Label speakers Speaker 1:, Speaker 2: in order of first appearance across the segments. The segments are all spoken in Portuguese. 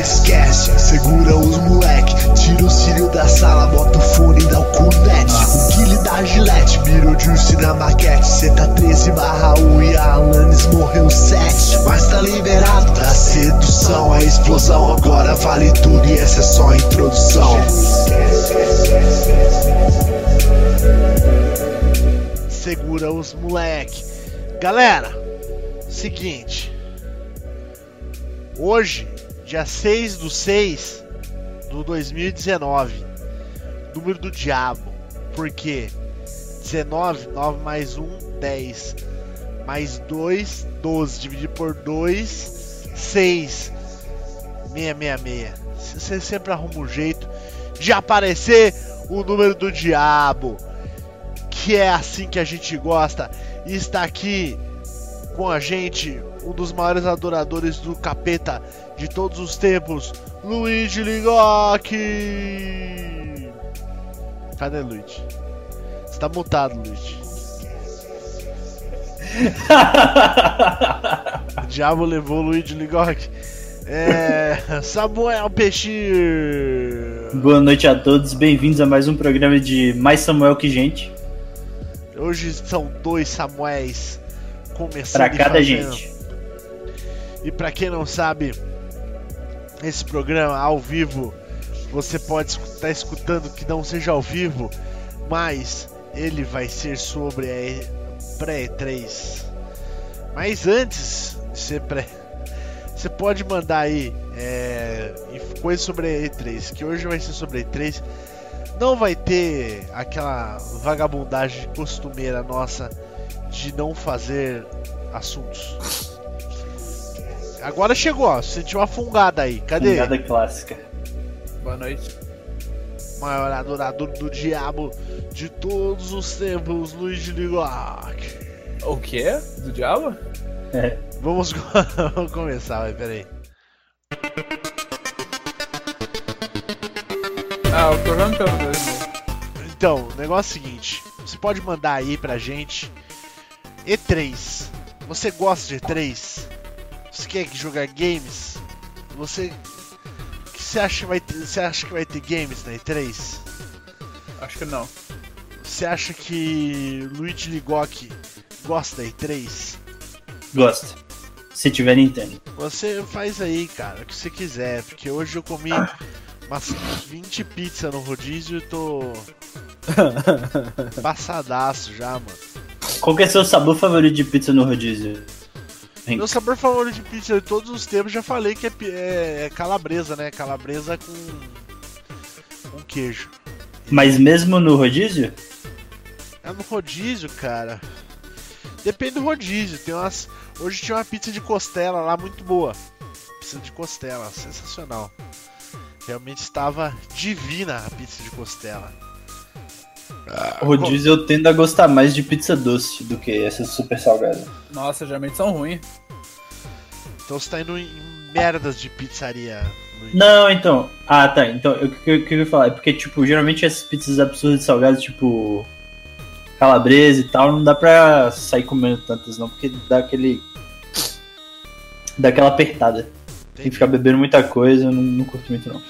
Speaker 1: esquece. Segura os moleque, tira o cílio da sala, bota o fone e dá o cunete. O Guile da Gillette, Beetlejuice na maquete. Cê tá 13 barra 1 e a Alanis morreu 7. Mas tá liberado da sedução, a explosão. Agora vale tudo e essa é só a introdução.
Speaker 2: Segura os moleque. Galera, seguinte. Hoje, dia 6 do 6 do 2019. Número do diabo. Por quê? 19, 9 mais 1, 10. Mais 2, 12. Dividido por 2, 6. 666. Você sempre arruma um jeito de aparecer o número do diabo. Que é assim que a gente gosta. E está aqui com a gente um dos maiores adoradores do capeta de todos os tempos, Luigi Ligoc. Cadê Luigi? Você tá mutado, Luigi. o diabo levou o Luigi Ligoc. É. Samuel Peixir.
Speaker 3: Boa noite a todos, bem-vindos a mais um programa de Mais Samuel que Gente.
Speaker 2: Hoje são dois Samuéis começando.
Speaker 3: Pra cada gente.
Speaker 2: E pra quem não sabe, esse programa ao vivo, você pode estar escutando que não seja ao vivo, mas ele vai ser sobre a pré-3. Mas antes de ser pré, você pode mandar aí é, coisas sobre a E3, que hoje vai ser sobre a E3. Não vai ter aquela vagabundagem costumeira nossa de não fazer assuntos. Agora chegou, ó. Sentiu uma fungada aí. Cadê?
Speaker 3: Fungada clássica.
Speaker 4: Boa noite.
Speaker 2: Maior adorador do diabo de todos os tempos, Luiz de Ligoc.
Speaker 4: O quê? Do diabo?
Speaker 3: É.
Speaker 2: Vamos, Vamos começar, vai, peraí.
Speaker 4: Ah, eu tô jantando mesmo.
Speaker 2: Então, o negócio é o seguinte: você pode mandar aí pra gente E3. Você gosta de E3? Você quer jogar games? Você. O que você acha que vai ter, você acha que vai ter games na E3?
Speaker 4: Acho que não.
Speaker 2: Você acha que Luigi Ligoc gosta da E3?
Speaker 3: Gosta. Se tiver Nintendo.
Speaker 2: Você faz aí, cara, o que você quiser, porque hoje eu comi umas 20 pizzas no rodízio e tô. passadaço já, mano.
Speaker 3: Qual que é seu sabor favorito de pizza no rodízio?
Speaker 2: Meu sabor favorito de pizza de todos os tempos, já falei que é, é, é calabresa, né? Calabresa com, com queijo.
Speaker 3: Mas mesmo no rodízio?
Speaker 2: É no rodízio, cara. Depende do rodízio. Tem umas. Hoje tinha uma pizza de costela lá muito boa. Pizza de costela, sensacional. Realmente estava divina a pizza de costela.
Speaker 3: Ah, rodízio eu tendo a gostar mais de pizza doce do que essa super salgada.
Speaker 4: Nossa, geralmente são ruins.
Speaker 2: Então você tá indo em merdas de pizzaria. Luiz.
Speaker 3: Não, então. Ah, tá. Então, o que, eu queria falar é porque, tipo, geralmente essas pizzas absurdas de salgadas, tipo. Calabresa e tal, não dá pra sair comendo tantas, não, porque dá aquele. dá aquela apertada. Entendi. Tem que ficar bebendo muita coisa, eu não, não curto muito, não.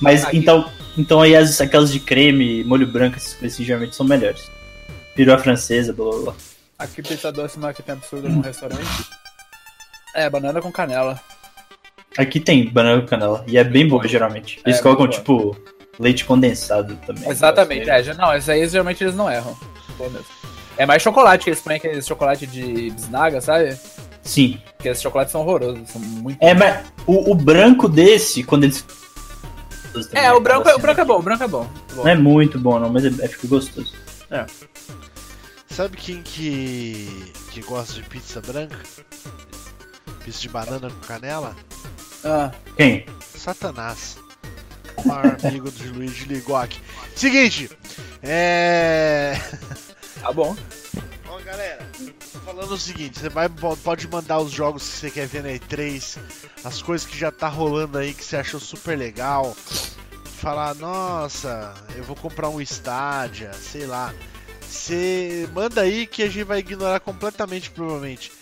Speaker 3: Mas Aqui. então. Então aí as, aquelas de creme, molho branco, essas coisas assim, geralmente são melhores. Perua francesa, blá blá blá.
Speaker 4: Aqui pizza doce, mas que tem absurdo num restaurante. É, banana com canela.
Speaker 3: Aqui tem banana com canela. E é bem boa, geralmente. Eles é, colocam, tipo, leite condensado também.
Speaker 4: Exatamente, é. Não, esses aí geralmente eles não erram. É mais chocolate que eles põem aquele chocolate de bisnaga, sabe?
Speaker 3: Sim.
Speaker 4: Porque esses chocolates são horrorosos, são muito.
Speaker 3: É, mas o, o branco desse, quando eles
Speaker 4: é, o branco, o branco é bom, o branco é bom. bom.
Speaker 3: Não é muito bom, não, mas é, é fica gostoso.
Speaker 2: É. Sabe quem que, que gosta de pizza branca? Pizza de banana com canela?
Speaker 4: Ah.
Speaker 3: Quem?
Speaker 2: Satanás. O maior amigo de Luiz Ligoc. Seguinte, é.
Speaker 4: Tá bom.
Speaker 2: Ó, galera, falando o seguinte, você vai, pode mandar os jogos que você quer ver na E3, as coisas que já tá rolando aí que você achou super legal. Falar, nossa, eu vou comprar um Stadia, sei lá. Você manda aí que a gente vai ignorar completamente, provavelmente.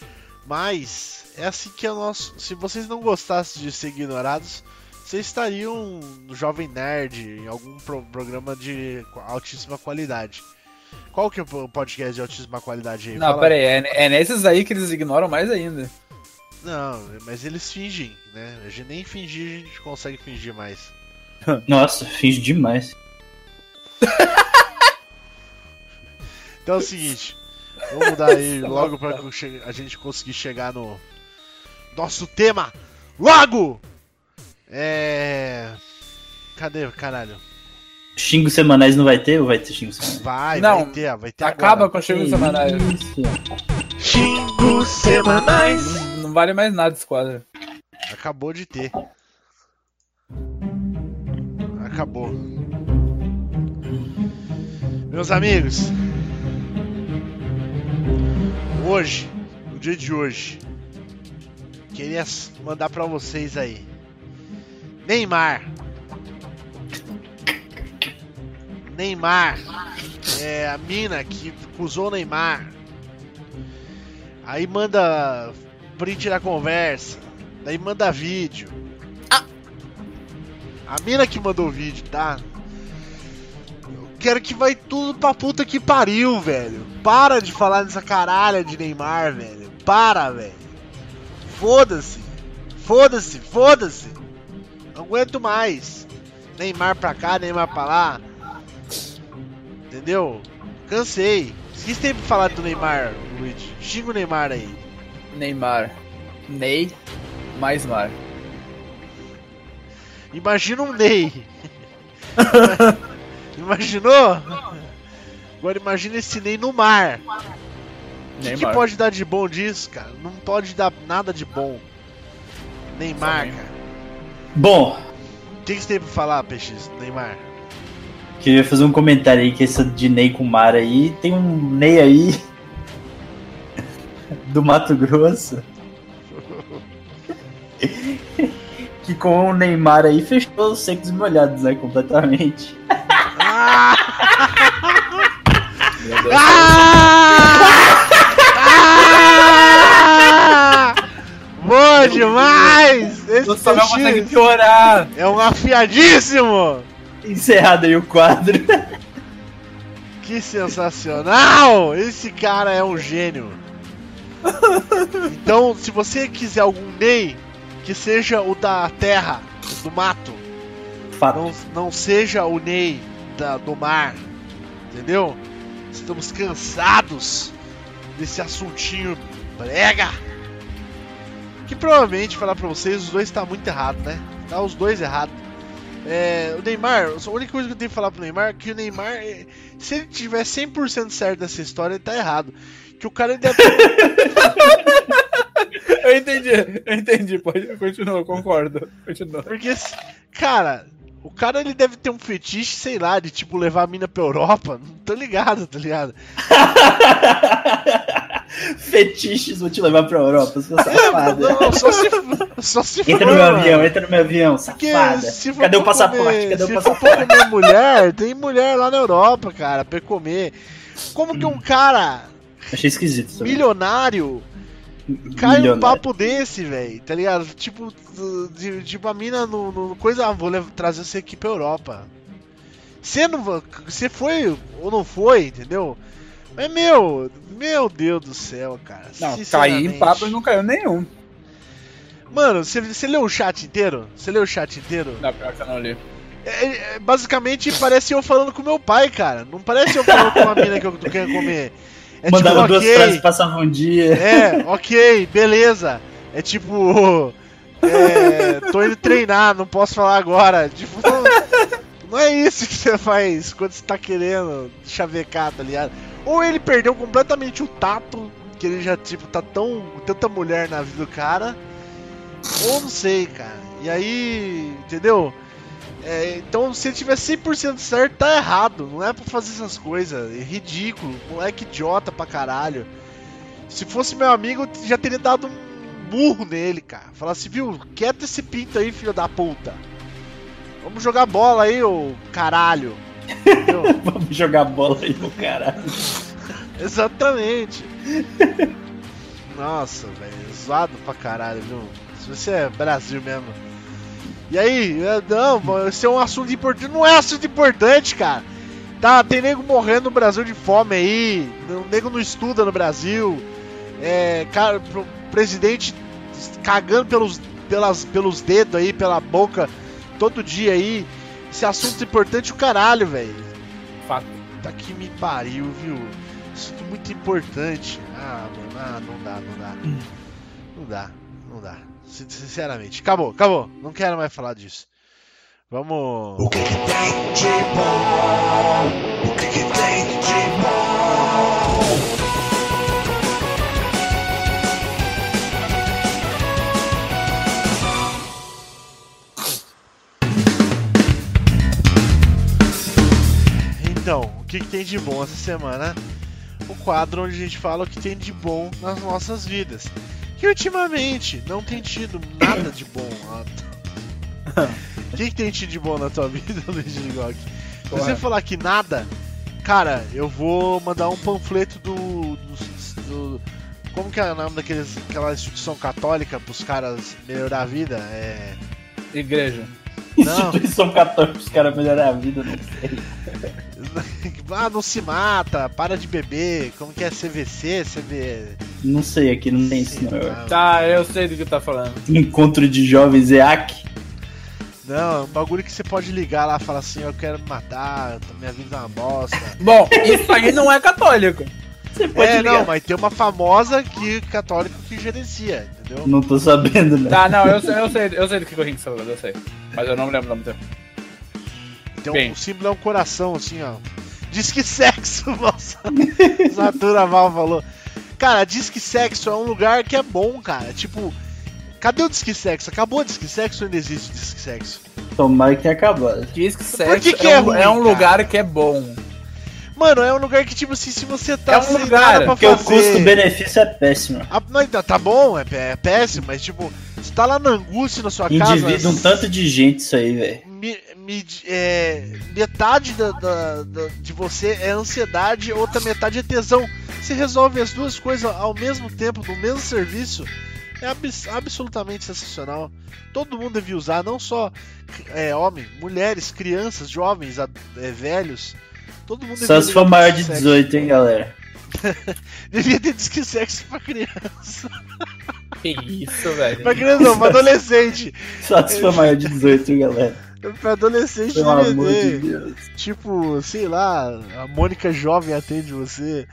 Speaker 2: Mas é assim que é o nosso. Se vocês não gostassem de ser ignorados, vocês estariam no Jovem Nerd, em algum pro- programa de altíssima qualidade. Qual que é o podcast de altíssima qualidade aí?
Speaker 4: Não,
Speaker 2: Fala-
Speaker 4: pera aí, é, é nesses aí que eles ignoram mais ainda.
Speaker 2: Não, mas eles fingem, né? A gente nem fingir, a gente consegue fingir mais.
Speaker 3: Nossa, finge demais.
Speaker 2: Então é o seguinte, vamos mudar aí logo pra a gente conseguir chegar no nosso tema. Logo! É. Cadê, caralho?
Speaker 3: Xingos semanais não vai ter ou vai ter xingos semanais?
Speaker 2: Vai,
Speaker 4: Não,
Speaker 2: vai ter, vai ter
Speaker 4: Acaba
Speaker 2: agora.
Speaker 4: com os xingos semanais.
Speaker 3: Isso.
Speaker 1: Xingos semanais.
Speaker 4: Não, não vale mais nada esse quadro.
Speaker 2: Acabou de ter. Acabou. Meus amigos, hoje, no dia de hoje, queria mandar pra vocês aí. Neymar. Neymar. É a mina que acusou o Neymar. Aí manda print da conversa. Daí manda vídeo. A mina que mandou o vídeo, tá? Eu quero que vai tudo pra puta que pariu, velho. Para de falar nessa caralha de Neymar, velho. Para, velho. Foda-se. Foda-se, foda-se. Não aguento mais. Neymar pra cá, Neymar pra lá. Entendeu? Cansei. Esqueci tempo de falar do Neymar, Luigi. Xinga o Neymar aí.
Speaker 4: Neymar. Ney mais Mar.
Speaker 2: Imagina um Ney. Imaginou? Agora imagina esse Ney no mar. O que, que pode dar de bom disso, cara? Não pode dar nada de bom. Neymar,
Speaker 4: Só
Speaker 2: cara.
Speaker 3: Bom,
Speaker 2: O que que você tem pra falar, PX? Neymar.
Speaker 3: Queria fazer um comentário aí que essa de Ney com Mar aí, tem um Ney aí do Mato Grosso que com o Neymar aí fechou os secos e molhados, né, completamente.
Speaker 2: Ah! Bom demais! Esse
Speaker 4: O Samuel consegue piorar.
Speaker 2: é um afiadíssimo!
Speaker 3: Encerrado aí o quadro.
Speaker 2: Que sensacional! Esse cara é um gênio. Então, se você quiser algum Ney, que seja o da terra, do mato,
Speaker 3: Fato.
Speaker 2: não, não seja o Ney da, do mar, entendeu? Estamos cansados desse assuntinho brega. Que provavelmente, falar pra vocês, os dois tá muito errado, né? Tá os dois errados. É, o Neymar, a única coisa que eu tenho que falar pro Neymar é que o Neymar, é, se ele tiver 100% certo dessa história, ele tá errado. Que o cara deve
Speaker 4: Eu entendi, eu entendi. Pode, continua, concordo. Continua.
Speaker 2: Porque, cara, o cara ele deve ter um fetiche, sei lá, de tipo levar a mina pra Europa. Não tô ligado, tá ligado?
Speaker 3: Fetiches, vou te levar pra Europa, seu safado.
Speaker 2: Não, só se, só se for.
Speaker 3: Entra no meu
Speaker 2: mano.
Speaker 3: avião, entra no meu avião, safada.
Speaker 2: se
Speaker 3: Cadê o passaporte?
Speaker 2: comer-
Speaker 3: Cadê o
Speaker 2: se
Speaker 3: passaporte?
Speaker 2: for comer mulher, tem mulher lá na Europa, cara, pra comer. Como que um cara
Speaker 3: Achei esquisito também.
Speaker 2: milionário cai
Speaker 3: Milionário.
Speaker 2: papo desse, velho? Tá ligado? Tipo, de- tipo a mina no, no coisa, ah, vou levar- trazer você aqui pra Europa. Você não você foi ou não foi, entendeu? Mas meu, meu Deus do céu, cara.
Speaker 4: Não, cair em papo e não caiu nenhum.
Speaker 2: Mano, você, leu o chat inteiro? Você leu o chat inteiro?
Speaker 4: Não, pior que eu não li.
Speaker 2: É, é, basicamente parece eu falando com meu pai, cara. Não parece eu falando com uma mina que eu tô querendo comer. É
Speaker 3: Mandava
Speaker 2: tipo,
Speaker 3: duas
Speaker 2: ok,
Speaker 3: frases, passava um dia.
Speaker 2: É, ok, beleza. É tipo. É, tô indo treinar, não posso falar agora. Tipo, não, não é isso que você faz quando você tá querendo chavecar, tá ligado? Ou ele perdeu completamente o tato, que ele já, tipo, tá tão. tanta mulher na vida do cara. Ou não sei, cara. E aí, entendeu? É, então, se ele tiver 100% certo, tá errado. Não é pra fazer essas coisas. É ridículo. Moleque idiota pra caralho. Se fosse meu amigo, já teria dado um burro nele, cara. Falar assim, viu? Quieto esse pinto aí, filho da puta. Vamos jogar bola aí, ô caralho.
Speaker 3: Vamos jogar bola aí no caralho.
Speaker 2: Exatamente. Nossa, velho. Zoado pra caralho, viu? Se você é Brasil mesmo. E aí, é, não, esse é um assunto importante. Não é assunto importante, cara. Tá, tem nego morrendo no Brasil de fome aí. O nego não estuda no Brasil. É, cara, presidente cagando pelos, pelas, pelos dedos aí, pela boca, todo dia aí. Esse assunto importante o caralho, velho.
Speaker 4: Fato.
Speaker 2: Tá que me pariu, viu? Assunto muito importante. Ah, mano, ah, não dá, não dá. Não dá, não dá. Sin- Sinceramente. Acabou, acabou. Não quero mais falar disso. Vamos.
Speaker 1: O que que tem de bom? O que que tem de bom?
Speaker 2: Que, que tem de bom essa semana? O quadro onde a gente fala o que tem de bom nas nossas vidas. Que ultimamente não tem tido nada de bom. O que, que tem tido de bom na tua vida, Luiz Ligok? Se você falar que nada, cara, eu vou mandar um panfleto do. do- do- como que é o nome daqueles, aquela instituição católica pros caras melhorar a vida? É.
Speaker 4: Igreja.
Speaker 2: Não.
Speaker 3: Instituição católica os caras melhorar a vida, não sei.
Speaker 2: ah, não se mata, para de beber, como que é CVC, CV.
Speaker 3: Não sei, aqui não tem isso não.
Speaker 4: Tá, eu sei do que tá falando.
Speaker 3: Encontro de jovens EAC.
Speaker 2: Não, é um bagulho que você pode ligar lá e falar assim, eu quero me matar, minha vida é uma bosta.
Speaker 4: Bom, isso aí não é católico.
Speaker 3: Você pode
Speaker 2: é,
Speaker 3: ligar.
Speaker 2: não, mas tem uma famosa que católico que gerencia, entendeu?
Speaker 3: Não tô sabendo, né?
Speaker 4: Tá, não, eu sei, eu sei, eu sei do que o Rinks falando, eu sei. Mas eu não me lembro o nome dele.
Speaker 2: Tem
Speaker 4: Bem.
Speaker 2: um, o símbolo é um coração, assim, ó. Diz que sexo, nossa. Natura Val falou. Cara, diz que sexo é um lugar que é bom, cara. Tipo, cadê o Disque Sexo? Acabou o Disque Sexo ou ainda existe o Disque Sexo?
Speaker 3: Tomara que tenha acabado.
Speaker 4: Diz que
Speaker 2: Por
Speaker 4: sexo
Speaker 2: que que
Speaker 4: é,
Speaker 2: é
Speaker 4: um,
Speaker 2: ruim,
Speaker 4: é um
Speaker 2: cara?
Speaker 4: lugar que é bom.
Speaker 2: Mano, é um lugar que, tipo assim, se você tá
Speaker 4: É um
Speaker 2: sem
Speaker 4: lugar,
Speaker 2: nada pra
Speaker 3: Porque o
Speaker 2: fazer...
Speaker 3: custo-benefício é péssimo.
Speaker 2: Ah, não, então, tá bom, é, é péssimo, mas tipo, você tá lá na angústia na sua casa.
Speaker 3: Individe um tanto de gente isso aí, velho.
Speaker 2: Me- me- é, metade da, da- da- de você é ansiedade, outra metade é tesão. Você resolve as duas coisas ao mesmo tempo, no mesmo serviço. É abs- absolutamente sensacional. Todo mundo devia usar, não só é, homem, mulheres, crianças, jovens, é, velhos. Todo mundo
Speaker 3: Só se for maior de
Speaker 2: sexo.
Speaker 3: 18, hein, galera.
Speaker 2: Devia ter disque sexo pra criança.
Speaker 4: Que isso, velho.
Speaker 2: Pra criança não, pra adolescente.
Speaker 3: Só se for maior de 18, hein, galera.
Speaker 2: Pra adolescente
Speaker 3: Pelo
Speaker 2: devia
Speaker 3: amor de
Speaker 2: ter.
Speaker 3: Deus.
Speaker 2: Tipo, sei lá, a Mônica jovem atende você.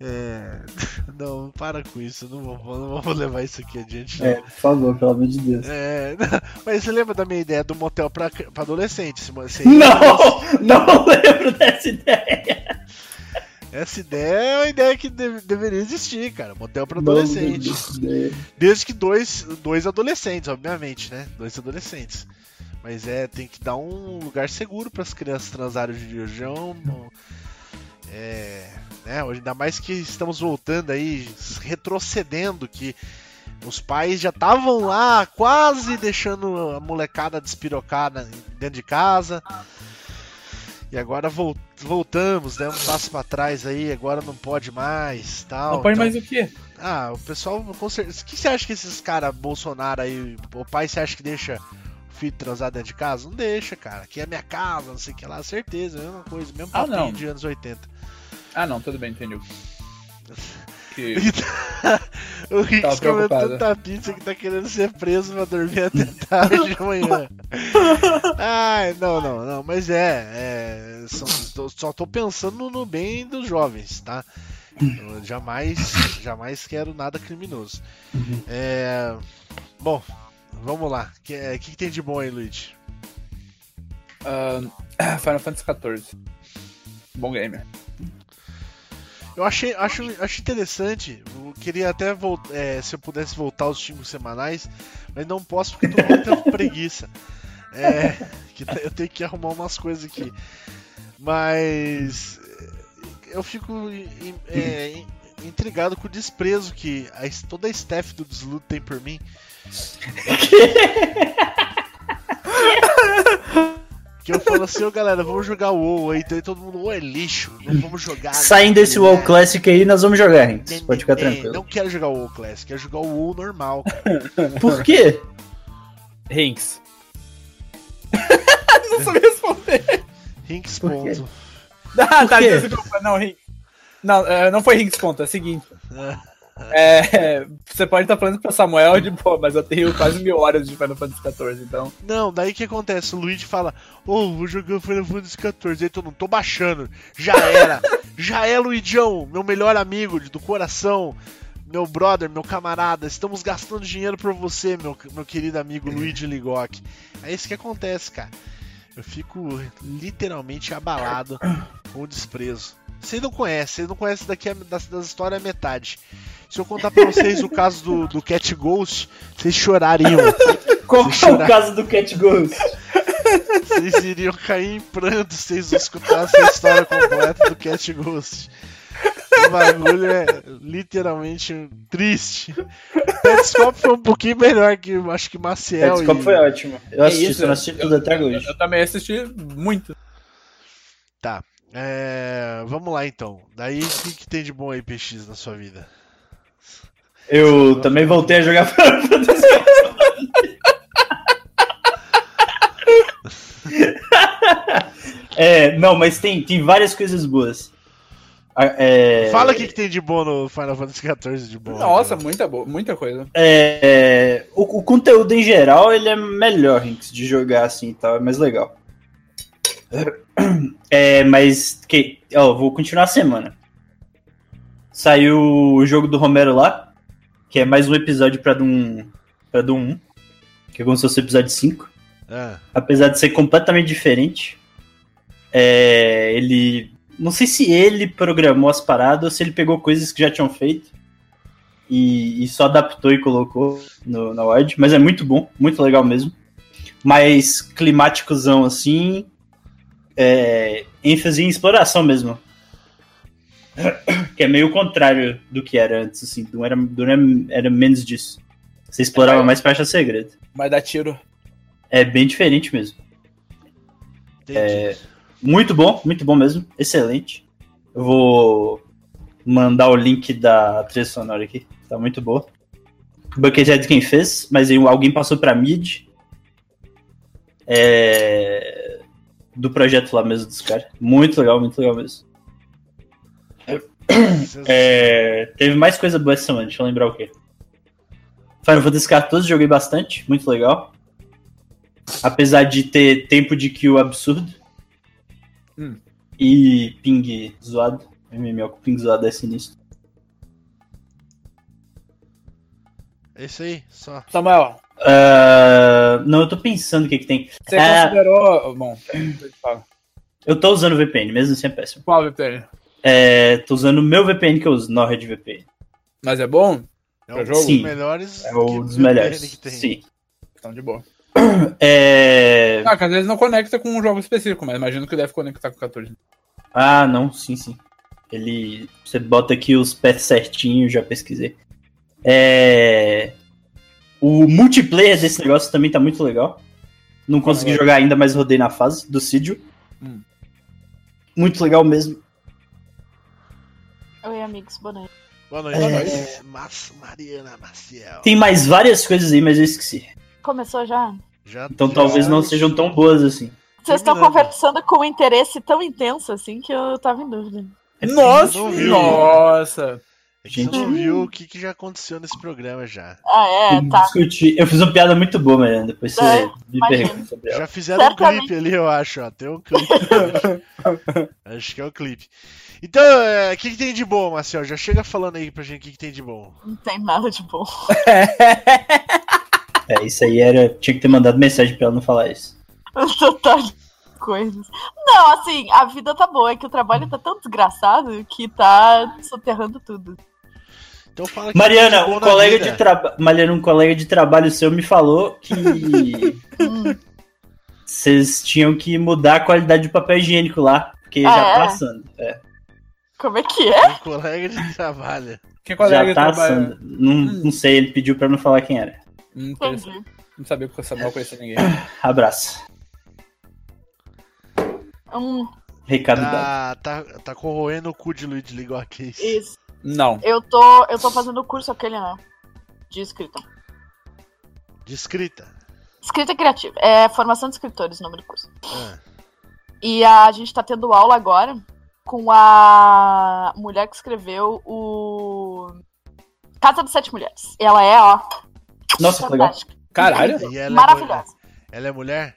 Speaker 2: É. Não, para com isso, não vou, não vou levar isso aqui adiante. não.
Speaker 3: É, por favor, pelo amor de Deus.
Speaker 2: É, mas você lembra da minha ideia do motel pra, pra adolescente? Você-
Speaker 3: Não! Não lembro dessa ideia.
Speaker 2: Essa ideia é uma ideia que deve- deveria existir, cara. Motel pra adolescente. Desde que dois, dois adolescentes, obviamente, né? Dois adolescentes. Mas é, tem que dar um lugar seguro para as crianças transarem de região. É, né? Hoje, ainda mais que estamos voltando aí, retrocedendo, que os pais já estavam lá, quase deixando a molecada despirocada dentro de casa. E agora vol- voltamos, né? Um passo para trás aí, agora não pode mais, tal.
Speaker 4: Não põe
Speaker 2: Então-
Speaker 4: mais o quê?
Speaker 2: ah, o pessoal com certeza. O que você acha que esses caras Bolsonaro aí, o pai, você acha que deixa filho transar dentro de casa? Não deixa, cara. Aqui é minha casa, não sei o que lá, certeza, mesma coisa, mesmo
Speaker 4: Ah,
Speaker 2: papinho
Speaker 4: não.
Speaker 2: de anos 80.
Speaker 4: Ah, não, tudo bem, entendi. Que...
Speaker 2: o Rick
Speaker 4: Tava
Speaker 2: comeu tanta pizza que tá querendo ser preso pra dormir até tarde de manhã. Ai, não, não, não, mas é, é só, tô- só tô pensando no bem dos jovens, tá? Eu jamais, jamais quero nada criminoso. É, bom, vamos lá. O que, é, que, que tem de bom aí, Luigi?
Speaker 4: Ah, Final Fantasy XIV. Bom game.
Speaker 2: Eu achei, acho, acho interessante. Eu queria até voltar, se eu pudesse voltar aos xingos semanais, mas não posso porque tô com muita preguiça. É, que eu tenho que arrumar umas coisas aqui. Mas eu fico é, in- intrigado com o desprezo que a, toda a staff do Desludo tem por mim. Que eu falo assim, ô galera, vamos jogar o WoW aí, daí todo mundo, ô é lixo, não vamos jogar.
Speaker 3: Saindo desse WoW Classic aí, nós vamos jogar, Rinks. Pode ficar
Speaker 2: É,
Speaker 3: tranquilo.
Speaker 2: Não quero jogar o WoW Classic, quero jogar o WoW normal, cara.
Speaker 3: Por quê?
Speaker 4: Rinks.
Speaker 2: Rinks
Speaker 3: Por quê?
Speaker 2: ponto.
Speaker 4: Ah, tá, desculpa. Não, Rinks. Não, é, não foi Rinks ponto, é o seguinte. É, você pode estar falando pra Samuel de pô, mas eu tenho quase mil horas de Final Fantasy XIV, então.
Speaker 2: Não, daí que acontece? O Luigi fala, ô, vou jogar Final Fantasy XIV. Aí todo mundo, tô baixando. Já era. Já é, Luigião, meu melhor amigo do coração. Meu brother, meu camarada, estamos gastando dinheiro por você, meu, meu querido amigo Luigi Ligoc. É isso que acontece, cara. Eu fico literalmente abalado com o desprezo. Vocês não conhecem, vocês não conhecem daqui a, das, das histórias a metade. Se eu contar pra vocês o caso do, do Cat Ghost, vocês chorariam.
Speaker 3: Qual
Speaker 2: Se
Speaker 3: que é o caso do Cat Ghost?
Speaker 2: Vocês iriam cair em pranto se vocês escutassem a história completa do Cat Ghost. O bagulho é literalmente triste. Petscop foi um pouquinho melhor que eu acho que Maciel.
Speaker 3: Petscop
Speaker 2: e-
Speaker 3: foi ótimo. Eu assisti,
Speaker 4: isso,
Speaker 3: só não assisti tudo até
Speaker 4: Eu,
Speaker 3: hoje.
Speaker 4: eu também assisti muito.
Speaker 2: Tá. É, vamos lá então. Daí o que, que tem de bom aí, PX, na sua vida?
Speaker 3: Eu também voltei a jogar Final Fantasy. É, não, mas tem, tem várias coisas boas. É,
Speaker 2: Fala o que, que tem de bom no Final Fantasy XIV de bom.
Speaker 4: Nossa,
Speaker 2: né?
Speaker 4: muita, boa, muita coisa.
Speaker 3: É, o, o conteúdo em geral ele é melhor Rinks, de jogar assim e tal, é mais legal. É, mas que, ó, vou continuar a semana. Saiu o jogo do Romero lá, que é mais um episódio pra Doom, pra Doom 1, que é como se fosse o episódio 5.
Speaker 2: Ah,
Speaker 3: Apesar de ser completamente diferente, é, ele. Não sei se ele programou as paradas ou se ele pegou coisas que já tinham feito e, e só adaptou e colocou no, na WAD, mas é muito bom, muito legal mesmo. Mais climáticozão assim, é, ênfase em exploração mesmo. Que é meio o contrário do que era antes, assim, não era, não era, menos disso. Você explorava mais pra achar segredo.
Speaker 4: Vai dar tiro.
Speaker 3: É bem diferente mesmo.
Speaker 2: entendi.
Speaker 3: Muito bom, muito bom mesmo. Excelente. Eu vou mandar o link da trilha sonora aqui. Tá muito boa. Buckethead quem fez, mas alguém passou pra mid. É... Do projeto lá mesmo dos caras. Muito legal, muito legal mesmo. É, Teve mais coisa boa essa semana, deixa eu lembrar o quê. Final Fantasy XIV joguei bastante, muito legal. Apesar de ter tempo de kill absurdo.
Speaker 4: Hum.
Speaker 3: E ping zoado. MMO com ping zoado é sinistro.
Speaker 2: É isso aí, só.
Speaker 4: Samuel,
Speaker 3: Ah, não, eu tô pensando o que que tem.
Speaker 4: você
Speaker 3: É.
Speaker 4: considerou. Bom, fala.
Speaker 3: Eu tô usando VPN, mesmo assim é péssimo.
Speaker 4: qual VPN?
Speaker 3: É, tô usando o meu VPN que eu uso, NordVPN.
Speaker 4: Mas é bom?
Speaker 2: É
Speaker 4: Pra
Speaker 2: um
Speaker 4: jogo?
Speaker 2: dos melhores.
Speaker 3: É um dos
Speaker 2: VPN
Speaker 3: melhores. Sim.
Speaker 4: Então, de boa.
Speaker 3: É...
Speaker 4: Ah, que às vezes não conecta com um jogo específico, mas imagino que deve conectar com o 14.
Speaker 3: Ah, não, sim, sim. Ele. Você bota aqui os pets certinho, já pesquisei. É. O multiplayer desse negócio também tá muito legal. Não consegui
Speaker 4: legal.
Speaker 3: jogar ainda, mas rodei na fase do Sidio.
Speaker 4: Hum.
Speaker 3: Muito legal mesmo.
Speaker 5: Oi, amigos, boa noite.
Speaker 2: Boa noite,
Speaker 3: É.
Speaker 2: Mas, Mariana Maciel.
Speaker 3: Tem mais várias coisas aí, mas eu esqueci.
Speaker 5: Começou já?
Speaker 2: Já
Speaker 3: Então
Speaker 2: já-
Speaker 3: talvez não sejam tão boas assim.
Speaker 5: Vocês estão conversando com um interesse tão intenso assim que eu tava em dúvida.
Speaker 4: Nossa!
Speaker 2: não viu.
Speaker 4: Nossa!
Speaker 2: É Você
Speaker 3: Gente.
Speaker 2: não viu o que, que já aconteceu nesse programa já.
Speaker 5: Ah, é, tá.
Speaker 3: Discuti- Eu fiz uma piada muito boa, Mariana. Depois você
Speaker 5: É,
Speaker 3: me pergunta sobre ela.
Speaker 2: Já fizeram um
Speaker 5: Certamente.
Speaker 2: clipe ali, eu acho, ó. Tem um clipe. acho. Acho que é o clipe. Então, é, o que, que tem de bom, Marcel? Já chega falando aí pra gente o que, que tem de bom.
Speaker 5: Não tem nada de bom.
Speaker 3: É, isso aí era. Tinha que ter mandado mensagem pra ela não falar isso.
Speaker 5: Total de coisas. Não, assim, a vida tá boa, é que o trabalho tá tão desgraçado que tá soterrando tudo.
Speaker 2: Então fala que
Speaker 3: Mariana,
Speaker 2: de bom
Speaker 3: um colega
Speaker 2: vida.
Speaker 3: de trabalho. Mariana, um colega de trabalho seu me falou que
Speaker 5: Hum,
Speaker 3: vocês tinham que mudar a qualidade do papel higiênico lá, porque
Speaker 5: Ah,
Speaker 3: já
Speaker 5: é?
Speaker 3: tá assando. É,
Speaker 5: como é que é?
Speaker 2: Um colega de trabalho.
Speaker 4: Que colega
Speaker 3: já tá assando. Não, não sei, ele pediu pra não falar quem era.
Speaker 4: Hum. Não sabia que o Samuel conhecia ninguém.
Speaker 3: Abraço.
Speaker 5: Hum,
Speaker 3: Recado dado.
Speaker 2: Tá, tá, tá corroendo o cu de Luiz ligou aqui.
Speaker 5: isso.
Speaker 4: Não.
Speaker 5: Eu tô, eu tô fazendo o curso aquele, né? De escrita.
Speaker 2: De escrita.
Speaker 5: Escrita criativa. É formação de escritores o nome do curso.
Speaker 2: Ah,
Speaker 5: E a gente tá tendo aula agora com a mulher que escreveu o Casa das Sete Mulheres. Ela é, ó,
Speaker 3: Nossa, que legal.
Speaker 5: fantástica.
Speaker 4: Caralho.
Speaker 2: E ela É
Speaker 5: Maravilhosa.
Speaker 2: mulher. ela é mulher?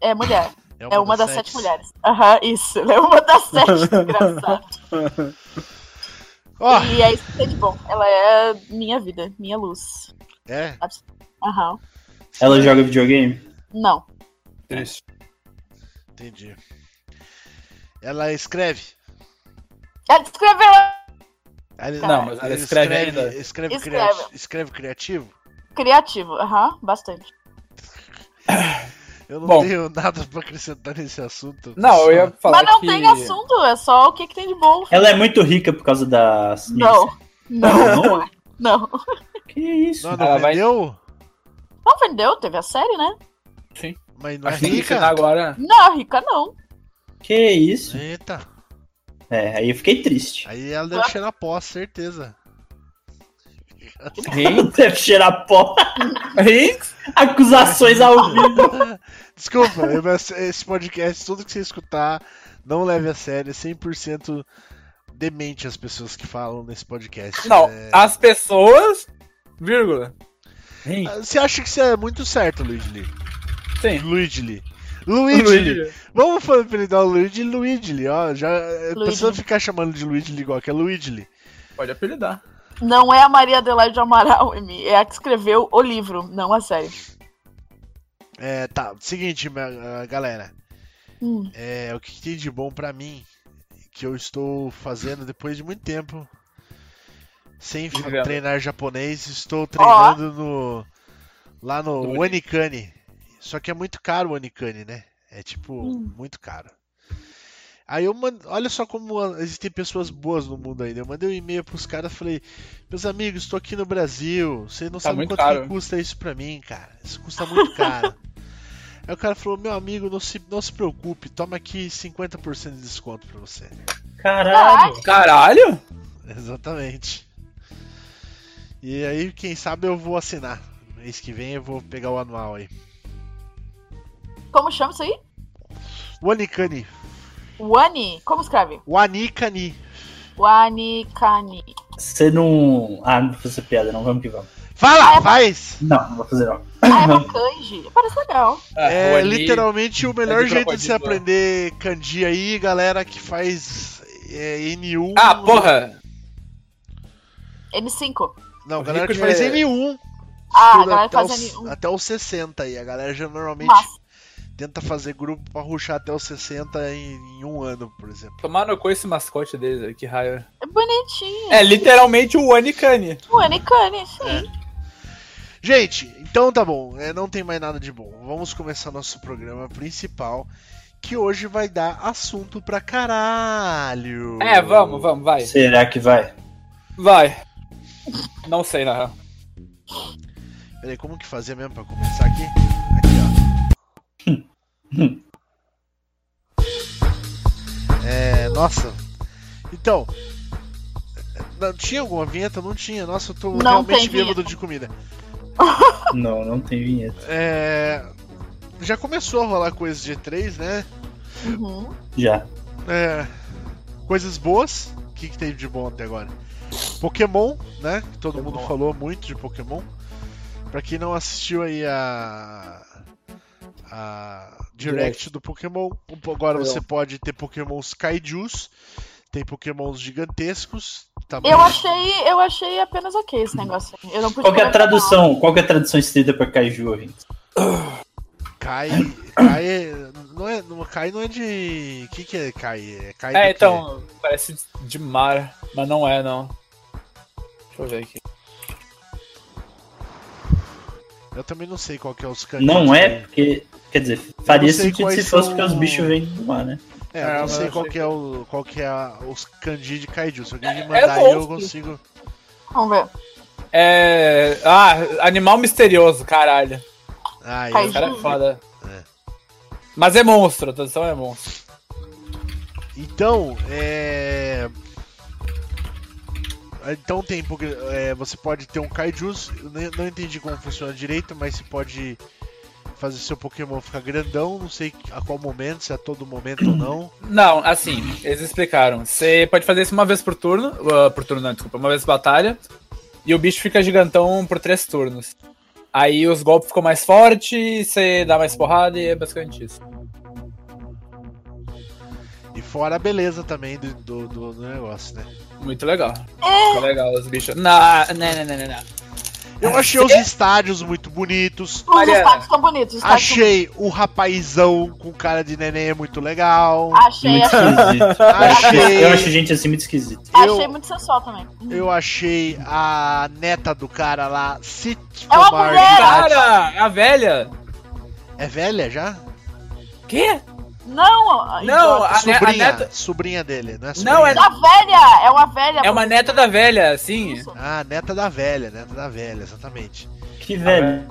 Speaker 5: É mulher. É uma das sete mulheres. Aham, isso. Ela é uma das sete. Engraçado.
Speaker 2: Ó,
Speaker 5: E é isso que tem de bom. Ela é minha vida, minha luz.
Speaker 2: é?
Speaker 5: Aham.
Speaker 3: Ela joga videogame?
Speaker 5: Não.
Speaker 4: Triste.
Speaker 2: Entendi. Ela escreve?
Speaker 5: Ela escreveu.
Speaker 2: Ela,
Speaker 4: Não, mas ela escreve ainda.
Speaker 2: Escreve,
Speaker 5: Escreve.
Speaker 2: criati- escreve criativo?
Speaker 5: Criativo. Aham, bastante.
Speaker 2: Eu não
Speaker 4: Bom.
Speaker 2: tenho nada pra acrescentar nesse assunto.
Speaker 4: Não, eu ia falar
Speaker 5: Mas não
Speaker 4: que...
Speaker 5: tem assunto, é só o que, que tem de bom.
Speaker 3: Ela é muito rica por causa das.
Speaker 5: Não. Não, não é. Não.
Speaker 3: Que isso?
Speaker 2: Não, não
Speaker 4: Ela vai-
Speaker 2: vendeu?
Speaker 5: Não vendeu, teve a série, né?
Speaker 2: Mas não é rica?
Speaker 4: agora.
Speaker 5: Não, rica não.
Speaker 3: Que isso?
Speaker 2: Eita.
Speaker 3: É, aí eu fiquei triste.
Speaker 2: Aí ela deve cheirar pó, certeza.
Speaker 3: Deve cheirar pó.
Speaker 4: Hein?
Speaker 3: Acusações ao vivo.
Speaker 2: Desculpa, esse podcast, tudo que você escutar, não leve a sério, é 100% demente as pessoas que falam nesse podcast.
Speaker 4: Não,
Speaker 2: É-
Speaker 4: as pessoas, vírgula. Hein?
Speaker 2: Você acha que isso é muito certo, Luigi?
Speaker 4: Sim.
Speaker 2: Luigi. Luigi. Vamos falar pra ele dar o Luigi Luigi, ó. Já a
Speaker 5: Luigi.
Speaker 2: pessoa ficar chamando de Luigi igual que é Luigi.
Speaker 4: Pode apelidar.
Speaker 5: Não é a Maria Adelaide Amaral, Emi. É a que escreveu o livro, não a série.
Speaker 2: É, tá. Seguinte, ah, galera.
Speaker 5: Hum.
Speaker 2: É, o que tem de bom pra mim que eu estou fazendo depois de muito tempo sem treinar japonês, estou treinando no lá no Wanikani. Só que é muito caro o Wanikani, né? É tipo
Speaker 5: Hum.
Speaker 2: muito caro. Aí eu mando, olha só como existem pessoas boas no mundo ainda. Eu mandei um e-mail pros caras, falei: "Meus amigos, estou aqui no Brasil. Vocês não
Speaker 4: Tá
Speaker 2: sabem quanto
Speaker 4: caro.
Speaker 2: que custa isso pra mim, cara. Isso custa muito caro." Aí o cara falou: Meu amigo, não se, não se preocupe, toma aqui 50% de desconto pra você.
Speaker 3: Caralho.
Speaker 4: Caralho?
Speaker 2: Exatamente. E aí, quem sabe eu vou assinar. Mês que vem eu vou pegar o anual aí.
Speaker 5: Como chama isso aí?
Speaker 2: Wanikani.
Speaker 5: Wani? Como escreve?
Speaker 2: Wanikani.
Speaker 5: Wanikani.
Speaker 3: Você não. Ah, não vou fazer piada, não. Vamos que vamos.
Speaker 2: Fala, faz!
Speaker 3: Não, não vou fazer não.
Speaker 5: Ah, é uma kanji. Parece legal.
Speaker 2: É
Speaker 4: o Ani-
Speaker 2: literalmente o melhor
Speaker 4: é
Speaker 2: jeito de você
Speaker 4: crocodilo.
Speaker 2: aprender kanji aí, galera que faz é, N1.
Speaker 4: Ah, porra!
Speaker 5: N5.
Speaker 2: Não,
Speaker 4: O
Speaker 2: galera que faz
Speaker 4: é-
Speaker 2: N1.
Speaker 5: Ah, a galera
Speaker 2: até,
Speaker 5: faz
Speaker 2: os,
Speaker 5: N1.
Speaker 2: até os 60 aí. A galera já normalmente
Speaker 5: Massa.
Speaker 2: Tenta fazer grupo pra ruxar até os 60 em, em um ano, por exemplo.
Speaker 4: Tomar no cu esse mascote deles que raio.
Speaker 5: É bonitinho.
Speaker 4: É literalmente o Anikane.
Speaker 5: Wanikani, sim.
Speaker 2: Gente, então tá bom, é, não tem mais nada de bom. Vamos começar nosso programa principal, que hoje vai dar assunto pra caralho.
Speaker 4: É, vamos, vamos, vai.
Speaker 3: Será que vai?
Speaker 4: Vai. Não sei, na real.
Speaker 2: Peraí, como que fazia mesmo pra começar aqui? É, nossa. Então, não, tinha alguma vinheta? Não tinha. Nossa, eu tô
Speaker 5: Não
Speaker 2: realmente
Speaker 5: tem
Speaker 2: bêbado de comida.
Speaker 3: Não, não tem vinheta.
Speaker 2: É, já começou a rolar coisas de E3, né?
Speaker 5: Uhum.
Speaker 3: Já.
Speaker 2: É, coisas boas. O que, que teve de bom até agora? Pokémon, né? Que todo mundo
Speaker 4: Pokémon.
Speaker 2: falou muito de Pokémon. Pra quem não assistiu aí a. A Direct,
Speaker 4: Direct.
Speaker 2: do Pokémon, agora você pode ter Pokémons Kaijus, tem Pokémons gigantescos. Também.
Speaker 5: Eu achei, eu achei apenas ok esse negócio. aí. Eu não
Speaker 3: Qual que é a tradução? Qual que é a tradução estrita pra Kaiju, ouvintes?
Speaker 2: Kai. Kai é- não é, não, Kai não é de. O que, que é Kai? É, Kai
Speaker 4: É,
Speaker 2: quê?
Speaker 4: então, parece de mar, mas não é, não. Deixa eu ver aqui.
Speaker 2: Eu também não sei qual que é os kanjis.
Speaker 3: Não é, porque. Quer dizer, faria sentido se fosse
Speaker 2: são-
Speaker 3: porque os bichos vêm do mar, né?
Speaker 2: É,
Speaker 4: É,
Speaker 2: eu não
Speaker 4: mas
Speaker 2: sei qual
Speaker 4: sei
Speaker 2: que é o qual que é a- os kanji de kaiju. Se alguém me
Speaker 4: É- é
Speaker 2: mandar aí eu consigo.
Speaker 5: Vamos ver.
Speaker 4: É. Ah, animal misterioso, caralho.
Speaker 2: Ah, eu...
Speaker 4: Cara é foda.
Speaker 2: É.
Speaker 4: Mas é monstro, a tradução é monstro.
Speaker 2: Então, é. Então tem Poké- é, você pode ter um kaijus. Não entendi como funciona direito, mas você pode fazer seu Pokémon ficar grandão, não sei a qual momento, se é a todo momento ou não.
Speaker 4: Não, assim, eles explicaram. Você pode fazer isso uma vez por turno. Uh, por turno, não, desculpa, uma vez batalha. E o bicho fica gigantão por três turnos. Aí os golpes ficam mais fortes, você dá mais porrada e é basicamente isso.
Speaker 2: E fora a beleza também do, do- do negócio, né?
Speaker 4: Muito legal. Muito legal os bichos. Não, não, não, não, não, não.
Speaker 2: Eu achei os estádios muito bonitos.
Speaker 5: Os
Speaker 4: Mariana,
Speaker 5: estádios estão bonitos. os estádios
Speaker 2: Achei o rapazão com cara de neném muito legal.
Speaker 5: Achei,
Speaker 3: Muito
Speaker 5: achei,
Speaker 3: esquisito.
Speaker 2: Achei,
Speaker 3: Eu acho gente assim muito esquisita.
Speaker 5: achei muito sensual também.
Speaker 2: eu achei a neta do cara lá, se
Speaker 5: É uma mulher!
Speaker 4: Cara, a velha.
Speaker 2: É velha já?
Speaker 4: Quê?
Speaker 5: Não,
Speaker 4: Não, a, ne- a
Speaker 2: Sobrinha,
Speaker 4: neta.
Speaker 2: sobrinha dele, não é sobrinha?
Speaker 4: Não, é-
Speaker 5: Da velha! É uma velha.
Speaker 4: É uma neta da velha, sim.
Speaker 2: Ah, neta da velha, neta da velha, exatamente.
Speaker 3: Que velho.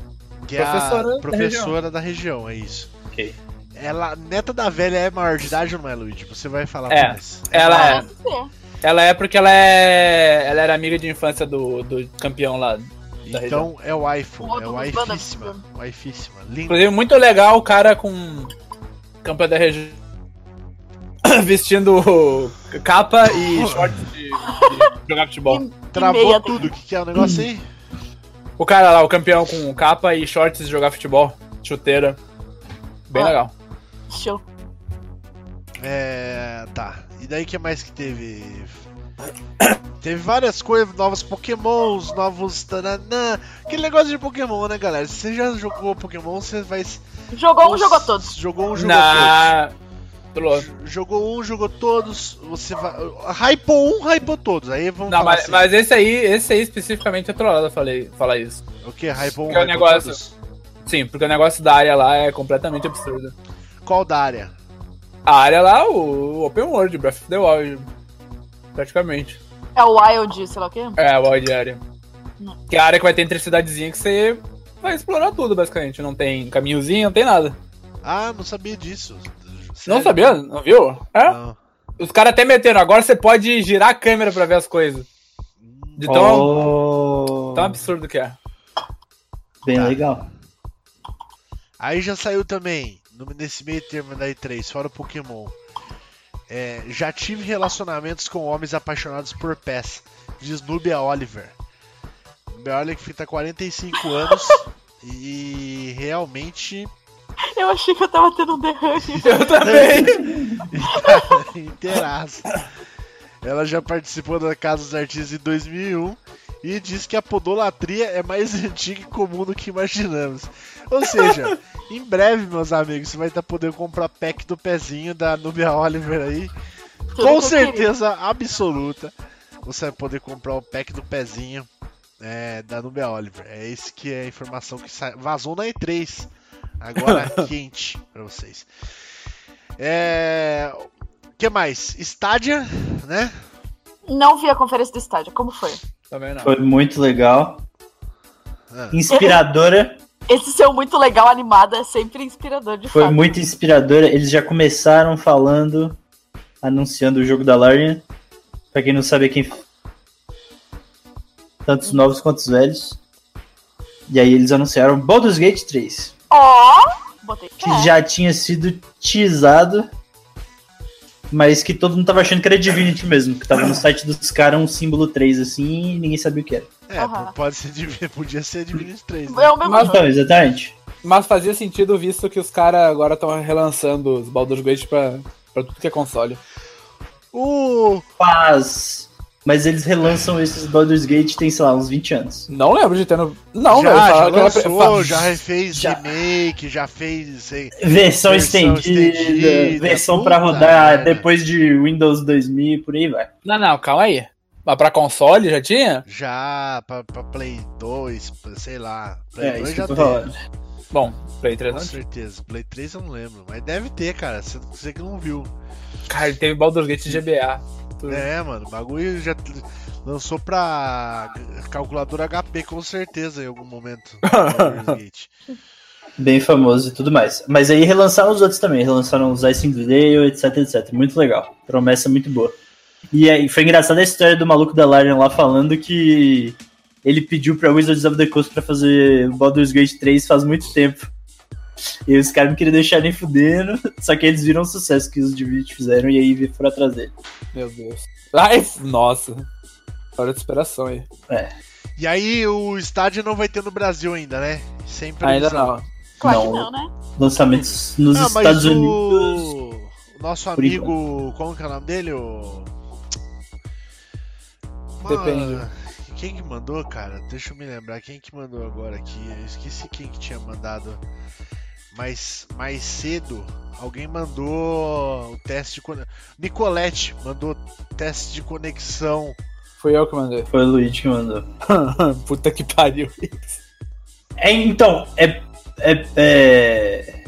Speaker 2: Que é
Speaker 4: Professora
Speaker 2: a
Speaker 4: da
Speaker 2: professora da região, é isso.
Speaker 3: Ok.
Speaker 2: Ela, neta da velha é maior de idade ou não é, Luigi? Você vai falar
Speaker 4: É.
Speaker 2: mais.
Speaker 4: Ela é.
Speaker 5: Ser.
Speaker 4: Ela é porque ela é. Ela era amiga de infância do, do campeão lá. da região.
Speaker 2: Então é o iPhone, é o. Lindo.
Speaker 4: Inclusive, muito legal o cara com campeão da região. Vestindo capa e shorts de, de jogar futebol.
Speaker 2: Travou tudo. O que, que é o negócio aí?
Speaker 4: O cara lá, o campeão com capa e shorts de jogar futebol. Chuteira. Bem
Speaker 5: Ah.
Speaker 4: legal.
Speaker 5: Show.
Speaker 2: É. Tá. E daí o que mais que teve? Teve várias coisas, novos pokémons, novos tananã. Aquele negócio de Pokémon, né, galera? Se você já jogou Pokémon, você vai.
Speaker 5: Jogou um, jogou todos.
Speaker 2: Jogou um, jogou
Speaker 4: Na.
Speaker 2: todos. Jogou um, jogou todos. Você vai. Hypou um, hypou todos. Aí vamos
Speaker 4: Não, mas,
Speaker 2: assim.
Speaker 4: mas esse aí, esse aí especificamente é trollada, falei, falar isso.
Speaker 2: O que? Hypou um,
Speaker 4: é o
Speaker 2: hypou
Speaker 4: negócio.
Speaker 2: todos?
Speaker 4: Sim, porque o negócio da área lá é completamente absurdo.
Speaker 2: Qual da área?
Speaker 4: A área lá, o Open World, Breath of the Wild. Praticamente.
Speaker 5: É o Wild, sei lá o quê?
Speaker 4: É, Wild Area.
Speaker 5: Não.
Speaker 4: Que é a área que vai ter entre cidadezinha que você vai explorar tudo, basicamente. Não tem caminhozinho, não tem nada.
Speaker 2: Ah, não sabia disso.
Speaker 4: Não
Speaker 2: Sério?
Speaker 4: sabia? Não viu? É?
Speaker 2: Não.
Speaker 4: Os caras até meteram. Agora você pode girar a câmera pra ver as coisas. De tão,
Speaker 3: Oh,
Speaker 4: tão absurdo que é.
Speaker 3: bem
Speaker 2: Tá.
Speaker 3: legal.
Speaker 2: Aí já saiu também, no- nesse meio termo da E3, fora o Pokémon. É, já tive relacionamentos com homens apaixonados por pés. Diz Nubia Oliver. Nubia Oliver que tá 45 anos e realmente
Speaker 5: Eu achei que eu tava tendo um derrame.
Speaker 4: Eu também.
Speaker 2: inteiraça. Ela já participou da Casa dos Artistas em 2001 e diz que a podolatria é mais antiga e comum do que imaginamos. Ou seja, em breve, meus amigos, você vai estar podendo comprar pack do pezinho da Nubia Oliver aí. Com certeza absoluta, você vai poder comprar o pack do pezinho é, da Nubia Oliver. É esse que é a informação que vazou na E3. Agora quente pra vocês. É. O que mais? Stadia, né?
Speaker 5: Não vi a conferência do estádio, como foi?
Speaker 4: Também não.
Speaker 3: Foi muito legal.
Speaker 2: Ah,
Speaker 3: Inspiradora.
Speaker 5: Esse seu muito legal animado é sempre inspirador, de
Speaker 3: Foi
Speaker 5: fato.
Speaker 3: muito inspiradora. Eles já começaram falando, anunciando o jogo da Larian. Pra quem não sabe, quem. Tanto os novos quanto os velhos. E aí eles anunciaram Baldur's Gate 3.
Speaker 5: Ó! botei
Speaker 3: Que já tinha sido teasado. Mas que todo mundo tava achando que era Divinity mesmo. Que tava no site dos caras um símbolo 3 assim e ninguém sabia o que era.
Speaker 2: É,
Speaker 5: Aham.
Speaker 2: pode ser podia ser Divinity 3, né?
Speaker 5: É o mesmo
Speaker 4: Mas-.
Speaker 3: Então, exatamente.
Speaker 4: Mas fazia sentido visto que os caras agora estão relançando os Baldur's Gate pra, pra tudo que é console.
Speaker 2: O
Speaker 3: Paz. Mas eles relançam esses Baldur's Gate tem, sei lá, uns 20 anos.
Speaker 4: Não lembro de ter. no- Não,
Speaker 2: já,
Speaker 4: velho.
Speaker 2: já
Speaker 4: era
Speaker 2: lançou,
Speaker 4: pra-
Speaker 2: já refez
Speaker 3: Já.
Speaker 2: remake, já fez. Sei,
Speaker 3: Versão,
Speaker 2: Versão
Speaker 3: estendida,
Speaker 2: estendida,
Speaker 3: versão
Speaker 2: puta
Speaker 3: pra rodar
Speaker 2: merda.
Speaker 3: depois de Windows 2000 e por aí vai.
Speaker 4: Não, não, calma aí. Mas pra console já tinha?
Speaker 2: já pra, pra Play 2, sei lá. Play
Speaker 3: É,
Speaker 2: 2
Speaker 3: isso que
Speaker 2: já tem.
Speaker 3: falando.
Speaker 4: Bom, Play 3
Speaker 2: Com
Speaker 4: não tinha.
Speaker 2: certeza. Play 3 eu não lembro. Mas deve ter, cara. Você, você que não viu.
Speaker 4: Cara, ele teve Baldur's Gate GBA. Tudo.
Speaker 2: É, mano. O bagulho já lançou pra calculadora HP com certeza em algum momento.
Speaker 3: Bem famoso e tudo mais. Mas aí relançaram os outros também. Relançaram os Ice Dale, etc, etc. Muito legal. Promessa muito boa. E aí foi engraçada a história do maluco da Larian lá falando que ele pediu pra Wizards of the Coast pra fazer Baldur's Gate 3 faz muito tempo. E os caras não queriam deixar nem fudendo, só que eles viram o sucesso que os Divinity fizeram e aí foram atrás dele.
Speaker 4: Meu Deus. Ai, nossa. Hora de esperação aí.
Speaker 2: E aí o estádio não vai ter no Brasil ainda, né? Sem
Speaker 4: Ainda não.
Speaker 5: Claro
Speaker 3: Não.
Speaker 5: que não, né?
Speaker 3: Lançamentos nos
Speaker 2: Ah, mas
Speaker 3: Estados
Speaker 2: o...
Speaker 3: Unidos.
Speaker 2: o nosso amigo, como que é o nome dele? O...
Speaker 4: Depende.
Speaker 2: Quem que mandou, cara? Deixa eu me lembrar. Quem que mandou agora aqui? Eu esqueci quem que tinha mandado. Mais, mais cedo, alguém mandou o teste de conexão. Nicolette mandou teste de conexão.
Speaker 4: Fui eu que mandei.
Speaker 3: Foi o Luigi que mandou.
Speaker 4: Puta que pariu.
Speaker 3: É, então, é, é, é-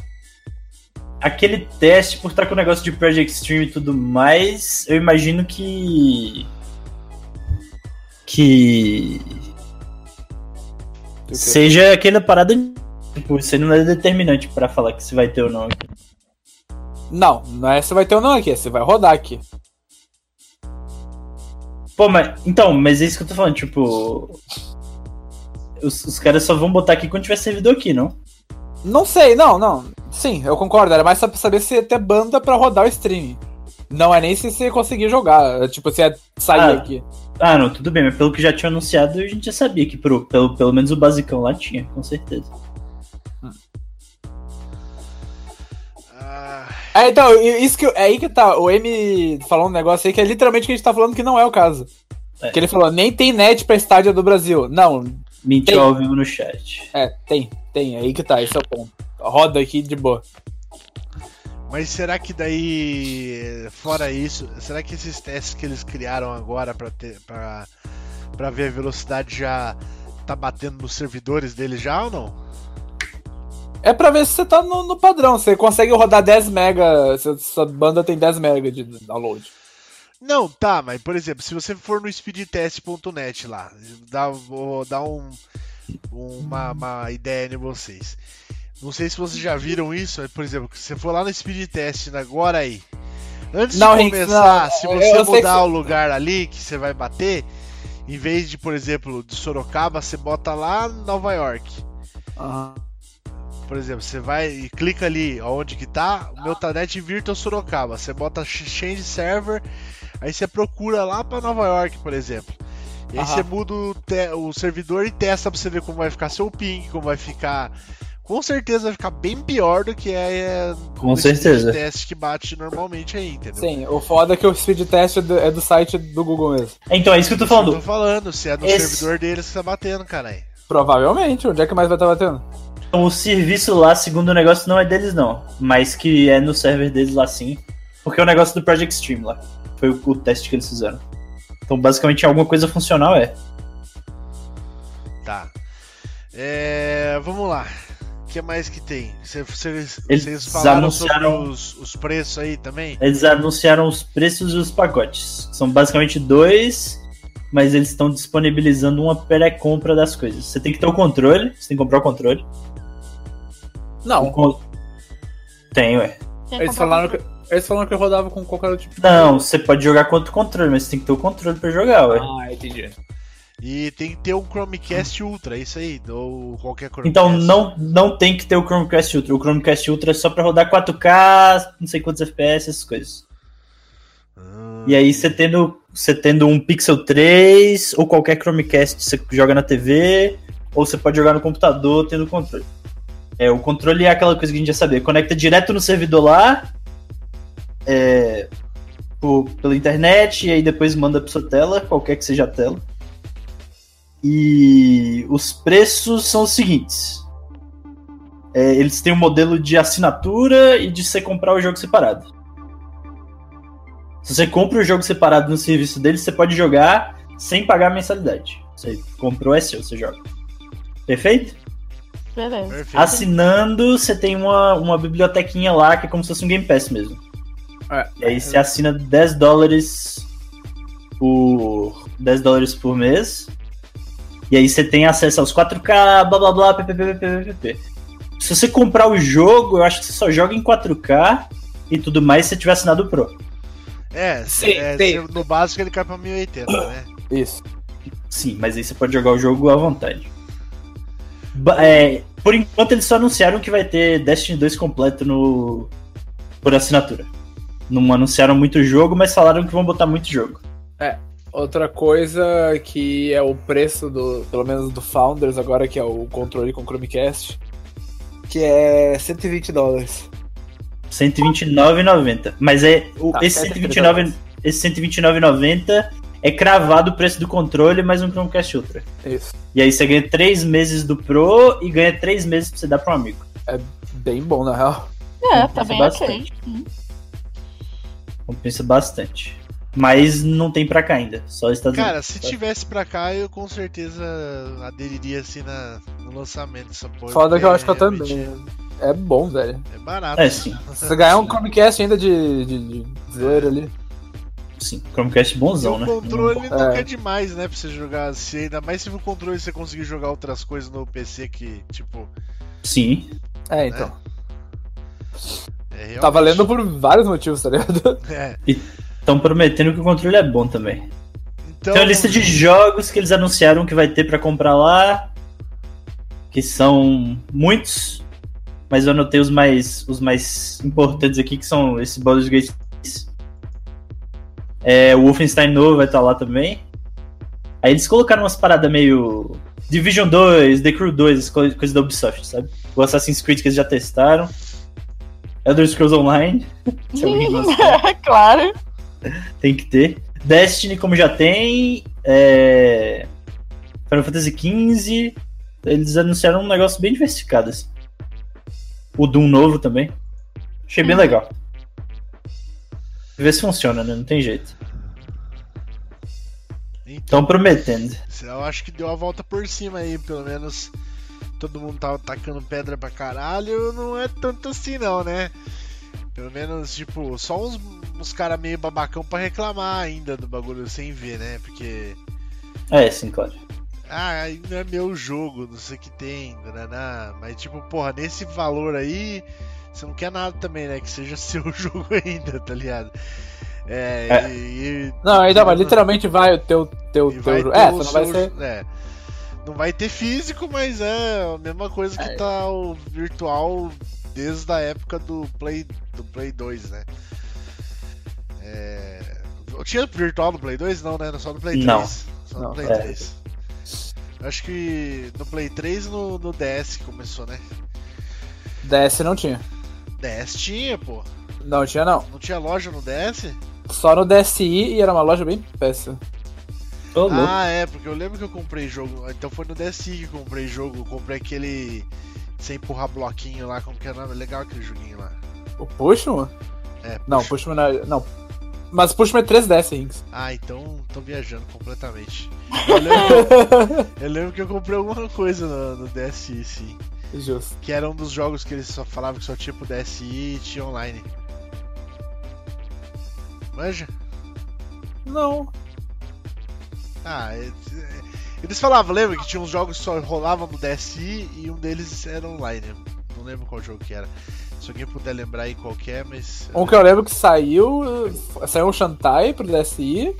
Speaker 3: Aquele teste, por estar com o negócio de Project Stream e tudo mais, eu imagino que. Que. Seja aquela parada. Tipo, você não é determinante pra falar que se vai ter ou não.
Speaker 4: Não, não é você vai ter ou não aqui, você vai rodar aqui.
Speaker 3: Pô, mas. Então, mas é isso que eu tô falando, tipo. Os, os caras só vão botar aqui quando tiver servidor aqui, não?
Speaker 4: Não sei, não, não. Sim, eu concordo. Era mais só pra saber se ia ter banda pra rodar o stream. Não é nem se você conseguir jogar. é Tipo, se ia sair
Speaker 3: Ah.
Speaker 4: aqui.
Speaker 3: Ah, não, tudo bem, mas pelo que já tinha anunciado, a gente já sabia que pro, pelo, pelo menos o basicão lá tinha, com certeza.
Speaker 4: É, então, isso que é aí que tá. O M falou um negócio aí que é literalmente o que a gente tá falando que não é o caso.
Speaker 3: É.
Speaker 4: Que ele falou, nem tem net pra estádio do Brasil. Não,
Speaker 3: Mentiu ao vivo no chat.
Speaker 4: é, tem, tem. É aí que tá, esse é o ponto. Roda aqui de boa.
Speaker 2: mas será que daí, fora isso, será que esses testes que eles criaram agora pra ter, pra, pra ver a velocidade já tá batendo nos servidores deles já ou não?
Speaker 4: É pra ver se você tá no, no padrão. Você consegue rodar 10 mega. Se a sua banda tem 10 mega de download.
Speaker 2: Não, tá, mas por exemplo, se você for no speedtest.net lá, dá, vou dar um, uma, uma ideia em vocês. Não sei se vocês já viram isso, mas, por exemplo, se você for lá no speedtest agora aí, antes
Speaker 4: Não,
Speaker 2: de começar,
Speaker 4: não,
Speaker 2: se você mudar
Speaker 4: que-
Speaker 2: o lugar ali que você vai bater, em vez de, por exemplo, de Sorocaba, você bota lá Nova York. Por exemplo, você vai e clica ali onde que tá, o meu Tanet Virtual Sorocaba. Você bota ch- change server, aí você procura lá pra Nova York, por exemplo. E aí
Speaker 4: Aham.
Speaker 2: você muda o, te- o servidor e testa pra você ver como vai ficar seu ping, como vai ficar. Com certeza vai ficar bem pior do que é
Speaker 3: Com
Speaker 2: no
Speaker 3: certeza.
Speaker 2: teste que bate normalmente aí, entendeu?
Speaker 4: Sim, o foda é que o speed test é do, é do site do Google mesmo.
Speaker 3: Então, é isso que eu tô
Speaker 2: que eu
Speaker 3: falando.
Speaker 2: tô falando, se é no
Speaker 3: Esse-
Speaker 2: servidor deles que tá batendo, caralho.
Speaker 4: Provavelmente. Onde é que mais vai estar batendo?
Speaker 3: Então, o serviço lá, segundo o negócio, não é deles, não. Mas que é no server deles lá sim. Porque é o negócio do Project Stream lá. Foi o, o teste que eles fizeram. Então, basicamente, alguma coisa funcional é.
Speaker 2: Tá. É, vamos lá. O que mais que tem? Cê- cês-
Speaker 3: Eles
Speaker 2: Vocês falaram
Speaker 3: anunciaram-
Speaker 2: os, os preços aí também?
Speaker 3: Eles anunciaram os preços e os pacotes. São basicamente dois, mas eles estão disponibilizando uma pré-compra das coisas. Você tem que ter o controle, você tem que comprar o controle.
Speaker 4: Não.
Speaker 3: con- Tem, ué.
Speaker 4: Eles falaram,
Speaker 5: com-
Speaker 4: que, eles falaram que eu rodava com qualquer outro tipo de.
Speaker 3: Não, você pode jogar contra o controle, mas você tem que ter o controle pra jogar, ué.
Speaker 4: Ah, entendi.
Speaker 2: E tem que ter um Chromecast Ultra, é isso aí, ou qualquer Chromecast.
Speaker 3: Então não, não tem que ter o Chromecast Ultra. O Chromecast Ultra é só pra rodar 4K, não sei quantos FPS, essas coisas.
Speaker 2: Ah,
Speaker 3: E aí você tendo, você tendo um Pixel 3 ou qualquer Chromecast, você joga na TV, ou você pode jogar no computador tendo controle. É, o controle é aquela coisa que a gente já sabia. Conecta direto no servidor lá, é, por- pela internet, e aí depois manda pra sua tela, qualquer que seja a tela. E os preços são os seguintes. É, eles têm um modelo de assinatura e de você comprar o jogo separado. Se você compra o jogo separado no serviço deles, você pode jogar sem pagar mensalidade. Você comprou, é seu, você joga. Perfeito?
Speaker 5: Beleza.
Speaker 2: Perfeito.
Speaker 3: Assinando, você tem uma, uma bibliotequinha lá que é como se fosse um Game Pass mesmo.
Speaker 4: É.
Speaker 3: E aí você assina 10 dólares por 10 dólares por mês. E aí você tem acesso aos 4K, blá blá blá, ppp. Se você comprar o jogo, eu acho que você só joga em 4K e tudo mais se você tiver assinado o Pro.
Speaker 2: É,
Speaker 4: Sim,
Speaker 2: é,
Speaker 4: sim.
Speaker 2: no básico ele cai pra 1080, né?
Speaker 4: Isso.
Speaker 3: Sim, mas aí você pode jogar o jogo à vontade. É, por enquanto eles só anunciaram que vai ter Destiny 2 completo no por assinatura. Não anunciaram muito jogo, mas falaram que vão botar muito jogo.
Speaker 4: Outra coisa que é o preço do, pelo menos do Founders agora, que é o controle com Chromecast, que é 120 dólares.
Speaker 3: 129,90. Mas é o,
Speaker 4: Tá,
Speaker 3: esse
Speaker 4: 129,90.
Speaker 3: 129 esse 129,90 é cravado o preço do controle mais um Chromecast Ultra.
Speaker 4: Isso.
Speaker 3: E aí você ganha 3 meses do Pro e ganha 3 meses pra você dar pra um amigo.
Speaker 4: Bem bom, na real.
Speaker 5: É, tá
Speaker 3: Compensa
Speaker 5: bem
Speaker 3: bastante.
Speaker 5: ok. Hum.
Speaker 3: Compensa bastante. Mas não tem pra cá ainda, só Estados
Speaker 2: Cara,
Speaker 3: Unidos.
Speaker 2: se tivesse pra cá, eu com certeza aderiria assim na, no lançamento dessa porra.
Speaker 4: Foda que eu acho que eu
Speaker 2: realmente
Speaker 4: também. É bom, velho.
Speaker 2: É barato.
Speaker 3: É, sim.
Speaker 4: Se você ganhar um Chromecast ainda de, de, de zoeira ali.
Speaker 3: Sim, Chromecast
Speaker 2: E
Speaker 3: bonzão,
Speaker 2: o
Speaker 3: né?
Speaker 2: controle nunca
Speaker 4: É.
Speaker 2: é demais, né? Pra você jogar. Se, ainda mais se o controle você conseguir jogar outras coisas no PC que, tipo.
Speaker 3: Sim.
Speaker 4: É, então.
Speaker 2: É realmente...
Speaker 4: Tá valendo por vários motivos, tá ligado?
Speaker 2: É.
Speaker 3: Estão prometendo que o controle é bom também.
Speaker 2: Então,
Speaker 3: Tem uma lista de jogos que eles anunciaram que vai ter pra comprar lá. Que são muitos. Mas eu anotei os mais, os mais importantes aqui, que são esse Baldur's Gate 6. É, o Wolfenstein novo vai estar lá também. Aí eles colocaram umas paradas meio. Division 2, The Crew 2, coisa coisa da Ubisoft, sabe? O Assassin's Creed que eles já testaram. Elder Scrolls Online. Se alguém gostar
Speaker 5: claro.
Speaker 3: tem que ter. Destiny, como já tem. É... Final Fantasy XV. Eles anunciaram um negócio bem diversificado. Assim. O Doom novo também. Achei bem
Speaker 5: Uhum.
Speaker 3: legal. Ver se funciona, né? Não tem jeito.
Speaker 2: Então,
Speaker 3: Estão prometendo.
Speaker 2: eu acho que deu a volta por cima aí, pelo menos. Todo mundo tava tacando pedra pra caralho, não é tanto assim não, né? Pelo menos, tipo, só uns, uns caras meio babacão pra reclamar ainda do bagulho sem ver, né? Porque.
Speaker 3: É, sim, claro.
Speaker 2: Ah, não é meu jogo, não sei o que tem, nananá. Mas tipo, porra, nesse valor aí, você não quer nada também, né? Que seja seu jogo ainda, tá ligado? É,
Speaker 3: É.
Speaker 2: e, e-
Speaker 4: Não, ainda, mas literalmente vai o teu, teu, teu
Speaker 2: vai
Speaker 4: É, só não vai ser.
Speaker 2: é. Não vai ter físico, mas é a mesma coisa que
Speaker 4: É.
Speaker 2: tá o virtual desde a época do Play, do Play 2, né? É... Tinha virtual no Play 2? Não, né? Era só no Play 3.
Speaker 3: Não.
Speaker 2: Só no
Speaker 4: Não,
Speaker 2: Play
Speaker 3: é.
Speaker 2: 3. Acho que no Play 3 e no, no DS que começou, né?
Speaker 4: DS não tinha.
Speaker 2: DS tinha, pô.
Speaker 4: Não tinha, não.
Speaker 2: Não tinha loja no DS?
Speaker 4: Só no DSi e era uma loja bem péssima.
Speaker 3: Louco.
Speaker 2: Ah, é, porque eu lembro que eu comprei jogo. Então foi no DSi que eu comprei jogo. Eu comprei aquele. Sem empurrar bloquinho lá, como que era? Legal aquele joguinho lá.
Speaker 4: O Pushman?
Speaker 2: É,
Speaker 4: Não,
Speaker 2: puxa-
Speaker 4: Pushman não é. Não. Mas Pushman é 3DS, Rings.
Speaker 2: Ah, então tô viajando completamente. Eu lembro, eu lembro que eu comprei alguma coisa no, no DSi, sim.
Speaker 4: Justo.
Speaker 2: Que era um dos jogos que eles só falavam que só tinha pro DSi e tinha online. Manja?
Speaker 4: Não.
Speaker 2: Ah, eles falavam, lembra que tinha uns jogos que só rolavam no DSi e um deles era online. Não lembro qual jogo que era. Se alguém puder lembrar aí qual que é, mas.
Speaker 4: Um que eu lembro que saiu. Saiu um Shantai pro DSi.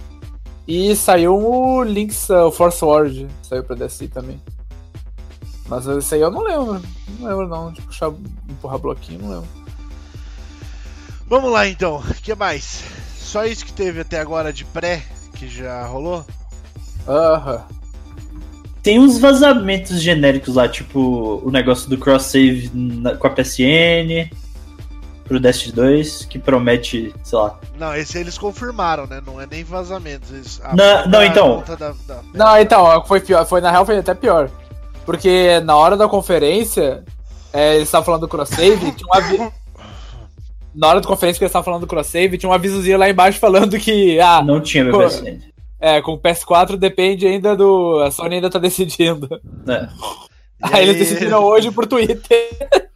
Speaker 4: E saiu o Link's uh, Force Word. Saiu pro DSi também. Mas esse aí eu não lembro. Não lembro não. De puxar, empurrar bloquinho, não lembro.
Speaker 2: Vamos lá então, o que mais? Só isso que teve até agora de pré, que já rolou?
Speaker 4: Aham.
Speaker 3: Tem uns vazamentos genéricos lá, tipo o negócio do cross-save com a PSN pro Destiny 2, que promete, sei lá.
Speaker 2: Não, esse eles confirmaram, né? Não é nem vazamento. Eles,
Speaker 3: Não, não, então.
Speaker 2: da- da-
Speaker 4: Não, então, foi pior. Foi, na real, foi até pior. Porque na hora da conferência, é, eles estavam falando do cross-save, tinha um avi... Na hora da conferência que eles estavam falando do cross-save, tinha um avisozinho lá embaixo falando que, ah,
Speaker 3: Não tinha meu. PSN.
Speaker 4: é, com o PS4 depende ainda do. A Sony ainda tá decidindo.
Speaker 3: É.
Speaker 2: E
Speaker 4: Aí eles decidiram hoje por Twitter.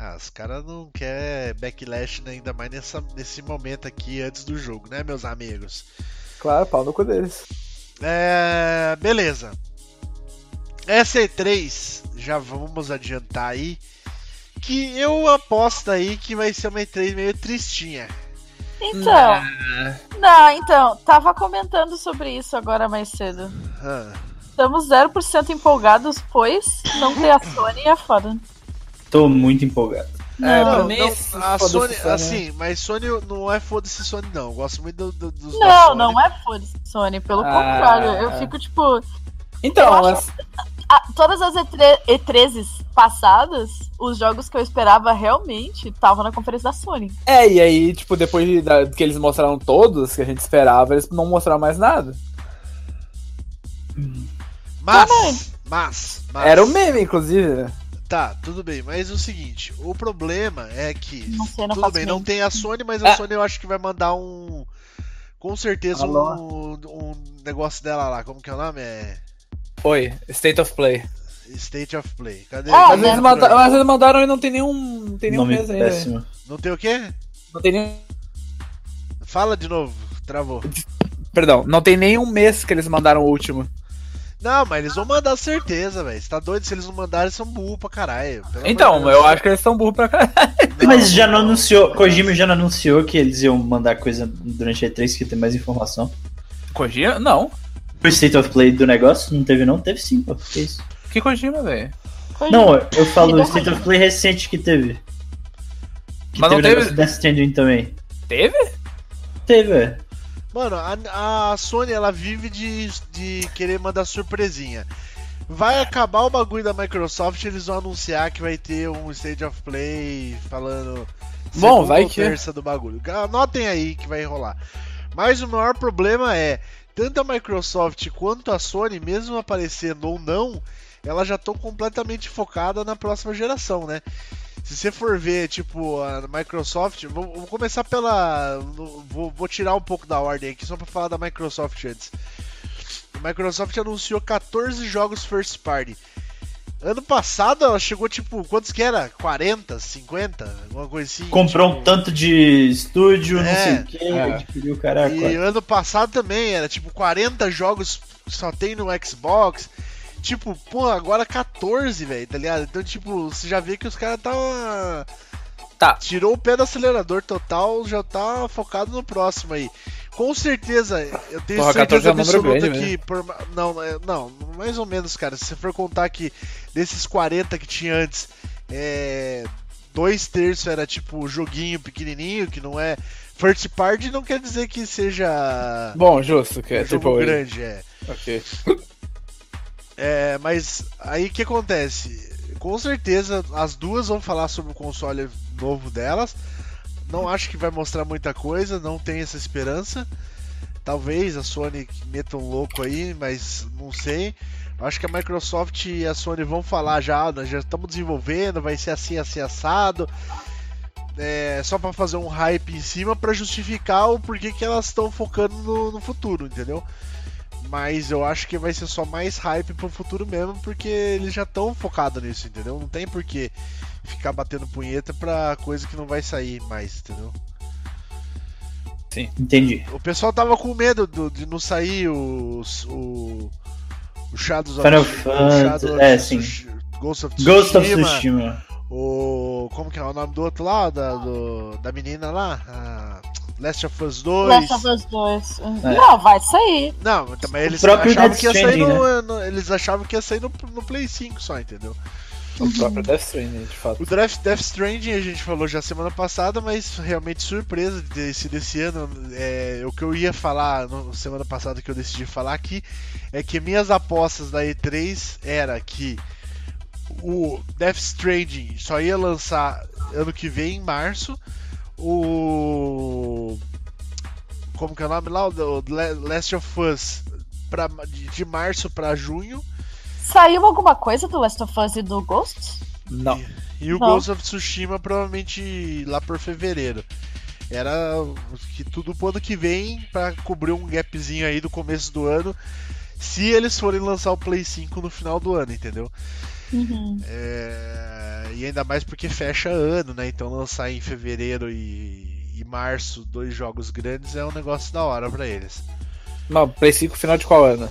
Speaker 2: Ah, os caras não querem backlash né, ainda mais nessa, nesse momento aqui antes do jogo, né, meus amigos?
Speaker 4: Claro, pau no cu deles.
Speaker 2: É. Beleza. Essa E3, já vamos adiantar aí. Que eu aposto aí que vai ser uma E3 meio tristinha.
Speaker 5: Então. Não, então, tava comentando sobre isso agora mais cedo.
Speaker 2: Ah,
Speaker 5: Estamos 0% empolgados, pois não ter a Sony é foda.
Speaker 3: Tô muito empolgado.
Speaker 4: É,
Speaker 5: Não,
Speaker 4: pra
Speaker 2: Não,
Speaker 4: mim,
Speaker 2: não,
Speaker 4: foda-se
Speaker 2: a Sony,
Speaker 4: Sony.
Speaker 2: assim, mas Sony não é foda-se Sony, não. Eu gosto muito do, do, dos da
Speaker 5: Não,
Speaker 2: Sony.
Speaker 5: não é foda-se, Sony. Pelo
Speaker 4: Ah.
Speaker 5: contrário, eu fico tipo.
Speaker 4: Então,
Speaker 5: Eu
Speaker 4: mas,
Speaker 5: ah, todas as E3, E3s passadas, os jogos que eu esperava realmente estavam na conferência da Sony.
Speaker 4: é, e aí, tipo, depois de, da- que eles mostraram todos que a gente esperava, eles não mostraram mais nada.
Speaker 2: Mas, mas, mas.
Speaker 4: Era o meme, inclusive. né?
Speaker 2: Tá, tudo bem, mas o seguinte, o problema é que.
Speaker 5: Não sei, não
Speaker 2: tudo bem, não tem a Sony, mas a
Speaker 4: Ah.
Speaker 2: Sony eu acho que vai mandar um. Com certeza um, um negócio dela lá. Como que é o nome? É.
Speaker 4: Oi, State of Play.
Speaker 2: State of Play. Cadê?
Speaker 5: Ah,
Speaker 2: cadê
Speaker 4: eles,
Speaker 2: o
Speaker 4: manda- eles mandaram e não tem nenhum. Não tem nenhum
Speaker 3: Nome
Speaker 4: mês ainda.
Speaker 3: péssimo.
Speaker 2: Não tem o quê?
Speaker 4: Não tem nenhum.
Speaker 2: Fala de novo, travou.
Speaker 4: Perdão, não tem nenhum mês que eles mandaram o último.
Speaker 2: Não, mas eles vão mandar certeza, velho. Você tá doido? Se eles não mandarem, eles são burro pra caralho.
Speaker 4: Então, eu acho que eles são burros pra caralho.
Speaker 3: Mas já não anunciou, Kojima já não anunciou que eles iam mandar coisa durante a E3 que tem mais informação.
Speaker 4: Kojima? Não.
Speaker 3: O State of Play do negócio não teve não? Teve sim, pô. Que isso?
Speaker 4: Que Kojima, velho?
Speaker 3: Não, eu falo State of Play recente que teve. Que
Speaker 4: Mas não
Speaker 3: teve o
Speaker 4: teve-
Speaker 3: Death Stranding também.
Speaker 4: Teve?
Speaker 3: Teve, é.
Speaker 2: Mano, a, a Sony ela vive de, de querer mandar surpresinha. Vai acabar o bagulho da Microsoft, eles vão anunciar que vai ter um State of Play falando.
Speaker 4: Bom, vai que- é.
Speaker 2: terça do bagulho. Anotem aí que vai rolar. Mas o maior problema é, tanto a Microsoft quanto a Sony, mesmo aparecendo ou não, elas já estão completamente focadas na próxima geração, né? Se você for ver, tipo, a Microsoft, vou, vou começar pela. Vou, vou tirar um pouco da ordem aqui, só pra falar da Microsoft antes. A Microsoft anunciou 14 jogos first party. Ano passado ela chegou, tipo, quantos que era? 40, 50? Alguma coisa assim?
Speaker 3: Comprou um
Speaker 2: tipo,
Speaker 3: tanto de estúdio, não
Speaker 2: É,
Speaker 3: sei o que,
Speaker 4: é.
Speaker 3: adquiriu o caraca.
Speaker 2: E ano passado também era tipo 40 jogos só tem no Xbox. Tipo, pô, agora 14, velho, tá ligado? Então, tipo, você já vê que os caras tá.
Speaker 4: Tá.
Speaker 2: Tirou o pé do acelerador total, já tá focado no próximo aí. Com certeza, eu tenho
Speaker 4: Porra, 14
Speaker 2: certeza
Speaker 4: é
Speaker 2: absoluta
Speaker 4: grande,
Speaker 2: que. Por, não, é- não, mais ou menos, cara. Se você for contar que desses 40 que tinha antes, é. Dois terços era tipo joguinho pequenininho, que não é. First party não quer dizer que seja.
Speaker 4: Bom, justo, que é
Speaker 2: um
Speaker 4: tipo.
Speaker 2: grande, é.
Speaker 4: Ok.
Speaker 2: É, mas aí o que acontece? Com certeza as duas vão falar sobre o console novo delas. Não acho que vai mostrar muita coisa, não tenho essa esperança. Talvez a Sony meta um louco aí, mas não sei. Acho que a Microsoft e a Sony vão falar já, nós já estamos desenvolvendo, vai ser assim, assim, assado. É, só para fazer um hype em cima para justificar o porquê que elas estão focando no, no futuro, entendeu? Mas eu acho que vai ser só mais hype pro futuro mesmo, porque eles já estão focados nisso, entendeu? Não tem por que ficar batendo punheta pra coisa que não vai sair mais, entendeu?
Speaker 3: Entendi.
Speaker 2: O pessoal tava com medo do- de não sair os, o, o Shadows
Speaker 3: Final
Speaker 2: of,
Speaker 3: Fantasy,
Speaker 2: Shadow
Speaker 3: é,
Speaker 2: of
Speaker 3: sim.
Speaker 2: Ghost of
Speaker 3: Ghost of
Speaker 2: Tsushima,
Speaker 3: Tsushima.
Speaker 2: o como que é o nome do outro lá, da, do- da menina lá, a Last of Us 2.
Speaker 5: Last of Us 2.
Speaker 3: É.
Speaker 5: Não, vai sair.
Speaker 2: Não, também eles achavam que ia sair
Speaker 3: Stranding,
Speaker 2: no, no- eles achavam que ia sair no, no Play 5 só, entendeu?
Speaker 4: O próprio Death Stranding, de fato.
Speaker 2: O Draft Death Stranding a gente falou já semana passada, mas realmente surpresa de ter sido esse ano. É, o que eu ia falar na semana passada que eu decidi falar aqui é que minhas apostas da E3 era que o Death Stranding só ia lançar ano que vem, em março. O. Como que é o nome lá? O Last of Us pra, de, de março pra junho.
Speaker 5: Saiu alguma coisa do Last of Us e do Ghost?
Speaker 4: Não.
Speaker 2: E o
Speaker 5: Não.
Speaker 2: Ghost of Tsushima provavelmente lá por fevereiro. Era que tudo pro ano que vem pra cobrir um gapzinho aí do começo do ano. Se eles forem lançar o Play 5 no final do ano, entendeu?
Speaker 5: Uhum.
Speaker 2: É, E ainda mais porque fecha ano, né? Então lançar em fevereiro e, e março dois jogos grandes é um negócio da hora pra eles.
Speaker 4: Não, Play 5 final de qual ano?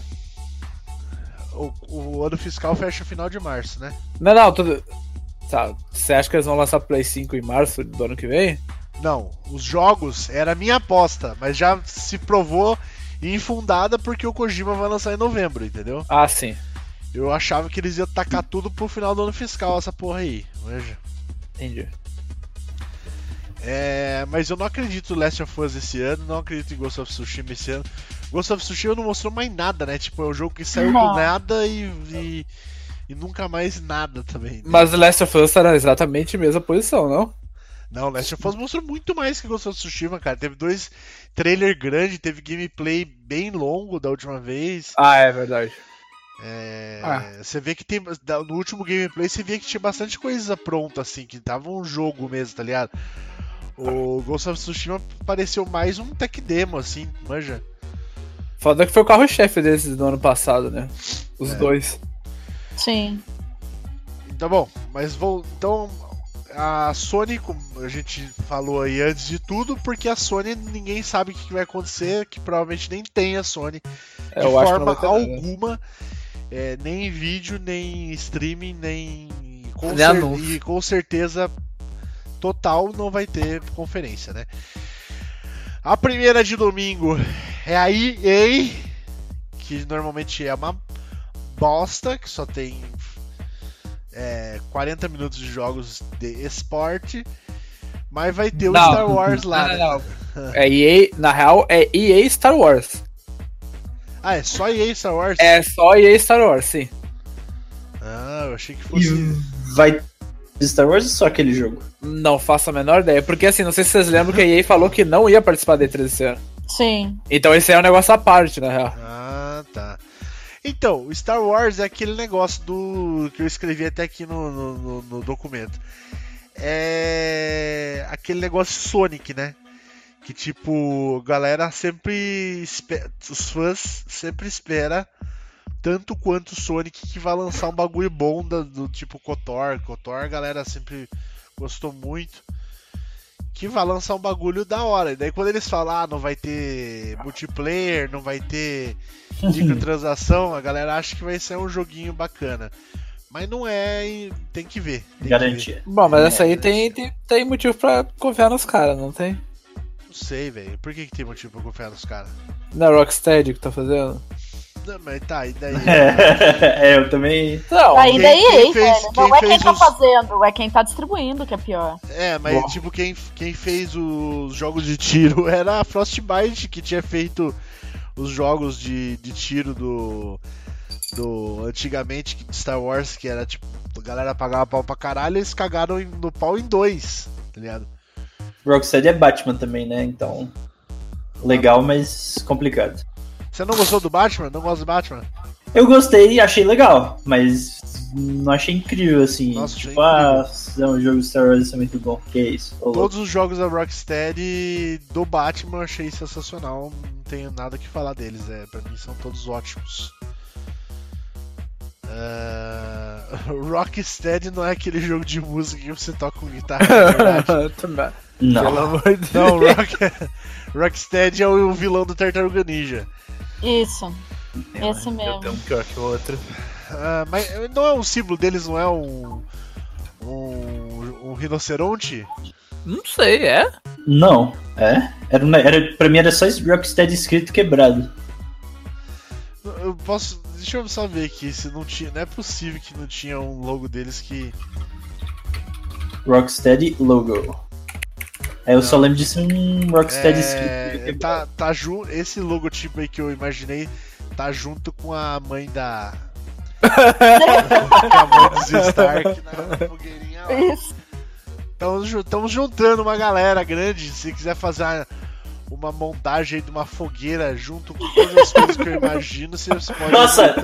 Speaker 2: O, o ano fiscal fecha final de março, né?
Speaker 4: Não, não, tudo. Tá, você acha que eles vão lançar Play 5 em março do ano que vem?
Speaker 2: Não, os jogos era a minha aposta, mas já se provou infundada porque o Kojima vai lançar em novembro, entendeu?
Speaker 4: Ah, sim.
Speaker 2: Eu achava que eles iam tacar tudo pro final do ano fiscal, essa porra aí. Veja.
Speaker 4: Entendi.
Speaker 2: É, mas eu não acredito no Last of Us esse ano, não acredito em Ghost of Tsushima esse ano. Ghost of Tsushima não mostrou mais nada, né? Tipo, é um jogo que saiu
Speaker 5: Não.
Speaker 2: do nada e, e, e nunca mais nada também. né?
Speaker 4: Mas o Last of Us tá exatamente a mesma posição, não?
Speaker 2: Não, Last of Us mostrou muito mais que Ghost of Tsushima, cara. Teve dois trailer grandes, teve gameplay bem longo da última vez.
Speaker 4: Ah, é verdade.
Speaker 2: É,
Speaker 4: Ah.
Speaker 2: Você vê que tem. No último gameplay você via que tinha bastante coisa pronta, assim, que tava um jogo mesmo, tá ligado? O Ghost of Tsushima pareceu mais um tech demo, assim, manja.
Speaker 4: Foda que foi o carro-chefe desses do ano passado, né? Os dois.
Speaker 5: Sim.
Speaker 2: Tá bom, mas vou. Então, a Sony, como a gente falou aí antes de tudo, porque a Sony ninguém sabe o que vai acontecer, que provavelmente nem tem a Sony
Speaker 4: É,
Speaker 2: de forma alguma, é, nem em vídeo, nem em streaming, nem. Com, cer-
Speaker 4: anúncio.
Speaker 2: e com certeza total não vai ter conferência, né? A primeira de domingo é a EA, que normalmente é uma bosta, que só tem é, 40 minutos de jogos de esporte, mas vai ter o
Speaker 4: Não.
Speaker 2: Star Wars lá.
Speaker 4: Não,
Speaker 2: né?
Speaker 4: não, É EA, na real, é EA Star Wars.
Speaker 2: Ah, é só EA Star Wars?
Speaker 4: É só EA Star Wars, sim.
Speaker 2: Ah, eu achei que
Speaker 3: E
Speaker 2: fosse.
Speaker 3: vai Star Wars ou só aquele jogo?
Speaker 4: Não faço a menor ideia. Porque assim, não sei se vocês lembram que a EA falou que não ia participar da E3 esse ano.
Speaker 5: Sim.
Speaker 4: Então esse é um negócio à parte, na real.
Speaker 2: Ah, tá. Então, o Star Wars é aquele negócio do que eu escrevi até aqui no, no, no- no documento. É aquele negócio Sonic, né? Que tipo, a galera sempre espe- os fãs sempre espera tanto quanto o Sonic que vai lançar um bagulho bom da- do tipo Kotor. Kotor a galera sempre gostou muito. Que vai lançar um bagulho da hora. E daí quando eles falam, ah, não vai ter multiplayer, não vai ter microtransação, a galera acha que vai ser um joguinho bacana. Mas não é, e tem que ver. tem que ver.
Speaker 3: Garantia.
Speaker 4: Bom, mas
Speaker 3: É,
Speaker 4: essa aí tem, tem, tem motivo pra confiar nos caras, não tem?
Speaker 2: Não sei, velho. Por que, que tem motivo pra confiar nos caras?
Speaker 4: Na Rocksteady que tá fazendo.
Speaker 2: Não, mas tá, e daí?
Speaker 3: é, eu também.
Speaker 4: Não,
Speaker 5: Aí
Speaker 2: quem-
Speaker 5: daí,
Speaker 2: quem
Speaker 5: hein,
Speaker 2: fez-
Speaker 5: velho.
Speaker 2: quem
Speaker 5: Não é quem tá
Speaker 2: os-
Speaker 5: fazendo, é quem tá distribuindo que é pior.
Speaker 2: É, mas
Speaker 3: Bom.
Speaker 2: tipo, quem, quem fez os jogos de tiro era a Frostbite, que tinha feito os jogos de, de tiro do. do antigamente de Star Wars, que era tipo, a galera pagava pau pra caralho, eles cagaram no pau em dois, tá ligado?
Speaker 3: Rocksteady é Batman também, né? Então. Legal, mas complicado.
Speaker 2: Você não gostou do Batman? Não gosta do Batman?
Speaker 3: Eu gostei e achei legal, mas não achei incrível assim.
Speaker 2: Nossa,
Speaker 3: tipo,
Speaker 2: achei
Speaker 3: ah, é um jogo Star Wars isso é muito bom. Que isso? Ô, louco.
Speaker 2: Todos os jogos da Rocksteady do Batman eu achei sensacional, não tenho nada que falar deles, é, pra mim são todos ótimos. Ah, Rocksteady não é aquele jogo de música que você toca com guitarra, é verdade.
Speaker 4: Também.
Speaker 3: Não.
Speaker 4: Pelo amor de Deus.
Speaker 2: Não, Rock... Rocksteady é o vilão do Tartaruga Ninja.
Speaker 5: Isso. Esse
Speaker 4: Eu
Speaker 5: mesmo.
Speaker 4: tenho um pior que o outro.
Speaker 2: Ah, mas não é um símbolo deles, não é um. Um, um rinoceronte?
Speaker 4: Não sei, é?
Speaker 3: Não, é? Era, era, pra mim era só esse Rocksteady escrito quebrado.
Speaker 2: Eu posso. Deixa eu só ver aqui se não tinha. Não é possível que não tinha um logo deles que.
Speaker 3: Rocksteady logo. Aí eu só lembro de ser um Rocksteady
Speaker 2: É, tá, tá junto. Esse logotipo aí que eu imaginei tá junto com a mãe da. com a mãe do Zio Stark na fogueirinha lá.
Speaker 5: Isso.
Speaker 2: Estamos juntando uma galera grande. Se quiser fazer uma, montagem aí de uma fogueira junto com todas as coisas que eu imagino, você pode.
Speaker 3: Nossa,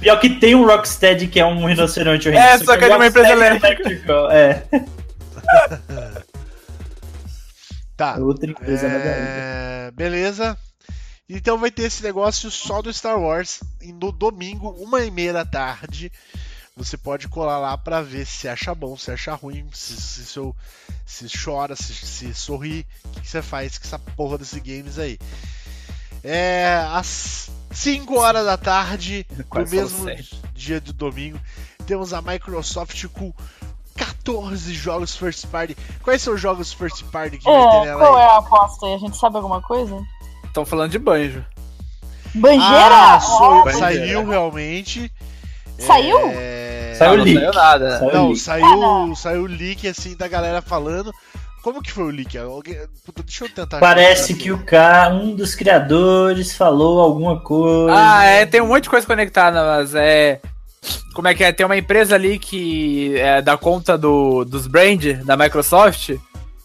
Speaker 3: pior que tem um Rocksteady que é um rinoceronte.
Speaker 4: É, só que é de uma empresa
Speaker 3: Electrical, É,
Speaker 2: Tá.
Speaker 3: outra empresa ver.
Speaker 2: É, beleza. Então vai ter esse negócio só do Star Wars e no domingo, uma e meia da tarde. Você pode colar lá pra ver se acha bom, se acha ruim, se, se, seu- se chora, se, se sorri, o que, que você faz com essa porra desse games aí. É às 5 horas da tarde do
Speaker 4: falou
Speaker 2: mesmo dia de domingo, temos a Microsoft com 14 jogos first party. Quais são os jogos first party que vai ter
Speaker 5: É,
Speaker 2: nela
Speaker 5: qual
Speaker 2: aí?
Speaker 5: é a aposta aí? A gente sabe alguma coisa?
Speaker 4: Estão falando de banjo.
Speaker 5: Banjeira?
Speaker 2: Ah, so-
Speaker 5: Ó,
Speaker 3: Banjeira.
Speaker 2: saiu realmente.
Speaker 5: Saiu?
Speaker 2: É,
Speaker 3: Saiu
Speaker 4: não,
Speaker 3: leak.
Speaker 4: Não saiu nada.
Speaker 3: Saiu
Speaker 2: Não,
Speaker 3: leak.
Speaker 2: saiu, saiu leak assim da galera falando. Como que foi o leak? Alguém... Puta, deixa eu tentar.
Speaker 3: Parece que o cara, um dos criadores, falou alguma coisa.
Speaker 4: Ah, é, tem um monte de coisa conectada, mas é. Como é que é? Tem uma empresa ali que é, dá conta do, dos brand da Microsoft.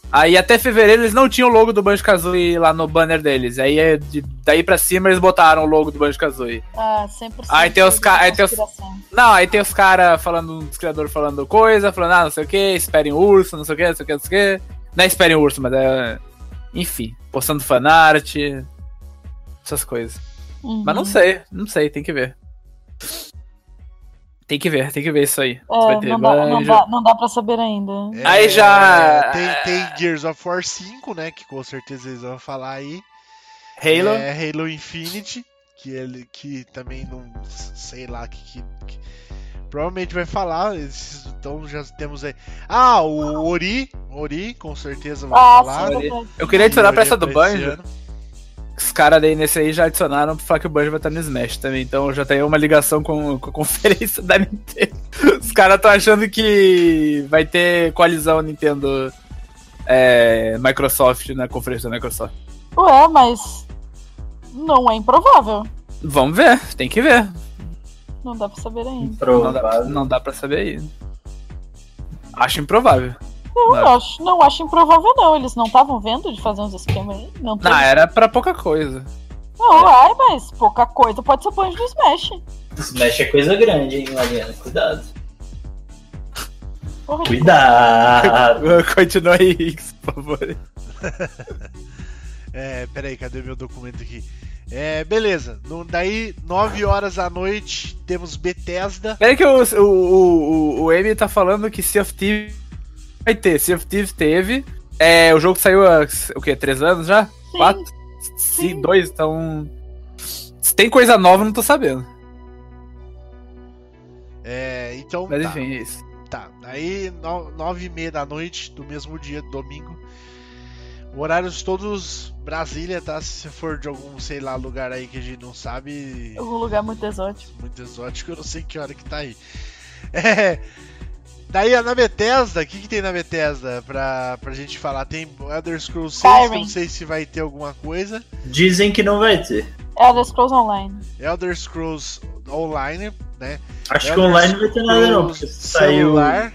Speaker 4: Aí até fevereiro eles não tinham o logo do Banjo Kazooie lá no banner deles. Aí é de- daí pra cima eles botaram o logo do Banjo Kazooie.
Speaker 5: Ah, 100%
Speaker 4: Aí tem os ca- aí tem os-
Speaker 5: conspiração.
Speaker 4: Não, aí tem os caras falando, os criadores falando coisa, falando, ah, não sei o que, esperem o urso, não sei o que, não sei o que, não sei o que. Não é esperem o urso, mas é. Enfim, postando fanart. Essas coisas.
Speaker 5: Uhum.
Speaker 4: Mas não sei, não sei, tem que ver. Tem que ver, tem que ver isso aí.
Speaker 5: É,
Speaker 4: Vai ter
Speaker 5: não, dá, não, dá, não dá pra saber ainda.
Speaker 2: É,
Speaker 4: Aí já-
Speaker 2: Tem, tem Gears of War 5, né? Que com certeza eles vão falar aí.
Speaker 4: Halo.
Speaker 2: É Halo Infinite, que ele que também não sei lá que, que- que- provavelmente vai falar. Então já temos aí. Ah, o Ori, Ori com certeza vai
Speaker 5: Ah,
Speaker 2: falar.
Speaker 5: sim.
Speaker 4: Eu queria adicionar pra
Speaker 2: é
Speaker 4: essa do
Speaker 2: esse
Speaker 4: Banjo. Os caras daí nesse aí já adicionaram pra falar que o Banjo vai estar no Smash também. Então já tem uma ligação com, com a conferência da Nintendo. Os caras estão achando que vai ter coalizão Nintendo é, Microsoft na conferência da Microsoft.
Speaker 5: Ué, mas. Não é improvável.
Speaker 4: Vamos ver, tem que ver.
Speaker 5: Não dá pra saber ainda.
Speaker 4: Não dá, não dá pra saber aí. Acho improvável.
Speaker 5: Não,
Speaker 4: Não.
Speaker 5: eu acho, não acho improvável, não. Eles não estavam vendo de fazer uns esquemas aí? Não,
Speaker 4: Não,
Speaker 5: teve-
Speaker 4: era pra pouca coisa.
Speaker 5: não, ai, mas pouca coisa pode ser o banjo do Smash.
Speaker 3: Smash é coisa grande, hein, Mariana? Cuidado.
Speaker 5: Porra,
Speaker 3: Cuidado.
Speaker 4: Continua aí, por favor.
Speaker 2: É, peraí, cadê meu documento aqui? É, beleza. No- daí, 9 horas da noite, temos Bethesda.
Speaker 4: Peraí que o, o, o, o Amy tá falando que Sea of Thieves vai ter. Sea of Thieves teve. É, o jogo saiu há, o quê? Três anos já?
Speaker 5: Sim.
Speaker 4: Quatro? Sim, dois, então... Se tem coisa nova, eu não tô sabendo.
Speaker 2: É, então,
Speaker 4: Mas
Speaker 2: tá,
Speaker 4: enfim, é isso.
Speaker 2: tá. Daí, 9 e meia da noite do mesmo dia, domingo. Horários todos Brasília, tá? Se você for de algum, sei lá, lugar aí que a gente não sabe,
Speaker 5: Um lugar muito exótico.
Speaker 2: muito exótico, eu não sei que hora que tá aí. É. Daí na Bethesda, o que, que tem na Bethesda pra, pra gente falar? Tem Elder Scrolls 6, que eu
Speaker 5: Skyrim.
Speaker 2: não sei se vai ter alguma coisa.
Speaker 3: Dizem que não vai ter.
Speaker 5: Elder Scrolls Online.
Speaker 2: Elder Scrolls Online, né?
Speaker 3: Acho que
Speaker 2: Elder
Speaker 3: online não vai ter nada não, porque
Speaker 2: Scrolls
Speaker 3: saiu
Speaker 2: celular.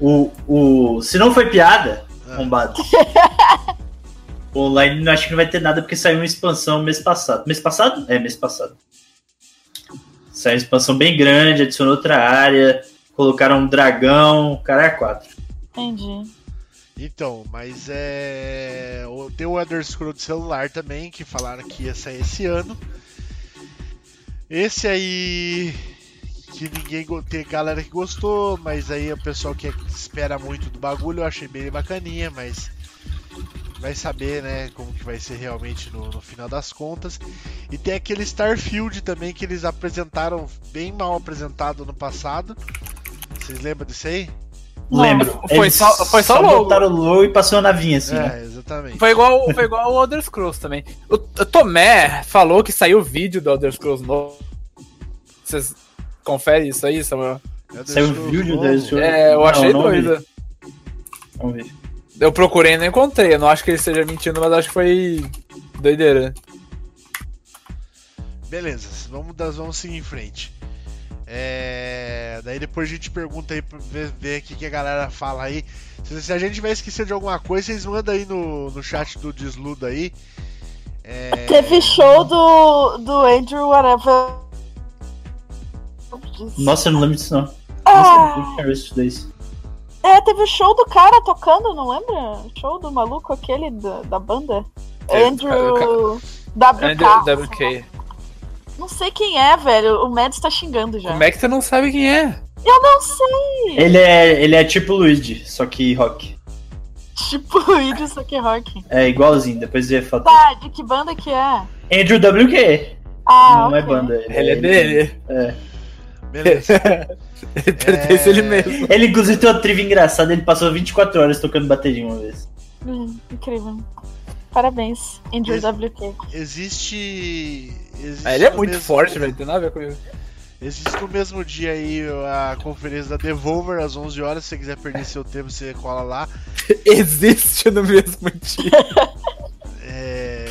Speaker 3: o, o... Se não foi piada,
Speaker 2: Ah.
Speaker 3: O online não acho que não vai ter nada porque saiu uma expansão mês passado. Mês passado? É, mês passado. Saiu uma expansão bem grande, adicionou outra área, colocaram um dragão, cara é quatro.
Speaker 5: Entendi.
Speaker 2: Então, mas é. o- Tem o Elder Scrolls celular também, que falaram que ia sair esse ano. Esse aí. Que ninguém. Tem galera que gostou, mas aí o pessoal que espera muito do bagulho, eu achei bem bacaninha, mas. Vai saber, né, como que vai ser realmente no, no final das contas. E tem aquele Starfield também que eles apresentaram, bem mal apresentado no passado. Vocês lembram disso aí?
Speaker 5: Não.
Speaker 3: Lembro.
Speaker 4: Foi
Speaker 3: eles
Speaker 4: só- foi só logo.
Speaker 3: botaram o logo e passou a navinha assim, né?
Speaker 2: é, exatamente.
Speaker 4: Foi igual, foi igual o Elder Scrolls também. O, o Tomé falou que saiu vídeo do Elder Scrolls novo. Vocês conferem isso aí, Samuel?
Speaker 2: Elder
Speaker 3: Saiu
Speaker 2: Scrolls
Speaker 3: vídeo
Speaker 2: novo.
Speaker 3: da Scrolls.
Speaker 4: É, eu
Speaker 3: Não,
Speaker 4: achei
Speaker 3: não vi.
Speaker 4: doido.
Speaker 3: Vamos ver.
Speaker 4: Eu procurei e não encontrei. Eu não acho que ele esteja mentindo, mas acho que foi doideira.
Speaker 2: Beleza, vamos, vamos seguir em frente. É, Daí depois a gente pergunta aí pra ver, ver o que que a galera fala aí. Se, se a gente vai esquecer de alguma coisa, vocês mandam aí no, no chat do Desludo aí. É,
Speaker 5: Teve show do, do Andrew Whatever.
Speaker 3: Nossa, eu não lembro disso não.
Speaker 5: Ah,
Speaker 3: Nossa, eu
Speaker 5: é, teve o show do cara tocando, não lembra? Show do maluco aquele da, da banda.
Speaker 4: Teve,
Speaker 5: Andrew WK.
Speaker 4: Andrew WK.
Speaker 5: Não sei quem é, velho. O Mads tá xingando já.
Speaker 4: Como é que tu não sabe quem é?
Speaker 5: Eu não sei.
Speaker 3: Ele é, ele é tipo Luigi, só que rock.
Speaker 5: Tipo, Luigi, só que rock.
Speaker 3: É igualzinho, depois vê a foto.
Speaker 5: Tá, de que banda que é?
Speaker 3: Andrew WQ.
Speaker 5: Ah,
Speaker 3: não é
Speaker 5: ok.
Speaker 3: banda.
Speaker 4: Ele é dele.
Speaker 2: Beleza.
Speaker 4: Ele pertence a ele mesmo.
Speaker 3: Ele inclusive tem uma trivia engraçada, ele passou 24 horas tocando bateria uma vez.
Speaker 5: Hum, incrível. Parabéns, Andrew
Speaker 2: Esse-
Speaker 5: WK.
Speaker 2: Existe. existe
Speaker 4: Ah, ele é
Speaker 2: no
Speaker 4: muito
Speaker 2: mesmo-
Speaker 4: forte, velho. Tem nada a ver comigo.
Speaker 2: Existe no mesmo dia aí a conferência da Devolver às 11 horas. Se você quiser perder seu tempo, você cola lá.
Speaker 4: Existe no mesmo dia.
Speaker 2: É.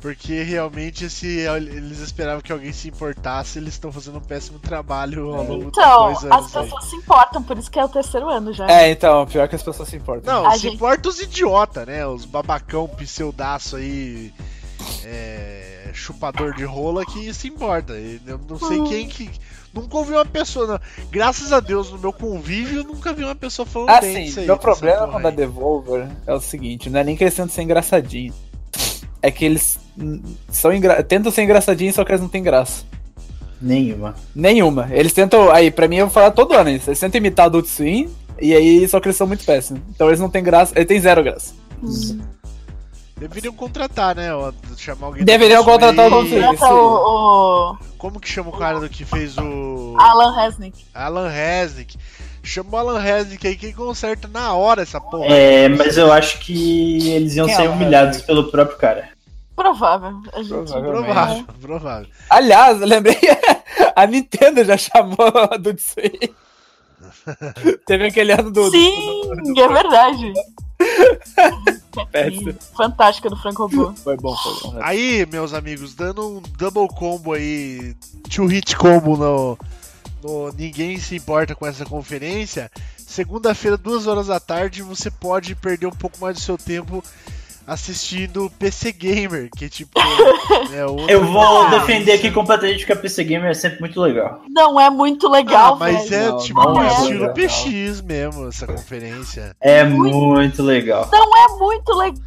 Speaker 2: Porque realmente se eles esperavam que alguém se importasse, eles estão fazendo um péssimo trabalho ao longo
Speaker 5: Então,
Speaker 2: dos dois
Speaker 5: as
Speaker 2: anos. aí.
Speaker 5: pessoas se importam, por isso que é o terceiro ano já.
Speaker 4: É, então, pior que as pessoas se importam.
Speaker 2: Não,
Speaker 5: A
Speaker 2: se
Speaker 5: gente-
Speaker 2: importa os idiota, né? Os babacão pseudaço aí. É, chupador de rola que se importa. Eu não sei
Speaker 5: Hum.
Speaker 2: quem que. Nunca ouvi uma pessoa. não. Graças a Deus, no meu convívio, eu nunca vi uma pessoa falando bem
Speaker 4: Assim,
Speaker 2: disso aí.
Speaker 4: meu problema com a
Speaker 2: aí.
Speaker 4: Devolver é o seguinte, não é nem que eles tentam ser engraçadinhos. É que eles hum, são engra... tentam ser engraçadinhos, só que eles não têm graça.
Speaker 3: Nenhuma.
Speaker 4: Nenhuma. Eles tentam. Aí, pra mim, eu vou falar todo ano isso. Eles tentam imitar Adult Swim, e aí, só que eles são muito péssimos. Então eles não têm graça. Ele tem zero graça.
Speaker 2: Deveriam contratar, né? ó, Chamar alguém.
Speaker 4: Deveriam contratar o
Speaker 5: o
Speaker 2: Como que chama o cara do que fez o.
Speaker 5: Alan Resnick.
Speaker 2: Alan Resnick. Chama o Alan Resnick aí que conserta na hora essa porra.
Speaker 3: É, mas eu acho que eles iam
Speaker 4: Quem é
Speaker 3: ser
Speaker 4: o
Speaker 3: humilhados pelo próprio cara.
Speaker 5: Provável. A gente...
Speaker 4: Provável.
Speaker 2: Provável, provável.
Speaker 4: Aliás, eu lembrei, a Nintendo já chamou Adult Swim. Teve aquele ano do.
Speaker 5: Sim, é verdade. Fantástica do Franco Robô.
Speaker 4: Foi bom, foi bom.
Speaker 2: Aí, meus amigos, dando um double combo aí, two hit combo no, no Ninguém Se Importa com essa conferência. Segunda-feira, duas horas da tarde, você pode perder um pouco mais do seu tempo assistindo PC Gamer, que tipo. é
Speaker 3: Eu vou defender aqui completamente que a PC Gamer é sempre muito legal.
Speaker 5: Não é muito legal,
Speaker 2: Ah, mas
Speaker 5: velho.
Speaker 2: é
Speaker 4: Não,
Speaker 2: tipo
Speaker 5: não é
Speaker 2: estilo
Speaker 4: legal.
Speaker 2: PX mesmo, essa conferência.
Speaker 3: É muito legal.
Speaker 5: Não é muito legal.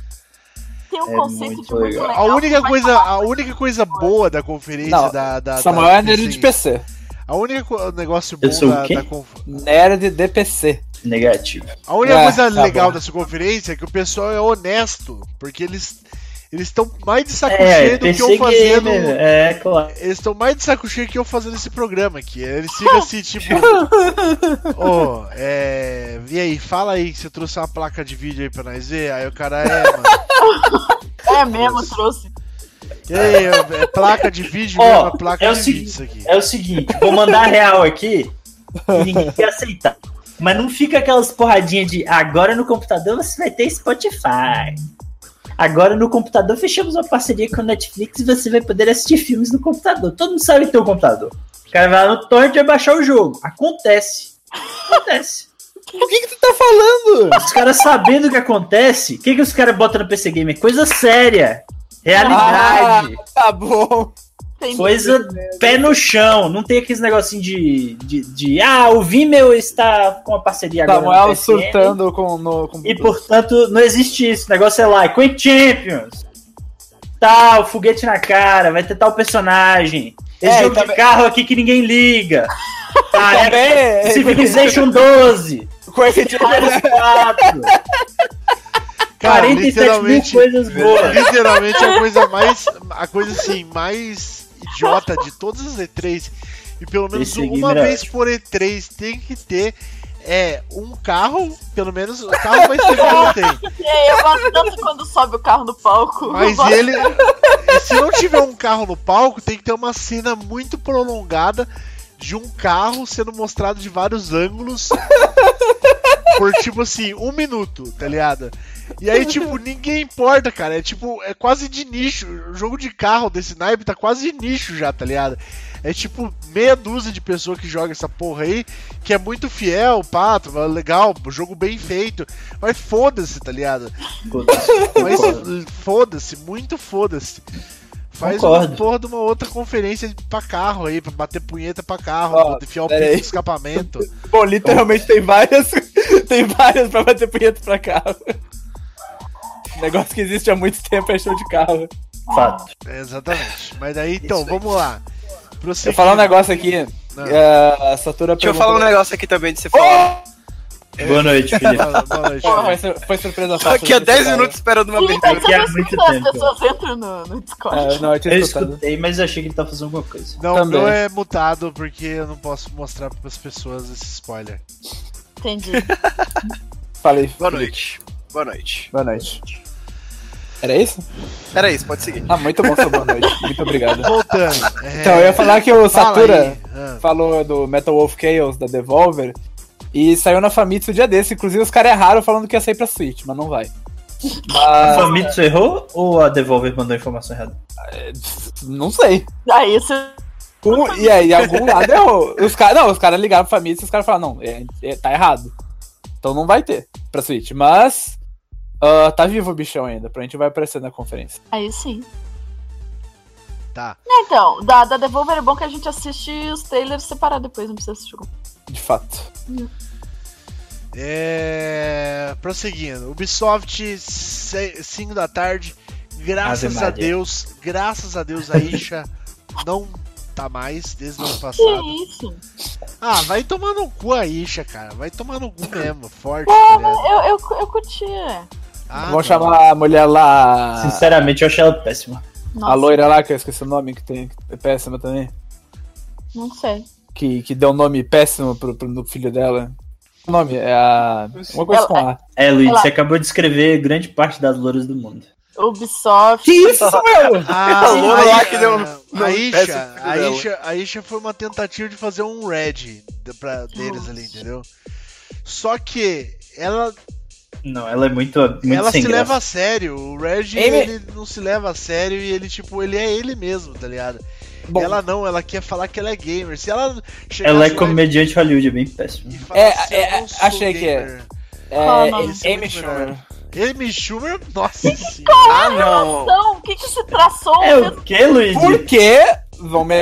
Speaker 5: Tem um
Speaker 3: É
Speaker 5: conceito
Speaker 3: muito
Speaker 5: de muito
Speaker 3: legal.
Speaker 5: legal.
Speaker 2: A única coisa, a única coisa boa da conferência
Speaker 4: Não,
Speaker 2: da, da,
Speaker 4: Samuel
Speaker 2: da
Speaker 4: é nerd de PC.
Speaker 2: A única negócio bom da, da conf-
Speaker 4: Nerd de PC.
Speaker 3: Negativo.
Speaker 2: A única
Speaker 4: É,
Speaker 2: coisa
Speaker 4: tá
Speaker 2: legal
Speaker 4: bom.
Speaker 2: dessa conferência é que o pessoal é honesto, porque eles eles estão mais de saco
Speaker 3: É,
Speaker 2: cheio do que eu fazendo.
Speaker 3: Gamer, é, claro.
Speaker 2: Eles estão mais de saco cheio que eu fazendo esse programa aqui. Eles ficam assim, tipo. Ô, é. E aí, fala aí que você trouxe uma placa de vídeo aí pra nós ver. Aí o cara é, mano.
Speaker 5: É mesmo, trouxe.
Speaker 2: E aí, é placa de vídeo
Speaker 3: Ó,
Speaker 2: mesmo, é placa
Speaker 3: é o
Speaker 2: de
Speaker 3: seguinte,
Speaker 2: vídeo isso aqui.
Speaker 3: É o seguinte, vou mandar real aqui e ninguém quer aceitar. Mas não fica aquelas porradinhas de agora no computador você vai ter Spotify. Agora no computador fechamos uma parceria com a Netflix e você vai poder assistir filmes no computador. Todo mundo sabe que tem um computador. O cara vai lá no torrent e vai baixar o jogo. Acontece. Acontece.
Speaker 4: O que, que tu tá falando?
Speaker 3: Os caras sabendo o que acontece, o que, que os caras botam no PC Gamer? Coisa séria. Realidade.
Speaker 4: Tá bom.
Speaker 5: Entendi.
Speaker 3: Coisa pé no chão. Não tem aqueles negocinho de, de, de, Ah, o Vimeo está com a parceria agora. no
Speaker 4: Samuel surtando com, no, com
Speaker 3: E portanto, não existe isso. O negócio é lá, Queen Champions. Tal, foguete na cara, vai ter tal personagem. Esse
Speaker 4: É,
Speaker 3: jogo
Speaker 4: e
Speaker 3: de
Speaker 4: também-
Speaker 3: carro aqui que ninguém liga. Tá, é
Speaker 4: Também.
Speaker 3: Civilization 12.
Speaker 4: Com esse tipo
Speaker 3: Mario 4.
Speaker 2: Cara,
Speaker 3: 47 mil
Speaker 2: literalmente.
Speaker 3: coisas boas.
Speaker 2: Literalmente a coisa mais. A coisa assim, mais idiota de todas as E3. E pelo menos
Speaker 3: Esse
Speaker 2: uma
Speaker 3: é
Speaker 2: vez por E3 tem que ter. É um carro, pelo menos o carro vai ser que não tem.
Speaker 5: É, eu gosto tanto quando sobe o carro no palco.
Speaker 2: Mas ele. Se não tiver um carro no palco, tem que ter uma cena muito prolongada de um carro sendo mostrado de vários ângulos. Por tipo assim, um minuto, tá ligado? E aí, tipo, ninguém importa, cara. É tipo, é quase de nicho. O jogo de carro desse naipe tá quase de nicho já, tá ligado? É tipo meia dúzia de pessoas que joga essa porra aí, que é muito fiel, pato, legal, jogo bem feito. Mas foda-se, tá ligado? Mas
Speaker 3: Concordo.
Speaker 2: foda-se, muito foda-se. Faz
Speaker 3: Concordo.
Speaker 2: uma porra de uma outra conferência pra carro aí, pra bater punheta pra carro,
Speaker 4: Ó,
Speaker 2: pra enfiar o pinto no escapamento.
Speaker 4: Bom, literalmente tem várias. tem várias pra bater punheta pra carro. Negócio que existe há muito tempo é show de carro.
Speaker 3: Fato.
Speaker 2: É, exatamente. Mas daí, então,
Speaker 3: Isso aí.
Speaker 2: vamos lá.
Speaker 4: Eu
Speaker 2: Prosseguindo.
Speaker 4: vou falar um negócio aqui. É, a Satura
Speaker 6: Deixa eu falar um negócio aqui também de você falar.
Speaker 3: Boa noite, Felipe.
Speaker 2: Boa, boa noite.
Speaker 4: Pô, foi, foi surpresa fácil
Speaker 6: aqui há
Speaker 4: de
Speaker 6: 10
Speaker 4: escutar.
Speaker 6: minutos esperando uma abertura.
Speaker 5: você
Speaker 3: há
Speaker 5: não
Speaker 3: muito
Speaker 5: escuta as
Speaker 3: tempo.
Speaker 5: pessoas entram no, no Discord.
Speaker 4: É, não, eu tinha
Speaker 3: Eu escutei, mas achei que ele tá fazendo alguma coisa.
Speaker 2: Não,
Speaker 4: Também.
Speaker 2: o meu é mutado porque eu não posso mostrar pras pessoas esse spoiler.
Speaker 5: Entendi.
Speaker 4: Falei.
Speaker 6: Boa noite. Boa noite.
Speaker 4: Boa noite. Era isso?
Speaker 6: Era isso, pode seguir.
Speaker 4: Ah, muito bom, seu boa noite. Muito obrigado.
Speaker 2: Voltando. é,
Speaker 4: Então, eu ia falar que o
Speaker 2: fala
Speaker 4: Satura
Speaker 2: aí. Ah.
Speaker 4: falou do Metal Wolf Chaos da Devolver e saiu na Famitsu um dia desse. Inclusive, os caras erraram falando que ia sair pra Switch, mas não vai.
Speaker 3: A
Speaker 4: Mas,
Speaker 3: Famitsu errou ou a Devolver mandou a informação errada?
Speaker 4: não sei.
Speaker 5: Aí você.
Speaker 4: Um- e aí, algum lado errou. Os caras, não, os caras ligaram pra Famitsu e os caras falaram, não, é- é- tá errado. Então não vai ter pra Switch. Mas ah, tá vivo o bichão ainda, pra gente vai aparecer na conferência.
Speaker 5: Aí sim.
Speaker 2: Tá.
Speaker 5: Então, da, da Devolver é bom que a gente assiste os trailers separados depois, não precisa assistir.
Speaker 4: De fato.
Speaker 2: É... Prosseguindo. Ubisoft, 5 da tarde. Graças
Speaker 3: Ave
Speaker 2: a
Speaker 3: Maria.
Speaker 2: Deus, graças a Deus a Isha não tá mais desde o ano
Speaker 5: Que
Speaker 2: passado.
Speaker 5: isso?
Speaker 2: Ah, vai tomar no cu a Isha, cara. Vai tomar no cu mesmo, forte. tá ligado?
Speaker 5: Eu, eu, eu curti.
Speaker 2: Ah,
Speaker 4: Vamos
Speaker 2: não.
Speaker 4: chamar a mulher lá.
Speaker 3: Sinceramente, eu achei ela péssima.
Speaker 5: Nossa,
Speaker 4: A loira lá, que eu esqueci o nome, que tem que é péssima também.
Speaker 5: Não sei.
Speaker 4: Que, que deu um nome péssimo pro, pro no filho dela. O nome é a. Uma coisa
Speaker 5: Ela-
Speaker 4: com A.
Speaker 3: É, Luiz,
Speaker 5: Ela-
Speaker 3: você acabou de escrever grande parte das louras do mundo.
Speaker 5: Ubisoft.
Speaker 4: Que isso, meu?
Speaker 2: Ah,
Speaker 6: A lá que deu
Speaker 2: a, Isha,
Speaker 6: péssimo
Speaker 2: a. Isha, a Isha foi uma tentativa de fazer um red pra, deles ali, entendeu? Só que ela,
Speaker 3: Não, ela é muito, muito
Speaker 2: ela se
Speaker 3: sem
Speaker 2: leva
Speaker 3: graça.
Speaker 2: a sério. O Red,
Speaker 4: Ele-
Speaker 2: ele não se leva a sério e ele, tipo, ele é ele mesmo, tá ligado?
Speaker 4: Bom,
Speaker 2: Ela não, ela quer falar que ela é gamer. Se ela
Speaker 3: Ela é comediante Hollywood, é bem
Speaker 2: falasse,
Speaker 4: É, é,
Speaker 2: "Eu não sou
Speaker 4: achei que é.
Speaker 2: gamer",
Speaker 5: Qual
Speaker 4: é?
Speaker 2: Esse é
Speaker 4: Amy. Schumer.
Speaker 2: Amy Schumer, nossa senhora.
Speaker 6: Ah, não.
Speaker 5: O que que se traçou?
Speaker 3: É o que, Luiz?
Speaker 4: Por quê? Vão me...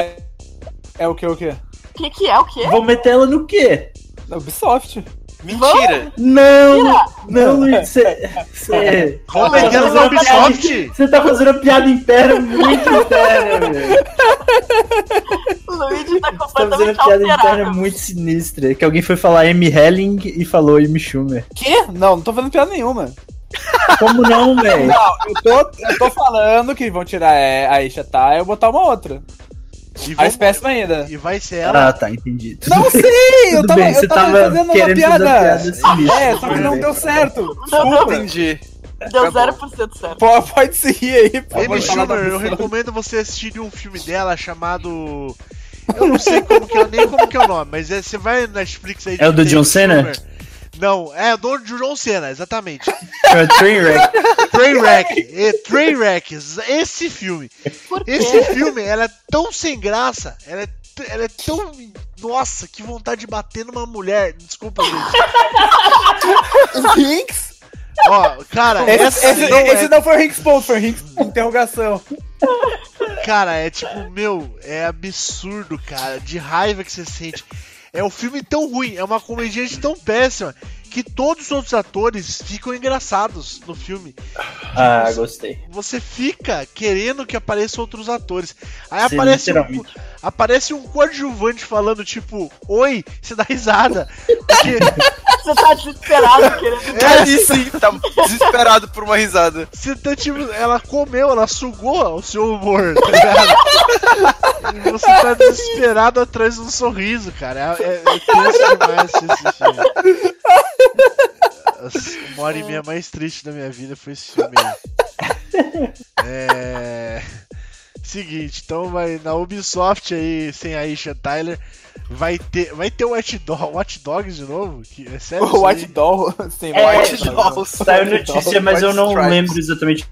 Speaker 4: É o que, o quê?
Speaker 5: O que que é? O quê?
Speaker 3: Vou meter ela no quê?
Speaker 4: Ubisoft.
Speaker 6: Mentira.
Speaker 3: Não, não, Luiz, você... Você
Speaker 2: Vamos
Speaker 3: tá
Speaker 2: meter ela
Speaker 3: fazendo
Speaker 2: no
Speaker 3: uma piada-
Speaker 2: Ubisoft?
Speaker 3: Você tá fazendo uma piada interna muito interna, velho.
Speaker 5: O Luigi tá
Speaker 3: Você tá fazendo uma piada interna
Speaker 5: alterado.
Speaker 3: muito sinistra. Que alguém foi falar Amy Helling e falou Amy Schumer.
Speaker 4: Quê? Não, não tô fazendo piada nenhuma.
Speaker 3: Como não, velho?
Speaker 4: Não, eu tô, eu tô falando que vão tirar é, a Isha tá e eu botar uma outra.
Speaker 2: E,
Speaker 4: A péssima ainda.
Speaker 2: e vai ser ela.
Speaker 3: Ah, tá, entendi. Tudo
Speaker 4: Não
Speaker 3: bem.
Speaker 4: sei! Eu tava, eu tava,
Speaker 3: tava
Speaker 4: fazendo uma piada.
Speaker 3: piada sinistra.
Speaker 4: É, só que não deu certo.
Speaker 5: Não
Speaker 4: Desculpa.
Speaker 6: Entendi.
Speaker 5: Deu
Speaker 6: Acabou.
Speaker 5: 0% certo.
Speaker 4: Pô, pode seguir aí, favor.
Speaker 2: Amy Schumer, eu recomendo você assistir um filme dela chamado. Eu não sei como que é, nem como que é o nome, mas é- você vai na Netflix aí.
Speaker 3: É o do John Cena?
Speaker 2: Schumer. Não, é do John Cena, exatamente.
Speaker 3: Um Trainwreck.
Speaker 2: Trainwreck, é, Trainwreck, esse filme. Esse filme, ela é tão sem graça, ela é, ela é tão. Nossa, que vontade de bater numa mulher. Desculpa, gente.
Speaker 4: Rinks?
Speaker 2: Ó, cara,
Speaker 4: Esse,
Speaker 2: essa
Speaker 4: esse,
Speaker 2: não
Speaker 4: esse
Speaker 2: é-
Speaker 4: não foi o Rinks ponto, foi o Rinks interrogação.
Speaker 2: Cara, é tipo, meu, é absurdo, cara, de raiva que você sente. É um filme tão ruim, é uma comediante tão péssima que todos os outros atores ficam engraçados no filme.
Speaker 3: Ah, gostei.
Speaker 2: Você fica querendo que apareçam outros atores. Aí
Speaker 3: Sim,
Speaker 2: aparece um. Aparece um coadjuvante falando tipo, oi, você dá risada. Porque
Speaker 5: Você tá desesperado querendo.
Speaker 6: É sim, tá desesperado por uma risada.
Speaker 2: você tá tipo, ela comeu, ela sugou o seu humor, tá ligado? E você tá desesperado atrás de um sorriso, cara. É, é, é tenso demais esse filme. Uma hora e meia mais triste da minha vida foi esse filme. É. Seguinte, então vai na Ubisoft aí, sem a Isha Tyler, vai ter, vai ter o Watch, Dog, Watch Dogs de novo? Que, é sério?
Speaker 4: O
Speaker 2: aí?
Speaker 4: Doll, sim,
Speaker 3: É,
Speaker 4: Doll.
Speaker 6: Dolls.
Speaker 3: Saiu notícia, mas eu não
Speaker 6: Stripes.
Speaker 3: lembro exatamente.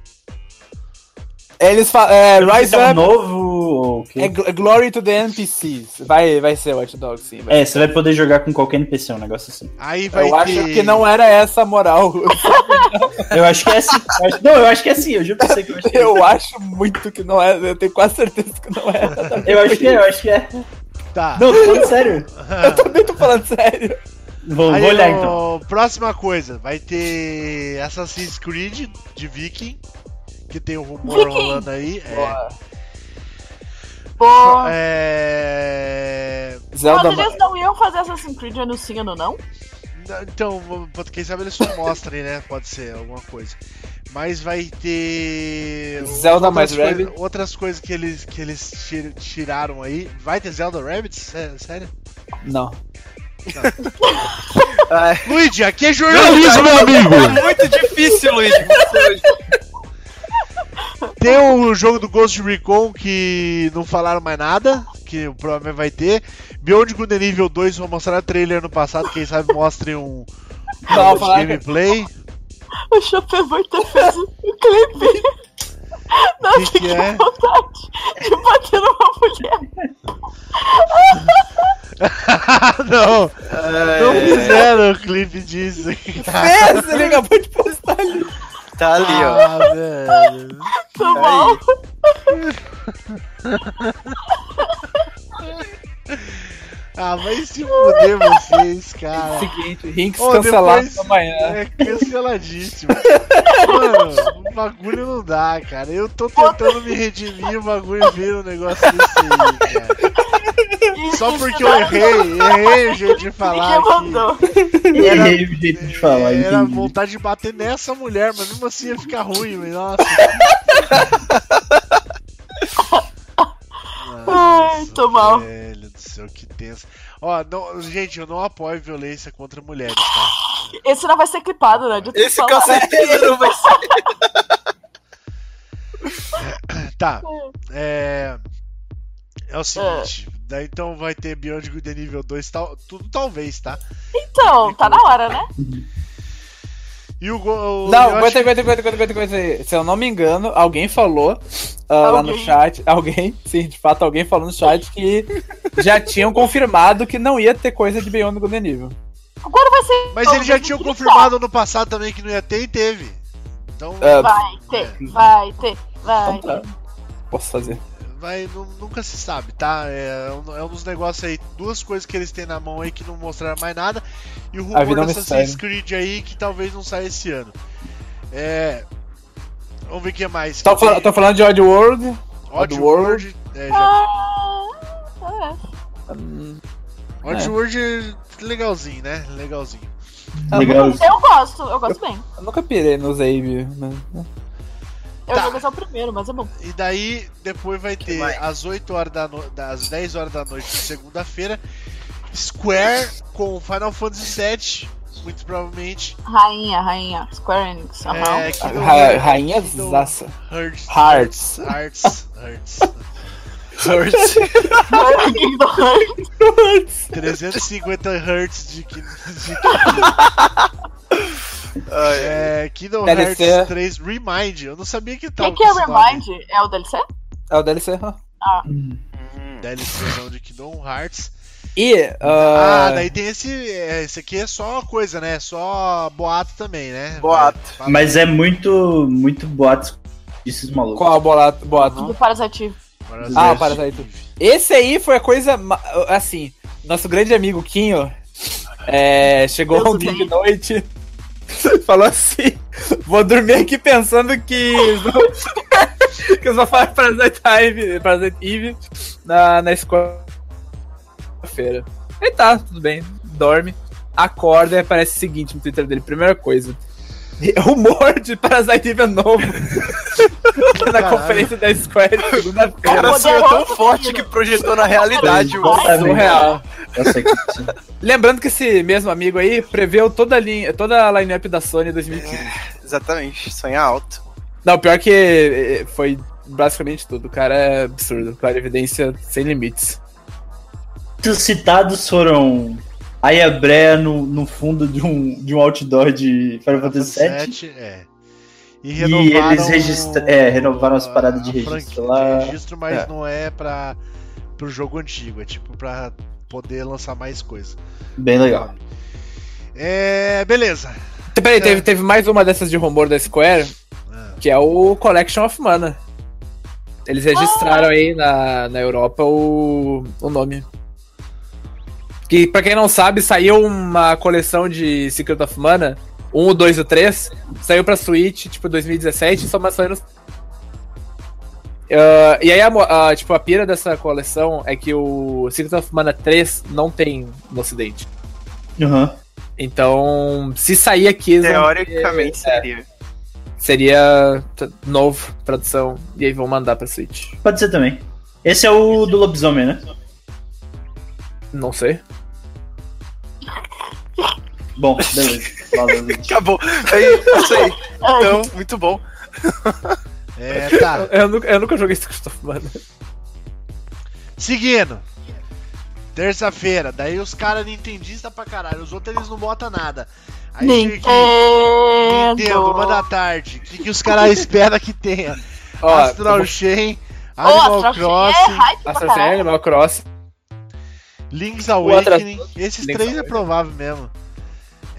Speaker 4: Eles falam, é, Rise
Speaker 3: se é um
Speaker 4: Up,
Speaker 3: novo
Speaker 4: é Gl- Glory to the NPCs. Vai, vai ser Watch Dogs, sim.
Speaker 3: É, você vai poder jogar com qualquer NPC, um negócio assim.
Speaker 2: Aí vai
Speaker 4: Eu acho
Speaker 2: ter...
Speaker 4: que não era essa a moral.
Speaker 3: Eu acho que é assim. Eu acho- Não, eu acho que é assim, eu pra você que eu acho que é.
Speaker 4: Eu acho muito que não é. Eu tenho quase certeza que não é.
Speaker 3: Eu acho que é, eu acho que é.
Speaker 2: Tá.
Speaker 3: Não, tô falando sério.
Speaker 4: Eu também tô falando sério.
Speaker 3: Vou,
Speaker 2: Aí,
Speaker 3: vou olhar então.
Speaker 2: Próxima coisa, vai ter Assassin's Creed de Viking, que tem o rumor
Speaker 5: Viking!
Speaker 2: rolando aí. É.
Speaker 5: Pô.
Speaker 2: é...
Speaker 4: Zelda.
Speaker 5: Mas eles não iam fazer Assassin's Creed ano sim, ano não?
Speaker 2: Então, quem sabe eles só mostrem, né? Pode ser alguma coisa. Mas vai ter.
Speaker 4: Zelda
Speaker 2: outras
Speaker 4: mais
Speaker 2: coisa-
Speaker 4: Rabbit.
Speaker 2: Outras coisas que eles, que eles tir- tiraram aí. Vai ter Zelda Rabbit? Sé- Sério?
Speaker 4: Não.
Speaker 2: Luigi, aqui é jornalismo, meu amigo!
Speaker 6: É muito difícil, Luigi.
Speaker 2: Tem o jogo do Ghost Recon que não falaram mais nada, que provavelmente vai ter. Beyond Good and Evil 2 vão mostrar trailer no passado, quem sabe mostrem um,
Speaker 4: Não,
Speaker 2: um gameplay.
Speaker 5: O Schopenhauer fez um clipe. Não,
Speaker 2: Que que é?
Speaker 5: vontade de bater numa mulher.
Speaker 2: não, não fizeram o clipe disso.
Speaker 4: Fez, ele acabou de postar ali.
Speaker 6: Tá ali, ó.
Speaker 2: Ah, velho.
Speaker 5: Tá bom.
Speaker 2: Ah, vai se fuder vocês, cara.
Speaker 4: Seguinte, Rinks
Speaker 2: Ô,
Speaker 4: cancelado
Speaker 2: depois-
Speaker 4: amanhã.
Speaker 2: É canceladíssimo. Mano, o bagulho não dá, cara. Eu tô tentando me redimir, o bagulho vira um negócio desse aí, cara. Só porque eu errei, errei o jeito de falar.
Speaker 5: Ninguém
Speaker 2: aqui.
Speaker 5: mandou.
Speaker 3: Errei o jeito de falar,
Speaker 2: Era
Speaker 3: entendi.
Speaker 2: vontade de bater nessa mulher, mas mesmo assim ia ficar ruim, mas nossa.
Speaker 5: Ai, tô mal.
Speaker 2: Velho do céu, que tenso. Ó, não, gente, eu não apoio violência contra mulheres, tá?
Speaker 5: Esse não vai ser clipado, né?
Speaker 6: Esse com certeza não vai ser.
Speaker 2: Tá. É. É o seguinte. Daí então vai ter Beyond Good and nível 2, tal, tudo talvez, tá?
Speaker 5: Então, tá na hora, né?
Speaker 2: E o. go- o
Speaker 4: Não, aguenta, aguenta, aguenta, aguenta, aguenta, aguenta. Se eu não me engano, alguém falou ah, lá no
Speaker 5: Alguém.
Speaker 4: chat, alguém, sim, de fato, alguém falou no chat que já tinham confirmado que não ia ter coisa de Beyond Good Nível.
Speaker 5: Agora vai ser.
Speaker 2: Mas eles já tinham confirmado no passado também que não ia ter e teve. Então
Speaker 4: Ah,
Speaker 5: Vai ter, vai ter, vai
Speaker 4: Então
Speaker 5: ter.
Speaker 4: tá. Posso fazer.
Speaker 2: Vai, nu- nunca se sabe, tá? É, um- é um dos negócios aí, duas coisas que eles têm na mão aí que não mostraram mais nada. E o rumor
Speaker 4: é
Speaker 2: do Assassin's. Creed aí que talvez não saia esse ano. É. Vamos ver o que mais.
Speaker 4: Tô,
Speaker 2: Que
Speaker 4: fal- tô falando de Odd World.
Speaker 2: Oddworld. É, já
Speaker 5: Ah, é.
Speaker 4: Hum,
Speaker 2: Oddworld é legalzinho, né? Legalzinho.
Speaker 3: Legal.
Speaker 5: Eu gosto, eu gosto bem.
Speaker 4: Eu nunca pirei no Zave. Mas...
Speaker 5: Eu
Speaker 2: Tá.
Speaker 5: joguei só o primeiro, mas é bom.
Speaker 2: E daí, depois vai ter às 8 horas da noite, às 10 horas da noite de segunda-feira, Square com Final Fantasy VII, muito provavelmente.
Speaker 5: Rainha, rainha. Square Enix. aham.
Speaker 2: É, Kingdom
Speaker 4: Ra
Speaker 2: Hearts-
Speaker 4: rainha
Speaker 2: Kingdom
Speaker 4: zaça.
Speaker 2: Hearts.
Speaker 4: Hearts.
Speaker 2: Hearts. Hearts.
Speaker 5: Kingdom Hearts.
Speaker 2: 350 Hertz de,
Speaker 6: Ai,
Speaker 2: é, Kingdom
Speaker 4: DLC.
Speaker 2: Hearts 3 Remind. Eu não sabia que
Speaker 5: O
Speaker 2: tava
Speaker 5: que, que é
Speaker 2: nome.
Speaker 5: Remind? É o DLC?
Speaker 4: É o DLC. hã?
Speaker 6: hum.
Speaker 2: DLCzão de Kingdom Hearts.
Speaker 4: E.
Speaker 2: Ah,
Speaker 4: ah,
Speaker 2: daí tem esse. é, Esse aqui é só coisa, né? Só boato também, né?
Speaker 6: Boato.
Speaker 2: Vai-
Speaker 3: Mas é muito, muito boatos desses malucos.
Speaker 4: Qual boato? boato?
Speaker 5: Do Parasite.
Speaker 2: Parasite.
Speaker 4: Ah, o Parasite. Esse aí foi a coisa. Assim, nosso grande amigo Quinho é, chegou
Speaker 5: Deus
Speaker 4: ontem
Speaker 5: do
Speaker 4: de noite. Falou assim: Vou dormir aqui pensando que. que eu só faço Parasite Eve, Parasite Eve na, na escola-feira. Aí tá, tudo bem. Dorme, acorda e aparece o seguinte no Twitter dele: primeira coisa. Rumor de Parasite Eve novo na
Speaker 2: Caralho.
Speaker 4: conferência da Square
Speaker 6: O
Speaker 4: segunda-feira.
Speaker 6: cara sonhou tão
Speaker 5: Poderoso,
Speaker 6: forte que projetou na realidade o
Speaker 3: Exatamente.
Speaker 4: Surreal.
Speaker 3: Eu sei que sim.
Speaker 4: Lembrando que esse mesmo amigo aí preveu toda a, linha, toda a line-up da Sony 2015.
Speaker 6: Exatamente, sonha alto.
Speaker 4: Não, pior que eh, foi basicamente tudo. O cara é absurdo. Claro, evidência sem limites.
Speaker 3: Os citados foram Aya Brea no, no fundo de um, de um outdoor de Final Fantasy VII.
Speaker 2: É. E,
Speaker 3: E eles registra- é, renovaram as paradas de
Speaker 2: a
Speaker 3: registro lá.
Speaker 2: De registro, mas
Speaker 4: É.
Speaker 2: não é pra, pro jogo antigo, é tipo pra poder lançar mais coisa.
Speaker 3: Bem legal.
Speaker 2: É. Beleza.
Speaker 4: Peraí,
Speaker 2: É.
Speaker 4: teve, teve mais uma dessas de rumor da Square,
Speaker 2: Ah,
Speaker 4: que é o Collection of Mana. Eles registraram aí na, na Europa o, o nome. Que, pra quem não sabe, saiu uma coleção de Secret of Mana, 1, o 2 e o 3. Saiu pra Switch, tipo, 2017, só mais saiu no... Ah, e aí, a, a, tipo, a pira dessa coleção é que o Secret of Mana 3 não tem no ocidente.
Speaker 3: Uhum.
Speaker 4: Então, se sair aqui... vão ter-
Speaker 6: Teoricamente seria.
Speaker 4: Seria t- novo, tradução, e aí vão mandar pra Switch.
Speaker 3: Pode ser também. Esse é o do lobisomem, né?
Speaker 4: Não sei.
Speaker 3: Bom, beleza. Valeu, gente.
Speaker 6: Acabou. É isso aí. Então, muito bom.
Speaker 2: É, tá.
Speaker 4: Eu nunca, eu nunca joguei Secret of Mana.
Speaker 2: Seguindo. Terça-feira, daí os caras nintendistas pra caralho, os outros eles não botam nada. Aí chega aqui, Nintendo, uma da
Speaker 5: Nintendo.
Speaker 2: tarde. O que, que os caras esperam que tenha?
Speaker 4: Ó,
Speaker 2: Astral
Speaker 4: eu
Speaker 2: Chain, Animal
Speaker 5: Astral Chain é
Speaker 2: Crossing,
Speaker 5: pra
Speaker 4: Astral Chain. Animal Cross.
Speaker 2: Link's
Speaker 4: Outra-
Speaker 2: Awakening. Esses
Speaker 4: Link's
Speaker 2: três é
Speaker 4: Awakening.
Speaker 2: provável mesmo.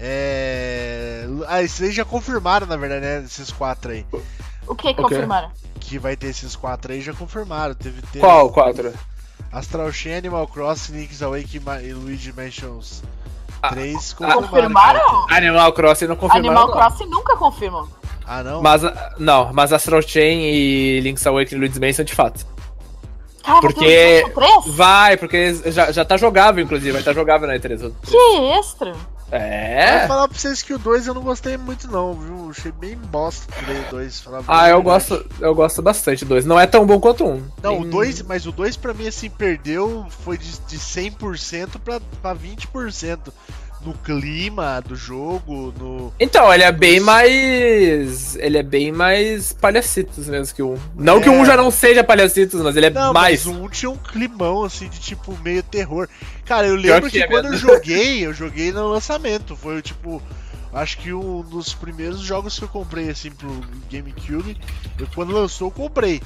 Speaker 2: É. Ah, esses aí já confirmaram, na verdade, né? Esses quatro aí.
Speaker 5: O que confirmaram?
Speaker 2: Que vai ter esses quatro aí já confirmaram. Teve, teve
Speaker 4: Qual? Quatro?
Speaker 2: Astral Chain, Animal Crossing, Link's Ma- e Luigi Mansions
Speaker 4: Ah,
Speaker 2: 3
Speaker 5: Confirmaram?
Speaker 4: Animal Crossing não confirmaram.
Speaker 5: Animal
Speaker 4: não.
Speaker 5: Crossing nunca confirmam.
Speaker 2: Ah, não?
Speaker 4: Mas, ah, não, mas Astral Chain e Link's Awakening e Luigi's Mansion de fato.
Speaker 5: Cara,
Speaker 4: Porque-
Speaker 5: um 3?
Speaker 4: Vai, porque já, já tá jogável, inclusive, vai estar jogável na E3.
Speaker 5: Que extra.
Speaker 2: Vou
Speaker 4: É.
Speaker 2: falar pra vocês que o 2 eu não gostei muito não, viu? Achei bem bosta o 2, falar a
Speaker 4: Ah, eu
Speaker 2: verdade.
Speaker 4: gosto, eu gosto bastante do 2. Não é tão bom quanto um.
Speaker 2: Não, o
Speaker 4: Tem-
Speaker 2: 2, mas o 2 pra mim assim perdeu foi de, de 100% pra, pra 20% no clima do jogo, no
Speaker 4: Então, ele é bem mais. Ele é bem mais palhacitos mesmo que o um. Não que o
Speaker 2: É.
Speaker 4: um já não seja palhacitos, mas ele é
Speaker 2: Não,
Speaker 4: mais.
Speaker 2: mas o 1 tinha um climão assim de tipo meio terror. Cara, eu lembro
Speaker 4: que
Speaker 2: que,
Speaker 4: é
Speaker 2: quando eu
Speaker 4: mesmo.
Speaker 2: joguei, eu joguei no lançamento, foi tipo Acho que um dos primeiros jogos que eu comprei assim pro GameCube, eu, quando lançou eu comprei.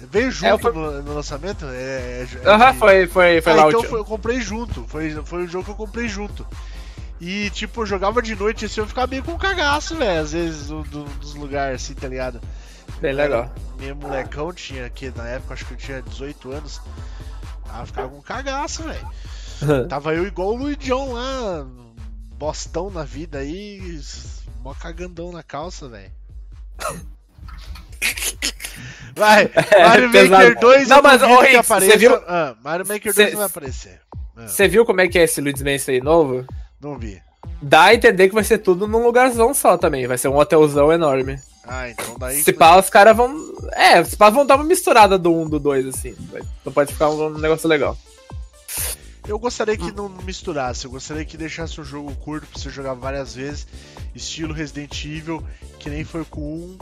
Speaker 2: Veio junto
Speaker 4: foi-
Speaker 2: no, no lançamento? É, é-
Speaker 4: Aham,
Speaker 2: de-
Speaker 4: foi, foi, foi
Speaker 2: Ah,
Speaker 4: lá o
Speaker 2: então
Speaker 4: tio.
Speaker 2: foi- eu comprei junto. Foi, foi o jogo que eu comprei junto. E, tipo, eu jogava de noite assim, eu ficava meio com cagaço, velho, às vezes, do, do- dos lugares assim, tá ligado?
Speaker 4: Bem legal.
Speaker 2: Meu molecão tinha, que na época acho que eu tinha 18 anos. Ah, ficava com cagaço, velho. Tava eu igual o Luigião lá, bostão na vida aí, mó cagandão na calça, velho. Vai, Mario Maker
Speaker 4: pesado.
Speaker 2: 2
Speaker 4: Não, mas, ô, Rick,
Speaker 2: apareça.
Speaker 4: viu-
Speaker 2: Ah, Mario Maker 2
Speaker 4: Cê-
Speaker 2: não vai aparecer. Ah,
Speaker 4: Você viu como é que é esse Luigi's Mansion aí novo?
Speaker 2: não vi.
Speaker 4: Dá a entender que vai ser tudo num lugarzão só também. Vai ser um hotelzão enorme.
Speaker 2: Ah, então daí.
Speaker 4: Se pá, os caras vão. É, se pá, vão dar uma misturada do 1 um, do 2, assim. Não pode ficar um, um negócio legal.
Speaker 2: Eu gostaria que não misturasse, eu gostaria que deixasse um jogo curto pra você jogar várias vezes, estilo Resident Evil, que nem foi com um,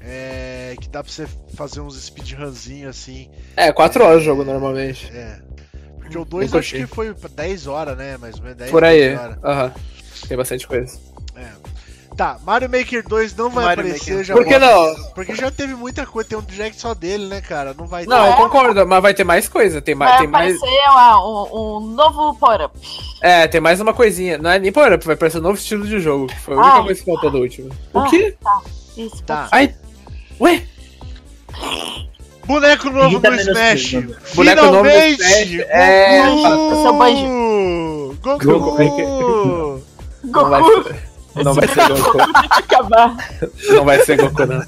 Speaker 2: é, que dá pra você fazer uns speedrunzinhos assim,
Speaker 4: É, 4 horas o jogo normalmente.
Speaker 2: é. Porque o 2
Speaker 4: Eu
Speaker 2: acho que foi pra 10 horas, né, mais ou menos 10
Speaker 4: Por aí.
Speaker 2: 12 horas.
Speaker 4: Aham. Tem bastante coisa.
Speaker 2: É. Tá, Mario Maker 2 não vai
Speaker 6: Mario
Speaker 2: aparecer,
Speaker 6: Maker.
Speaker 2: já
Speaker 4: Por que não?
Speaker 2: Porque já teve muita coisa, tem um direct só dele, né, cara, não vai
Speaker 4: Não,
Speaker 2: ter.
Speaker 4: eu concordo, mas vai ter mais coisa. Tem mais.
Speaker 5: Vai
Speaker 4: Tem mais
Speaker 5: aparecer uma- um, um novo power-up.
Speaker 4: é, tem mais uma coisinha. Não é nem por up, vai aparecer um novo estilo de jogo. Foi a única
Speaker 5: Ah.
Speaker 4: coisa que faltou do último. O
Speaker 5: Ah,
Speaker 4: quê?
Speaker 5: Isso,
Speaker 2: Tá.
Speaker 4: Ai. Ué?
Speaker 2: Boneco novo
Speaker 3: tá
Speaker 2: no Smash!
Speaker 4: Boneco novo no
Speaker 2: Finalmente!
Speaker 4: Smash, é,
Speaker 2: Goku!
Speaker 5: Seu banjo.
Speaker 2: Goku!
Speaker 4: Goku. Não vai
Speaker 5: Goku
Speaker 4: ser. Não vai ser Goku.
Speaker 5: acabar.
Speaker 4: Não vai ser Goku, não.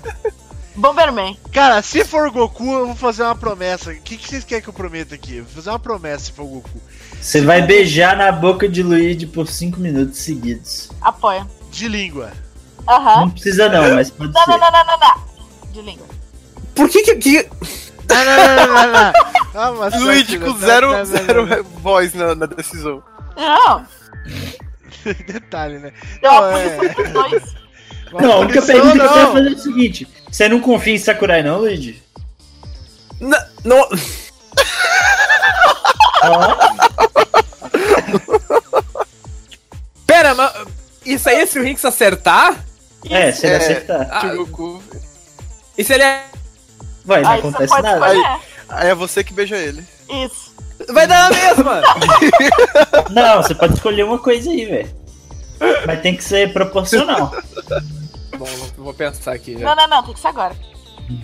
Speaker 5: Bomberman.
Speaker 2: Cara, se for Goku, eu vou fazer uma promessa. O que, que vocês querem que eu prometa aqui? Eu vou fazer uma promessa se for Goku.
Speaker 3: Você vai beijar na boca de Luigi por 5 minutos seguidos.
Speaker 5: Apoia.
Speaker 2: De língua.
Speaker 5: Aham.
Speaker 3: Não precisa não, mas pode
Speaker 5: Não,
Speaker 3: ser.
Speaker 5: não, não, não, não, não. De língua.
Speaker 4: Por que que. que-
Speaker 2: Não, não, não, não, não. Ah,
Speaker 6: Luigi com zero,
Speaker 2: não, não,
Speaker 6: zero
Speaker 2: não.
Speaker 6: voz na, na decisão.
Speaker 5: Não.
Speaker 2: Detalhe, né? Não, é-.
Speaker 3: Não, a única pergunta que eu quero fazer é o seguinte: você não confia em Sakurai, não, Luigi?
Speaker 4: Não. não... Pera, mas. Isso aí, se o Rinks acertar?
Speaker 3: É, se ele
Speaker 6: É.
Speaker 3: acertar.
Speaker 4: Ah. E se ele é.
Speaker 3: Vai, não
Speaker 5: Aí
Speaker 3: acontece nada.
Speaker 5: escolher.
Speaker 6: Aí é você que beija ele.
Speaker 5: Isso.
Speaker 4: Vai dar na mesma!
Speaker 3: Não, você pode escolher uma coisa aí, velho. Mas tem que ser proporcional.
Speaker 4: Bom, vou- pensar aqui já.
Speaker 5: Não, não, não. Tem que ser agora.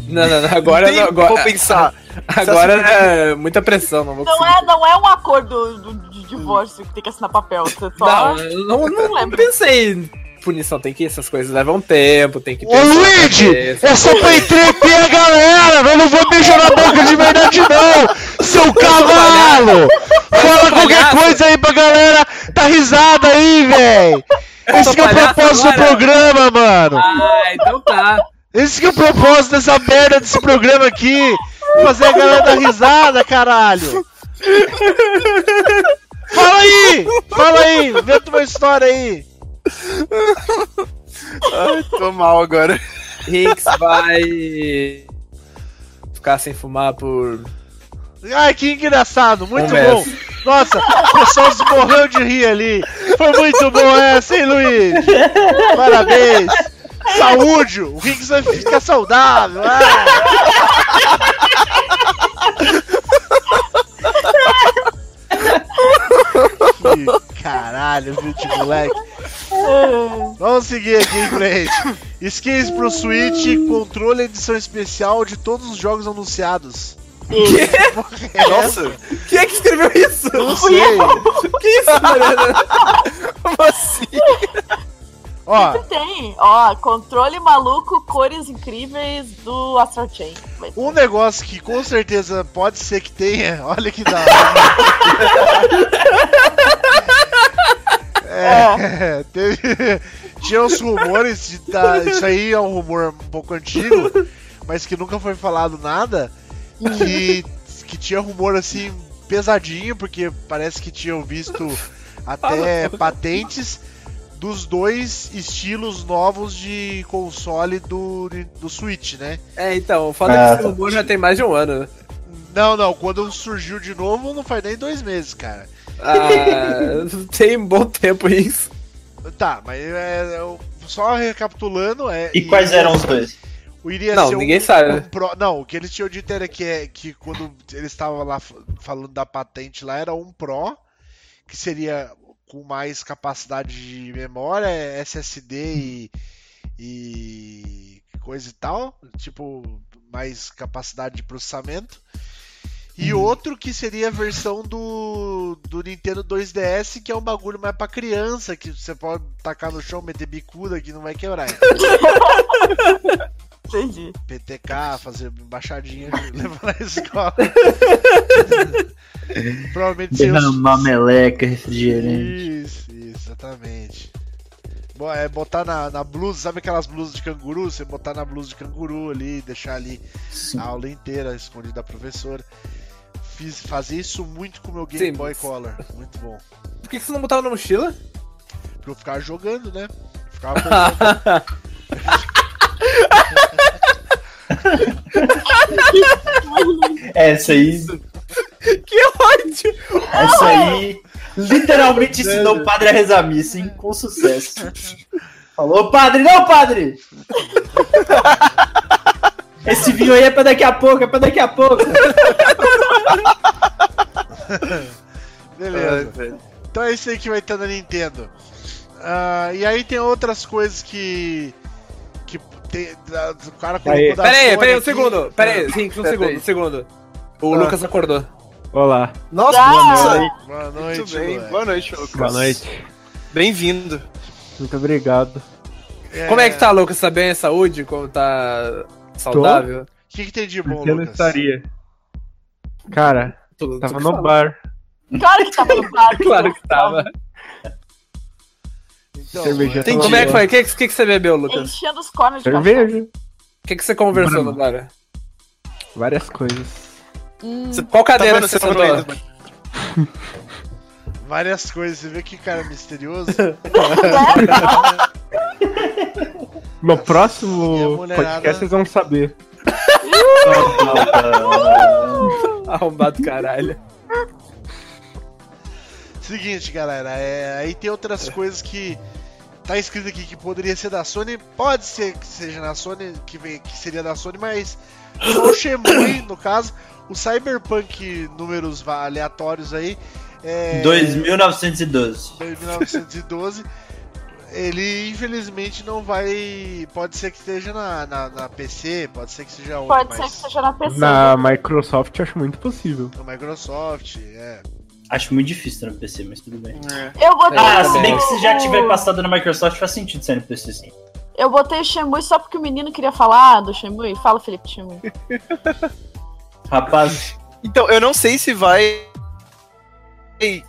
Speaker 4: Não, não, não. Agora. Não, agora
Speaker 6: Vou pensar.
Speaker 4: agora é muita pressão, não vou
Speaker 5: Não
Speaker 4: conseguir.
Speaker 5: é, não é um acordo do- de divórcio que tem que assinar papel. Você só...
Speaker 4: Não, não, não, não
Speaker 5: lembro.
Speaker 4: pensei punição. Tem que essas coisas levam tempo, tem que
Speaker 2: Ô
Speaker 4: pensar na
Speaker 2: Luigi!
Speaker 4: cabeça.
Speaker 2: É só pra entreter a galera! Eu não vou beijar na boca de verdade, não! Seu cavalo! Fala qualquer coisa aí pra galera dar risada aí, véi! Esse que é o propósito do programa, mano!
Speaker 4: Ah, então tá.
Speaker 2: Esse que é o propósito dessa merda desse programa aqui! Fazer a galera dar risada, caralho! Fala aí! Fala aí! Inventa uma história aí!
Speaker 6: Ai, tô mal agora.
Speaker 4: Hicks vai ficar sem fumar por.
Speaker 2: Ai, que engraçado, muito
Speaker 4: Um
Speaker 2: bom.
Speaker 4: mês.
Speaker 2: Nossa, o pessoal se morreu de rir ali. Foi muito bom essa, hein, Luiz? Parabéns. Saúde, o Higgs vai ficar saudável. ah. Que caralho, viu, de moleque. Vamos seguir aqui em frente. Skins pro Switch, controle edição especial de todos os jogos anunciados.
Speaker 6: Nossa,
Speaker 4: Quem é que escreveu isso?
Speaker 2: Não sei.
Speaker 4: Que isso, Mariana? Como assim?
Speaker 2: Ó,
Speaker 5: Tem, ó, controle maluco, cores incríveis do Astral Chain.
Speaker 2: Um negócio que com certeza pode ser que tenha, olha que da hora. É, teve, tinha uns rumores de tá, isso aí é um rumor um pouco antigo, mas que nunca foi falado nada, que, que tinha rumor assim pesadinho, porque parece que tinham visto até patentes dos dois estilos novos de console do, do Switch, né?
Speaker 4: É, então, o foda
Speaker 3: Ah,
Speaker 4: é que esse
Speaker 3: tá.
Speaker 4: rumor já tem mais de um ano. né?
Speaker 2: Não, não, quando surgiu de novo não faz nem dois meses, cara.
Speaker 4: Ah, tem um bom tempo isso.
Speaker 2: Tá, mas é, eu- só recapitulando, é.
Speaker 3: E quais eram os dois?
Speaker 2: O iria
Speaker 4: Não,
Speaker 2: ser um-
Speaker 4: ninguém sabe.
Speaker 2: um pro- não, o que eles tinham dito era que, é, que quando eles estavam lá falando da patente lá, era um Pro, que seria com mais capacidade de memória, SSD e, e coisa e tal, tipo, mais capacidade de processamento. E outro que seria a versão do, do Nintendo 2DS, que é um bagulho mais pra criança, que você pode tacar no chão, meter bicuda que não vai quebrar.
Speaker 5: Entendi.
Speaker 2: PTK, fazer embaixadinha, levar na escola. Provavelmente sem os...
Speaker 3: Derramar meleca, refrigerante.
Speaker 2: Isso, isso, exatamente. É botar na, na blusa, sabe aquelas blusas de canguru? Você botar na blusa de canguru ali, deixar ali
Speaker 3: Sim.
Speaker 2: a aula inteira escondida da professora. Fiz, fazia isso muito com o meu Game
Speaker 4: Sim,
Speaker 2: Boy
Speaker 4: mas-
Speaker 2: Color. Muito bom.
Speaker 4: Por que que você não botava na mochila?
Speaker 2: Porque eu ficava jogando, né? Ficava perdendo.
Speaker 3: Essa aí,
Speaker 4: que ódio!
Speaker 3: essa aí literalmente ensinou o padre a rezar missa, hein? Com sucesso. Falou, padre, não, padre! Esse vinho aí é pra daqui a pouco, é pra daqui a pouco.
Speaker 2: Beleza. Então é isso aí que vai ter na Nintendo. Ah, e aí tem outras coisas que. que tem, da- o cara colocou
Speaker 7: Aí.
Speaker 2: da
Speaker 4: Pera aí, pera aí, um segundo. Pera aí, sim, um segundo, um segundo. O
Speaker 2: Ah.
Speaker 4: Lucas acordou.
Speaker 7: Olá,
Speaker 6: Nossa,
Speaker 5: Ah!
Speaker 6: boa noite.
Speaker 2: Boa noite,
Speaker 6: Muito bem. Boa noite, Lucas.
Speaker 7: boa noite.
Speaker 6: Bem-vindo.
Speaker 7: Muito obrigado.
Speaker 4: Como é que tá, Lucas? Tá bem a saúde? Como tá saudável?
Speaker 2: O que, que tem de bom,
Speaker 7: que eu não
Speaker 2: Lucas?
Speaker 7: estaria? Cara,
Speaker 4: Tu-
Speaker 7: tava
Speaker 4: tu
Speaker 7: no
Speaker 4: fala.
Speaker 7: bar.
Speaker 5: Claro que tava no parque.
Speaker 4: Claro que tava.
Speaker 2: Então,
Speaker 7: Cerveja
Speaker 6: Entendi.
Speaker 4: Como é que foi? O que, que, que você bebeu, Lucas?
Speaker 5: Enchendo os cornos de.
Speaker 7: Cerveja.
Speaker 4: O que, que você conversou no bar?
Speaker 7: Várias coisas.
Speaker 5: Hum,
Speaker 4: Qual cadeira você sentou?
Speaker 2: várias coisas. Você vê que cara misterioso?
Speaker 7: No próximo podcast vocês vão saber.
Speaker 4: Arrombado caralho.
Speaker 2: Seguinte, galera. é, aí tem outras coisas que. Tá escrito aqui que poderia ser da Sony. Pode ser que seja na Sony, que, vem, que seria da Sony, mas. Só o Shenmue, no caso. O Cyberpunk, números aleatórios aí. É,
Speaker 3: 2912.
Speaker 2: 1912. Ele infelizmente não vai. Pode ser que esteja na, na, na PC, pode ser que seja outro,
Speaker 5: pode ser
Speaker 2: mas
Speaker 5: que seja na PC.
Speaker 7: Na Microsoft acho muito possível.
Speaker 2: no Microsoft, é.
Speaker 3: Acho muito difícil no PC, mas tudo bem.
Speaker 6: É.
Speaker 5: Eu botei.
Speaker 3: Ah, se bem que se já tiver passado na Microsoft, faz sentido sair no PC sim.
Speaker 5: Eu botei o Shemui só porque o menino queria falar do Shemui. Fala, Felipe Shemui.
Speaker 3: Rapaz,
Speaker 6: Então, eu não sei se vai
Speaker 4: Ei,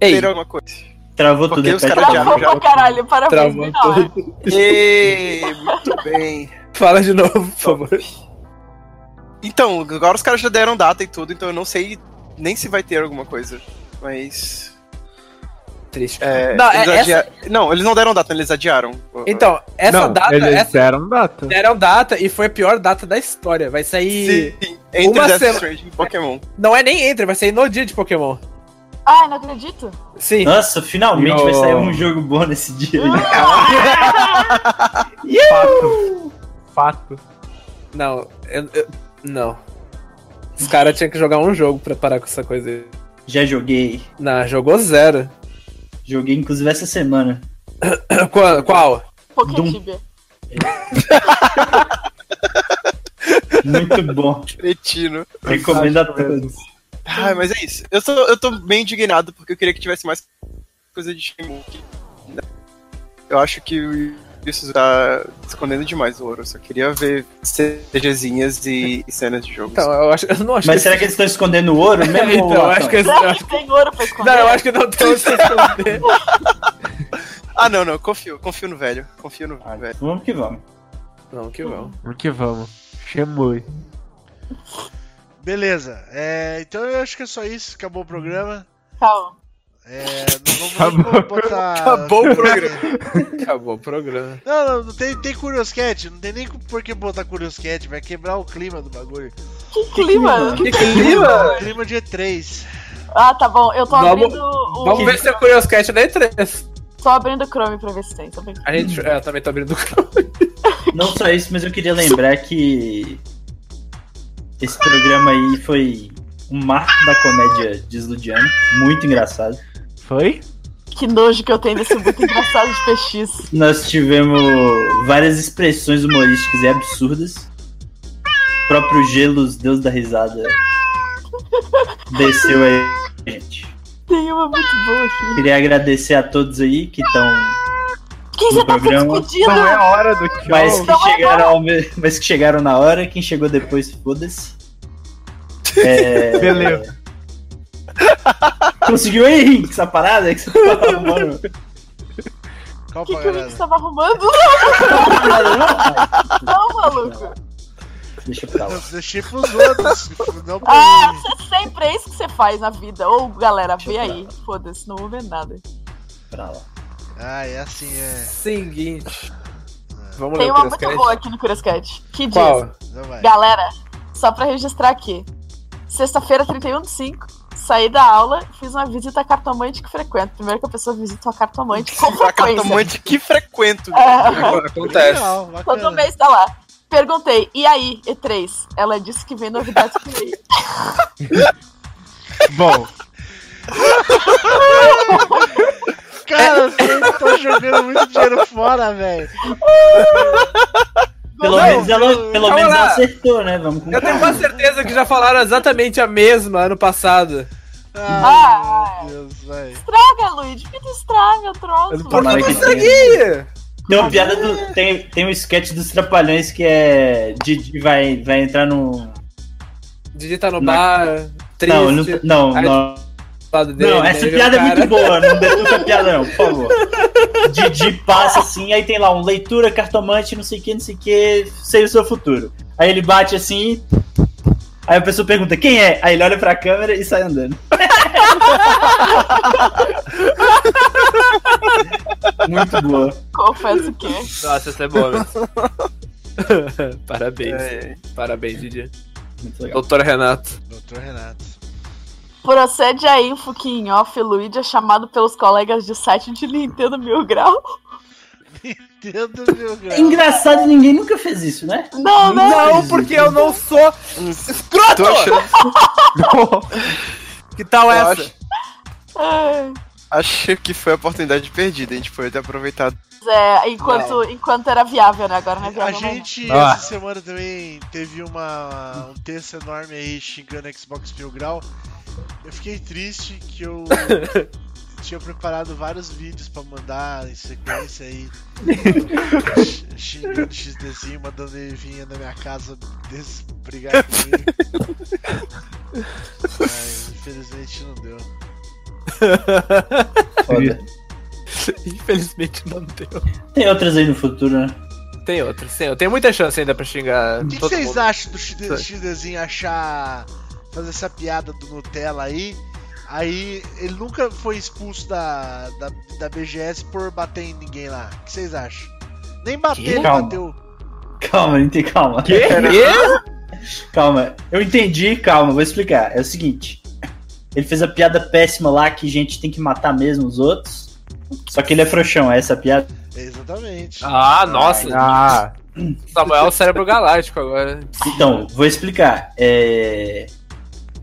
Speaker 6: ter alguma coisa.
Speaker 3: Travou
Speaker 6: Porque
Speaker 3: tudo.
Speaker 6: os caras já-
Speaker 5: Travou
Speaker 6: já-
Speaker 5: pra caralho, parabéns.
Speaker 4: travou
Speaker 5: melhor.
Speaker 4: tudo.
Speaker 6: E... Muito bem.
Speaker 4: Fala de novo, por favor.
Speaker 6: Então, agora os caras já deram data e tudo, então eu não sei nem se vai ter alguma coisa. Mas.
Speaker 4: triste.
Speaker 6: É,
Speaker 4: Não,
Speaker 6: eles
Speaker 4: é-
Speaker 6: adia- não, eles não deram data, eles adiaram.
Speaker 4: Então, essa
Speaker 7: não,
Speaker 4: data.
Speaker 7: eles
Speaker 4: Essa
Speaker 7: deram data.
Speaker 4: deram data e foi a pior data da história. Vai sair.
Speaker 6: Sim, entre
Speaker 4: Uma
Speaker 6: Death
Speaker 4: sema-
Speaker 6: Stranding e Pokémon.
Speaker 4: Não é nem entre, vai sair no dia de Pokémon.
Speaker 5: Ai, não acredito.
Speaker 4: Sim.
Speaker 3: Nossa, finalmente
Speaker 4: Yo.
Speaker 3: vai sair um jogo bom nesse dia aí.
Speaker 7: Fato. Fato.
Speaker 4: Não, eu- eu- não. Os caras tinham que jogar um jogo pra parar com essa coisa aí.
Speaker 3: Já joguei.
Speaker 4: Não, jogou zero.
Speaker 3: Joguei inclusive essa semana.
Speaker 4: Qual? qual?
Speaker 5: Tibia.
Speaker 3: Muito bom.
Speaker 6: Cretino.
Speaker 3: Recomendo a todos.
Speaker 6: Ai, mas é isso. Eu tô, eu tô bem indignado porque eu queria que tivesse mais coisa de Shenmue. Eu acho que isso tá escondendo demais o ouro. Eu só queria ver CGzinhas e, e cenas de jogo.
Speaker 4: Então, eu, acho, eu não acho
Speaker 3: Mas
Speaker 4: que.
Speaker 3: será que eles estão escondendo o ouro mesmo?
Speaker 4: Então, eu acho que. Eu
Speaker 5: Será
Speaker 4: acho
Speaker 5: que tem ouro pra esconder?
Speaker 4: Não, eu acho que não tem o que esconder.
Speaker 6: Ah, não, não. Confio. Confio no velho. Confio no
Speaker 3: Ah,
Speaker 6: velho.
Speaker 3: Vamos que vamos.
Speaker 4: Não, que bom.
Speaker 7: Vamos que vamos. Chamou.
Speaker 2: Beleza, é, então eu acho que é só isso. Acabou o programa.
Speaker 5: Calma.
Speaker 2: É, não vamos nem botar.
Speaker 6: Acabou o programa.
Speaker 4: Acabou o programa.
Speaker 2: Não, não, não tem, tem Curioscat, não tem nem por que botar Curioscat, vai quebrar o clima do bagulho.
Speaker 5: Que clima.
Speaker 4: Que clima!
Speaker 2: Clima de E3.
Speaker 5: Ah, tá bom. Eu tô
Speaker 4: Vamos-
Speaker 5: abrindo o.
Speaker 4: Vamos ver se é o Curioscat da E3.
Speaker 5: Tô abrindo o Chrome pra ver se tem. Tô brincando.
Speaker 4: A gente. É, eu também tô abrindo o Chrome.
Speaker 3: Não só isso, mas eu queria lembrar que esse programa aí foi um marco da comédia desludiana. Muito engraçado.
Speaker 7: Foi?
Speaker 5: Que nojo que eu tenho desse muito engraçado de PX.
Speaker 3: Nós tivemos várias expressões humorísticas e absurdas. O próprio Gelos, Deus da risada, desceu aí, gente.
Speaker 5: Tem uma muito boa aqui.
Speaker 3: Queria agradecer a todos aí que estão.
Speaker 5: Quem você tá se
Speaker 3: programa-
Speaker 5: despedindo?
Speaker 7: Não é hora do tchau.
Speaker 3: Mas que,
Speaker 5: Não é
Speaker 3: chegaram ao me- mas que chegaram na hora, quem chegou depois, foda-se. É...
Speaker 7: Beleza.
Speaker 3: Conseguiu aí, Henrique, essa parada que você tá arrumando?
Speaker 5: O que, que o? Rick tava arrumando? Não, maluco.
Speaker 3: Deixa pra lá.
Speaker 2: Eu deixei pros outros, não pra
Speaker 5: Ah, você sempre é isso que você faz na vida. Ou, galera, vê aí. Foda-se, não vou ver nada.
Speaker 3: Pra lá.
Speaker 2: Ah, é assim, é.
Speaker 4: Seguinte. Vamos
Speaker 5: Tem
Speaker 4: ler
Speaker 5: uma muito boa aqui no Curioscat. Que diz:
Speaker 4: Qual?
Speaker 5: Galera, só pra registrar aqui. Sexta-feira, 31 de 5, saí da aula, fiz uma visita à cartomante que frequento. Primeiro que a pessoa visita uma cartomante com
Speaker 6: A
Speaker 5: frequência.
Speaker 6: cartomante que frequento.
Speaker 5: É,
Speaker 4: Acontece.
Speaker 2: Legal,
Speaker 5: todo mês tá lá. Perguntei, e aí, E3? Ela disse que vem novidades por aí.
Speaker 7: Bom,
Speaker 2: Cara, vocês estão jogando muito dinheiro fora, velho.
Speaker 3: Pelo
Speaker 2: Não,
Speaker 3: menos ela, pelo
Speaker 4: calma
Speaker 3: menos ela acertou, né? Vamos com
Speaker 4: Eu tenho quase certeza que já falaram exatamente a mesma ano passado.
Speaker 5: Ah,
Speaker 2: Ai, meu Deus, velho.
Speaker 5: Estraga, Luigi, por que tu estraga o troço?
Speaker 3: Por
Speaker 4: que eu estraguei!
Speaker 3: Tem uma piada do. Tem, tem um sketch dos Trapalhões que é. Didi vai, vai entrar no.
Speaker 4: Didi tá no
Speaker 3: Na-
Speaker 4: bar, triste.
Speaker 3: Não, não, não,
Speaker 4: Aí-
Speaker 3: não,
Speaker 4: lado dele,
Speaker 3: não, essa
Speaker 4: o
Speaker 3: piada é
Speaker 4: cara.
Speaker 3: muito boa, não detuca a piada não, por favor. Didi passa assim, aí tem lá um leitura, cartomante, não sei o que, não sei o que, sei o seu futuro. Aí ele bate assim, aí a pessoa pergunta quem é? Aí ele olha pra câmera e sai andando. Muito boa.
Speaker 5: Confesso que.
Speaker 4: Nossa, essa é boa mesmo. Parabéns.
Speaker 6: É,
Speaker 4: Parabéns, Didi. Doutor Renato.
Speaker 2: Doutor Renato.
Speaker 5: Procede a info que em off Luigi é chamado pelos colegas de site de Nintendo Mil Grau.
Speaker 2: Entendo, meu
Speaker 3: É
Speaker 2: grau.
Speaker 3: engraçado, ninguém nunca fez isso, né?
Speaker 5: Não, né?
Speaker 4: Não, porque eu não sou escroto! Que tal
Speaker 6: eu
Speaker 4: essa?
Speaker 6: acho,
Speaker 5: Ai.
Speaker 6: acho que foi a oportunidade perdida. A gente poderia ter aproveitado.
Speaker 5: É, enquanto, enquanto era viável, né? Agora não é
Speaker 2: A
Speaker 5: viável mais.
Speaker 2: gente,
Speaker 7: Ah.
Speaker 2: essa semana também teve uma, um texto enorme aí xingando Xbox Mil Grau. Eu fiquei triste que eu tinha preparado vários vídeos pra mandar em sequência aí. xingando XDzinho, mandando ele vir na minha casa des- brigar comigo. Ai, infelizmente não deu.
Speaker 3: Foda.
Speaker 4: Infelizmente não deu.
Speaker 3: Tem outras aí no futuro, né?
Speaker 4: Tem outra, sim. Eu tenho muita chance ainda pra xingar
Speaker 2: O que, que vocês
Speaker 4: mundo.
Speaker 2: acham do XD, XDzinho achar. Fazer essa piada do Nutella aí Aí ele nunca foi expulso da, da, da BGS por bater em ninguém lá. O que vocês acham? Nem bater,
Speaker 3: Que?
Speaker 2: ele
Speaker 3: Calma.
Speaker 2: bateu.
Speaker 3: Calma, entendi, calma. Calma, eu entendi, calma, vou explicar. É o seguinte: ele fez a piada péssima lá que a gente tem que matar mesmo os outros. Só que ele é frouxão, é essa a piada.
Speaker 2: Exatamente.
Speaker 4: Ah, nossa.
Speaker 7: Ah,
Speaker 4: Samuel é o cérebro galáctico agora.
Speaker 3: Então, vou explicar. É,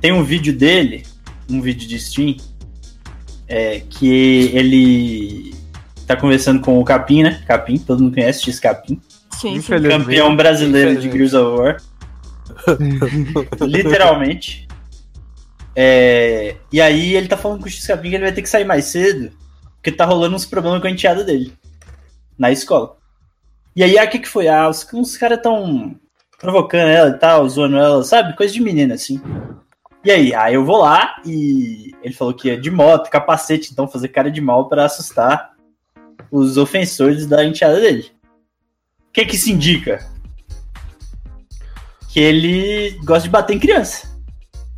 Speaker 3: Tem um vídeo dele, um vídeo de stream, é, que ele tá conversando com o Capim, né? Capim, todo mundo conhece, X Capim.
Speaker 5: Sim.
Speaker 3: Campeão brasileiro de. Gears of War. Literalmente. É, E aí ele tá falando com o X Capim que ele vai ter que sair mais cedo, porque tá rolando uns problemas com a enteada dele. Na escola. E aí, ah, o que que foi? Ah, os, os caras tão provocando ela e tal, zoando ela, sabe? Coisa de menina, assim. E aí, aí eu vou lá e ele falou que ia de moto, capacete, então fazer cara de mal pra assustar os ofensores da enteada dele. O que que isso indica? Que ele gosta de bater em criança.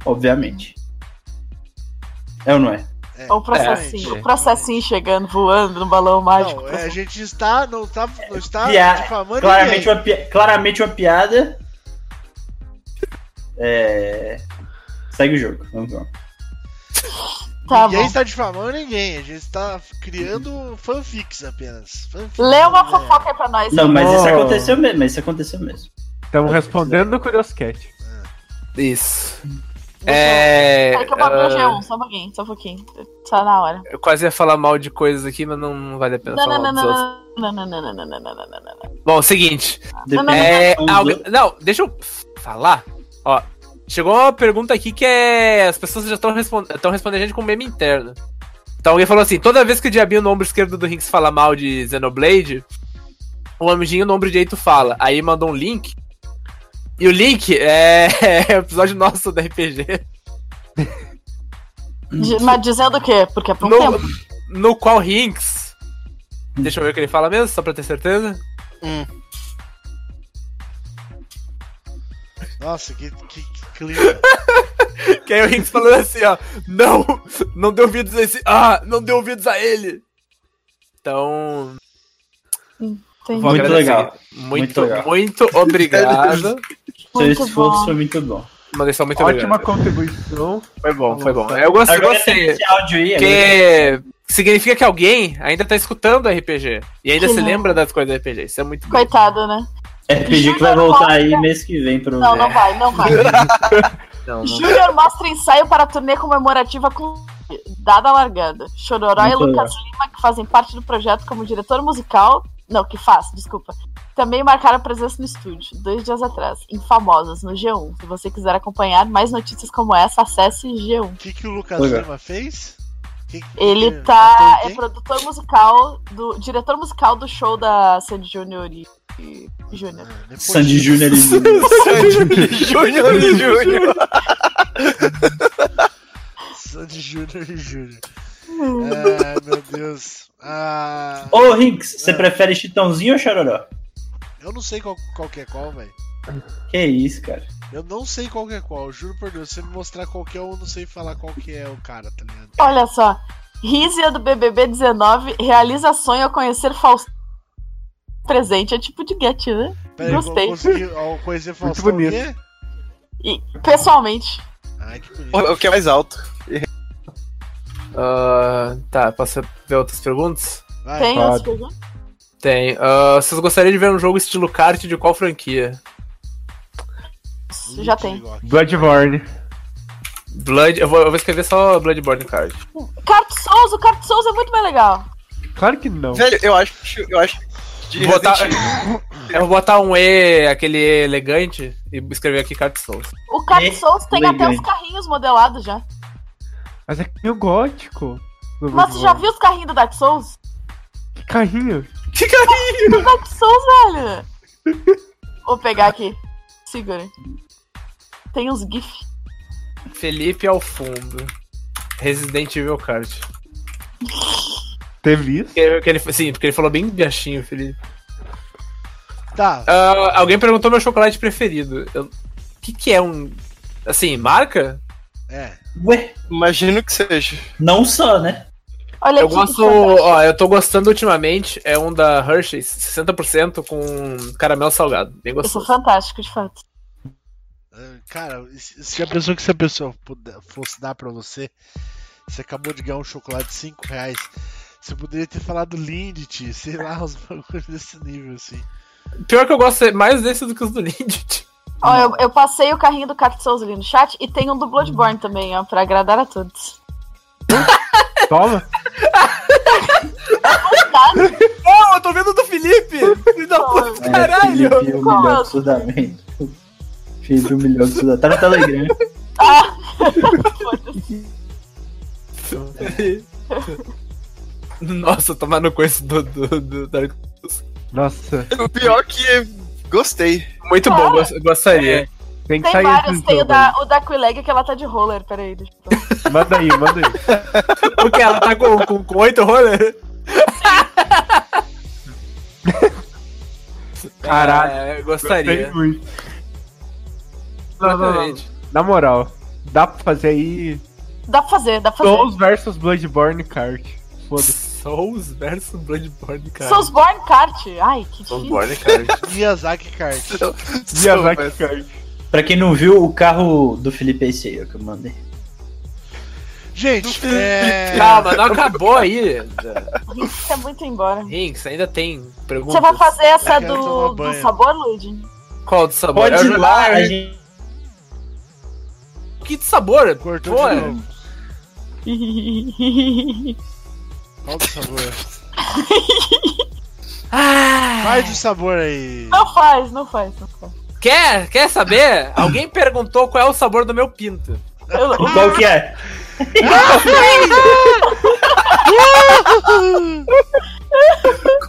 Speaker 3: Obviamente. É ou não é?
Speaker 2: É,
Speaker 5: O processinho,
Speaker 4: É.
Speaker 5: o processinho chegando, voando no balão mágico.
Speaker 2: Não, é, a gente está, não está, não está
Speaker 3: Pia-
Speaker 2: difamando
Speaker 3: claramente,
Speaker 2: ninguém.
Speaker 3: uma, pi- claramente uma piada. É... Segue o jogo. Vamos lá.
Speaker 5: Tá
Speaker 2: ninguém
Speaker 5: bom.
Speaker 2: está difamando ninguém, a gente está criando fanfics apenas. Fanfics,
Speaker 5: Lê uma
Speaker 2: né?
Speaker 5: fofoca aí pra nós.
Speaker 3: Não, mas isso
Speaker 7: Oh.
Speaker 3: aconteceu mesmo. Isso aconteceu mesmo.
Speaker 7: estamos respondendo no Curioscat.
Speaker 4: Isso. É.
Speaker 5: Peraí que eu o
Speaker 4: ah,
Speaker 5: G1, só um pouquinho, só um pouquinho. Tá na hora.
Speaker 4: eu quase ia falar mal de coisas aqui, mas não, não vale a pena
Speaker 5: Não,
Speaker 4: falar
Speaker 5: não, não,
Speaker 4: mal
Speaker 5: não, não, não, não, não, não, não, não, não, não, não.
Speaker 4: Bom, seguinte. É. Não, deixa eu falar. Ó, chegou uma pergunta aqui que é. As pessoas já estão respond... respondendo a gente com meme interno. Então alguém falou assim: toda vez que o diabinho no ombro esquerdo do Rinks fala mal de Xenoblade, o amiguinho no ombro direito fala. Aí mandou um link. E o link é, é o episódio nosso da RPG.
Speaker 5: Mas dizendo o quê? Porque é por um
Speaker 4: No,
Speaker 5: tempo.
Speaker 4: no qual Rinks. Deixa eu ver o que ele fala mesmo, só pra ter certeza.
Speaker 2: Nossa, que, que, que clima.
Speaker 4: Que aí o Rinks falando assim, ó. Não! Não deu ouvidos a esse. Ah! Não deu ouvidos a ele! Então.
Speaker 3: Muito legal.
Speaker 4: Muito,
Speaker 3: Muito
Speaker 4: muito,
Speaker 3: legal.
Speaker 4: obrigado.
Speaker 3: Seu
Speaker 5: Muito
Speaker 3: esforço
Speaker 5: bom.
Speaker 3: foi muito bom.
Speaker 4: Mandei muito
Speaker 7: Ótima
Speaker 4: obrigado.
Speaker 7: contribuição.
Speaker 4: Foi bom, foi bom. Eu gostei, gostei.
Speaker 3: agora-
Speaker 4: Porque significa que alguém ainda tá escutando RPG. E ainda
Speaker 5: Que
Speaker 4: se
Speaker 5: bom.
Speaker 4: lembra das coisas do RPG. Isso é muito bom.
Speaker 5: Coitado, né?
Speaker 3: RPG que vai voltar aí mês que vem pro.
Speaker 5: Não, não vai, não vai.
Speaker 4: Não, não.
Speaker 5: Júnior mostra ensaio para a turnê comemorativa com dada a largada. Chororó e Lucas Lima, que fazem parte do projeto como diretor musical. Não, que faz, desculpa. Também marcaram presença no estúdio, dois dias atrás, em Famosas, no G1. Se você quiser acompanhar mais notícias como essa, acesse G1.
Speaker 2: O que, que o Lucas
Speaker 3: Legal.
Speaker 2: Lima fez? Que- que-
Speaker 5: Ele tá. É produtor musical, do. diretor musical do show da Sandy Júnior e, e Júnior.
Speaker 2: Ah,
Speaker 3: Sandy. Júnior e
Speaker 4: Júnior e Júnior.
Speaker 2: Sandy Júnior e Júnior. Ai, meu Deus. Ah,
Speaker 3: Ô, Rinks, você
Speaker 2: É.
Speaker 3: prefere Chitãozinho ou Chororó?
Speaker 2: eu não sei qual, qual que é qual, velho.
Speaker 3: Que isso, cara.
Speaker 2: Eu não sei qual que é qual, juro por Deus. Se você me mostrar qual que é, eu não sei falar qual que é o cara, tá ligado?
Speaker 5: Olha só. Rízia do BBB 19 realiza sonho ao conhecer Faustão presente. É tipo de get, né?
Speaker 2: Pera aí,
Speaker 5: Gostei.
Speaker 2: eu consegui ao conhecer Faustão o
Speaker 7: bonito.
Speaker 2: quê?
Speaker 5: E, pessoalmente.
Speaker 2: Ai, que bonito.
Speaker 6: O o que é mais alto?
Speaker 4: Ah, tá, posso ver outras perguntas?
Speaker 2: Vai.
Speaker 5: Tem
Speaker 7: pode.
Speaker 5: as perguntas?
Speaker 4: Tem. Ah, vocês gostariam de ver um jogo estilo kart de qual franquia?
Speaker 5: Já tem.
Speaker 7: Bloodborne.
Speaker 4: Blood. Eu vou, eu vou escrever só Bloodborne Card.
Speaker 5: Kart Souls, o Kart Souls é muito mais legal.
Speaker 7: Claro que não.
Speaker 6: Velho, eu acho. Eu acho. De
Speaker 4: Vou botar, eu vou botar um E, aquele E elegante, e escrever aqui Kart Souls.
Speaker 5: O
Speaker 3: É
Speaker 5: Souls tem até
Speaker 3: elegante.
Speaker 5: os carrinhos modelados já.
Speaker 7: Mas é meio gótico.
Speaker 5: Mas você já viu os carrinhos do Dark Souls?
Speaker 7: Que carrinho?
Speaker 4: Que carinho!
Speaker 5: Do Dark Souls, velho. Vou pegar aqui. Segura. Tem uns GIF.
Speaker 4: Felipe ao fundo. Resident Evil Kart.
Speaker 7: Teve isso?
Speaker 4: Porque, porque ele, sim, porque ele falou bem baixinho, Felipe.
Speaker 2: Tá,
Speaker 4: Ah, alguém perguntou meu chocolate preferido. O que, que é um. Assim, marca?
Speaker 2: é.
Speaker 3: Ué,
Speaker 6: Imagino que seja.
Speaker 3: não só, né?
Speaker 5: Olha
Speaker 4: Eu
Speaker 5: aqui,
Speaker 4: gosto,
Speaker 5: que
Speaker 4: ó, eu tô gostando ultimamente, é um da Hershey's, 60% com caramelo salgado, bem
Speaker 5: Eu sou
Speaker 4: gostoso.
Speaker 5: fantástico, de fato.
Speaker 2: Ah, Cara, se a pessoa que se a pessoa fosse dar pra você, você acabou de ganhar um chocolate de 5 reais. Você poderia ter falado Lindt, sei lá, uns bagulhos desse nível, assim.
Speaker 4: Pior que eu gosto mais desse do que os do Lindt.
Speaker 5: Ó, eu, eu passei o carrinho do Cacto Souls ali no chat e tem um do Bloodborne também, ó, pra agradar a todos.
Speaker 7: Toma.
Speaker 4: Não, eu tô vendo do Felipe! Filho da puta,
Speaker 3: É,
Speaker 4: caralho!
Speaker 3: Felipe humilhou absurdamente. Felipe humilhou absurdamente. Tá no Telegram.
Speaker 4: Nossa, tomar no coice do, do, do Dark
Speaker 7: Nossa,
Speaker 6: O pior que gostei.
Speaker 4: Muito bom, gost- gostaria.
Speaker 7: tem que
Speaker 5: Tem
Speaker 7: sair
Speaker 5: vários, tem o da, o da Quileg que ela tá de roller, peraí. Deixa eu...
Speaker 7: aí. Manda aí, manda aí.
Speaker 4: O que? Ela tá com, com, com 8 roller?
Speaker 7: Caralho.
Speaker 4: É,
Speaker 7: Gostei
Speaker 4: gostaria.
Speaker 7: muito. Não, não, não. Na moral, dá pra fazer aí
Speaker 5: Dá pra fazer, dá pra fazer.
Speaker 7: Souls versus Bloodborne Kart. Foda-se.
Speaker 4: Souls versus Bloodborne, cara.
Speaker 5: Soulsborne Kart. Ai, que difícil.
Speaker 4: Soulsborne, cara.
Speaker 2: Miyazaki Kart.
Speaker 7: Miyazaki Kart.
Speaker 3: Pra quem não viu, o carro do Felipe é esse aí, que eu mandei.
Speaker 2: Gente, é...
Speaker 4: Calma, não acabou aí.
Speaker 5: Rinks quer muito embora.
Speaker 4: Rinks, ainda tem perguntas.
Speaker 5: Você vai fazer essa do, do sabor, Luigi?
Speaker 4: Qual do sabor?
Speaker 3: Pode
Speaker 4: É
Speaker 3: lá, a gente.
Speaker 4: Que de sabor?
Speaker 2: Cortou
Speaker 4: Pô,
Speaker 2: de novo. Qual do sabor?
Speaker 4: Ah,
Speaker 2: Faz o sabor aí.
Speaker 5: não faz, não faz, não faz.
Speaker 4: quer, quer saber? Alguém perguntou qual é o sabor do meu pinto.
Speaker 5: Eu,
Speaker 3: Qual que é?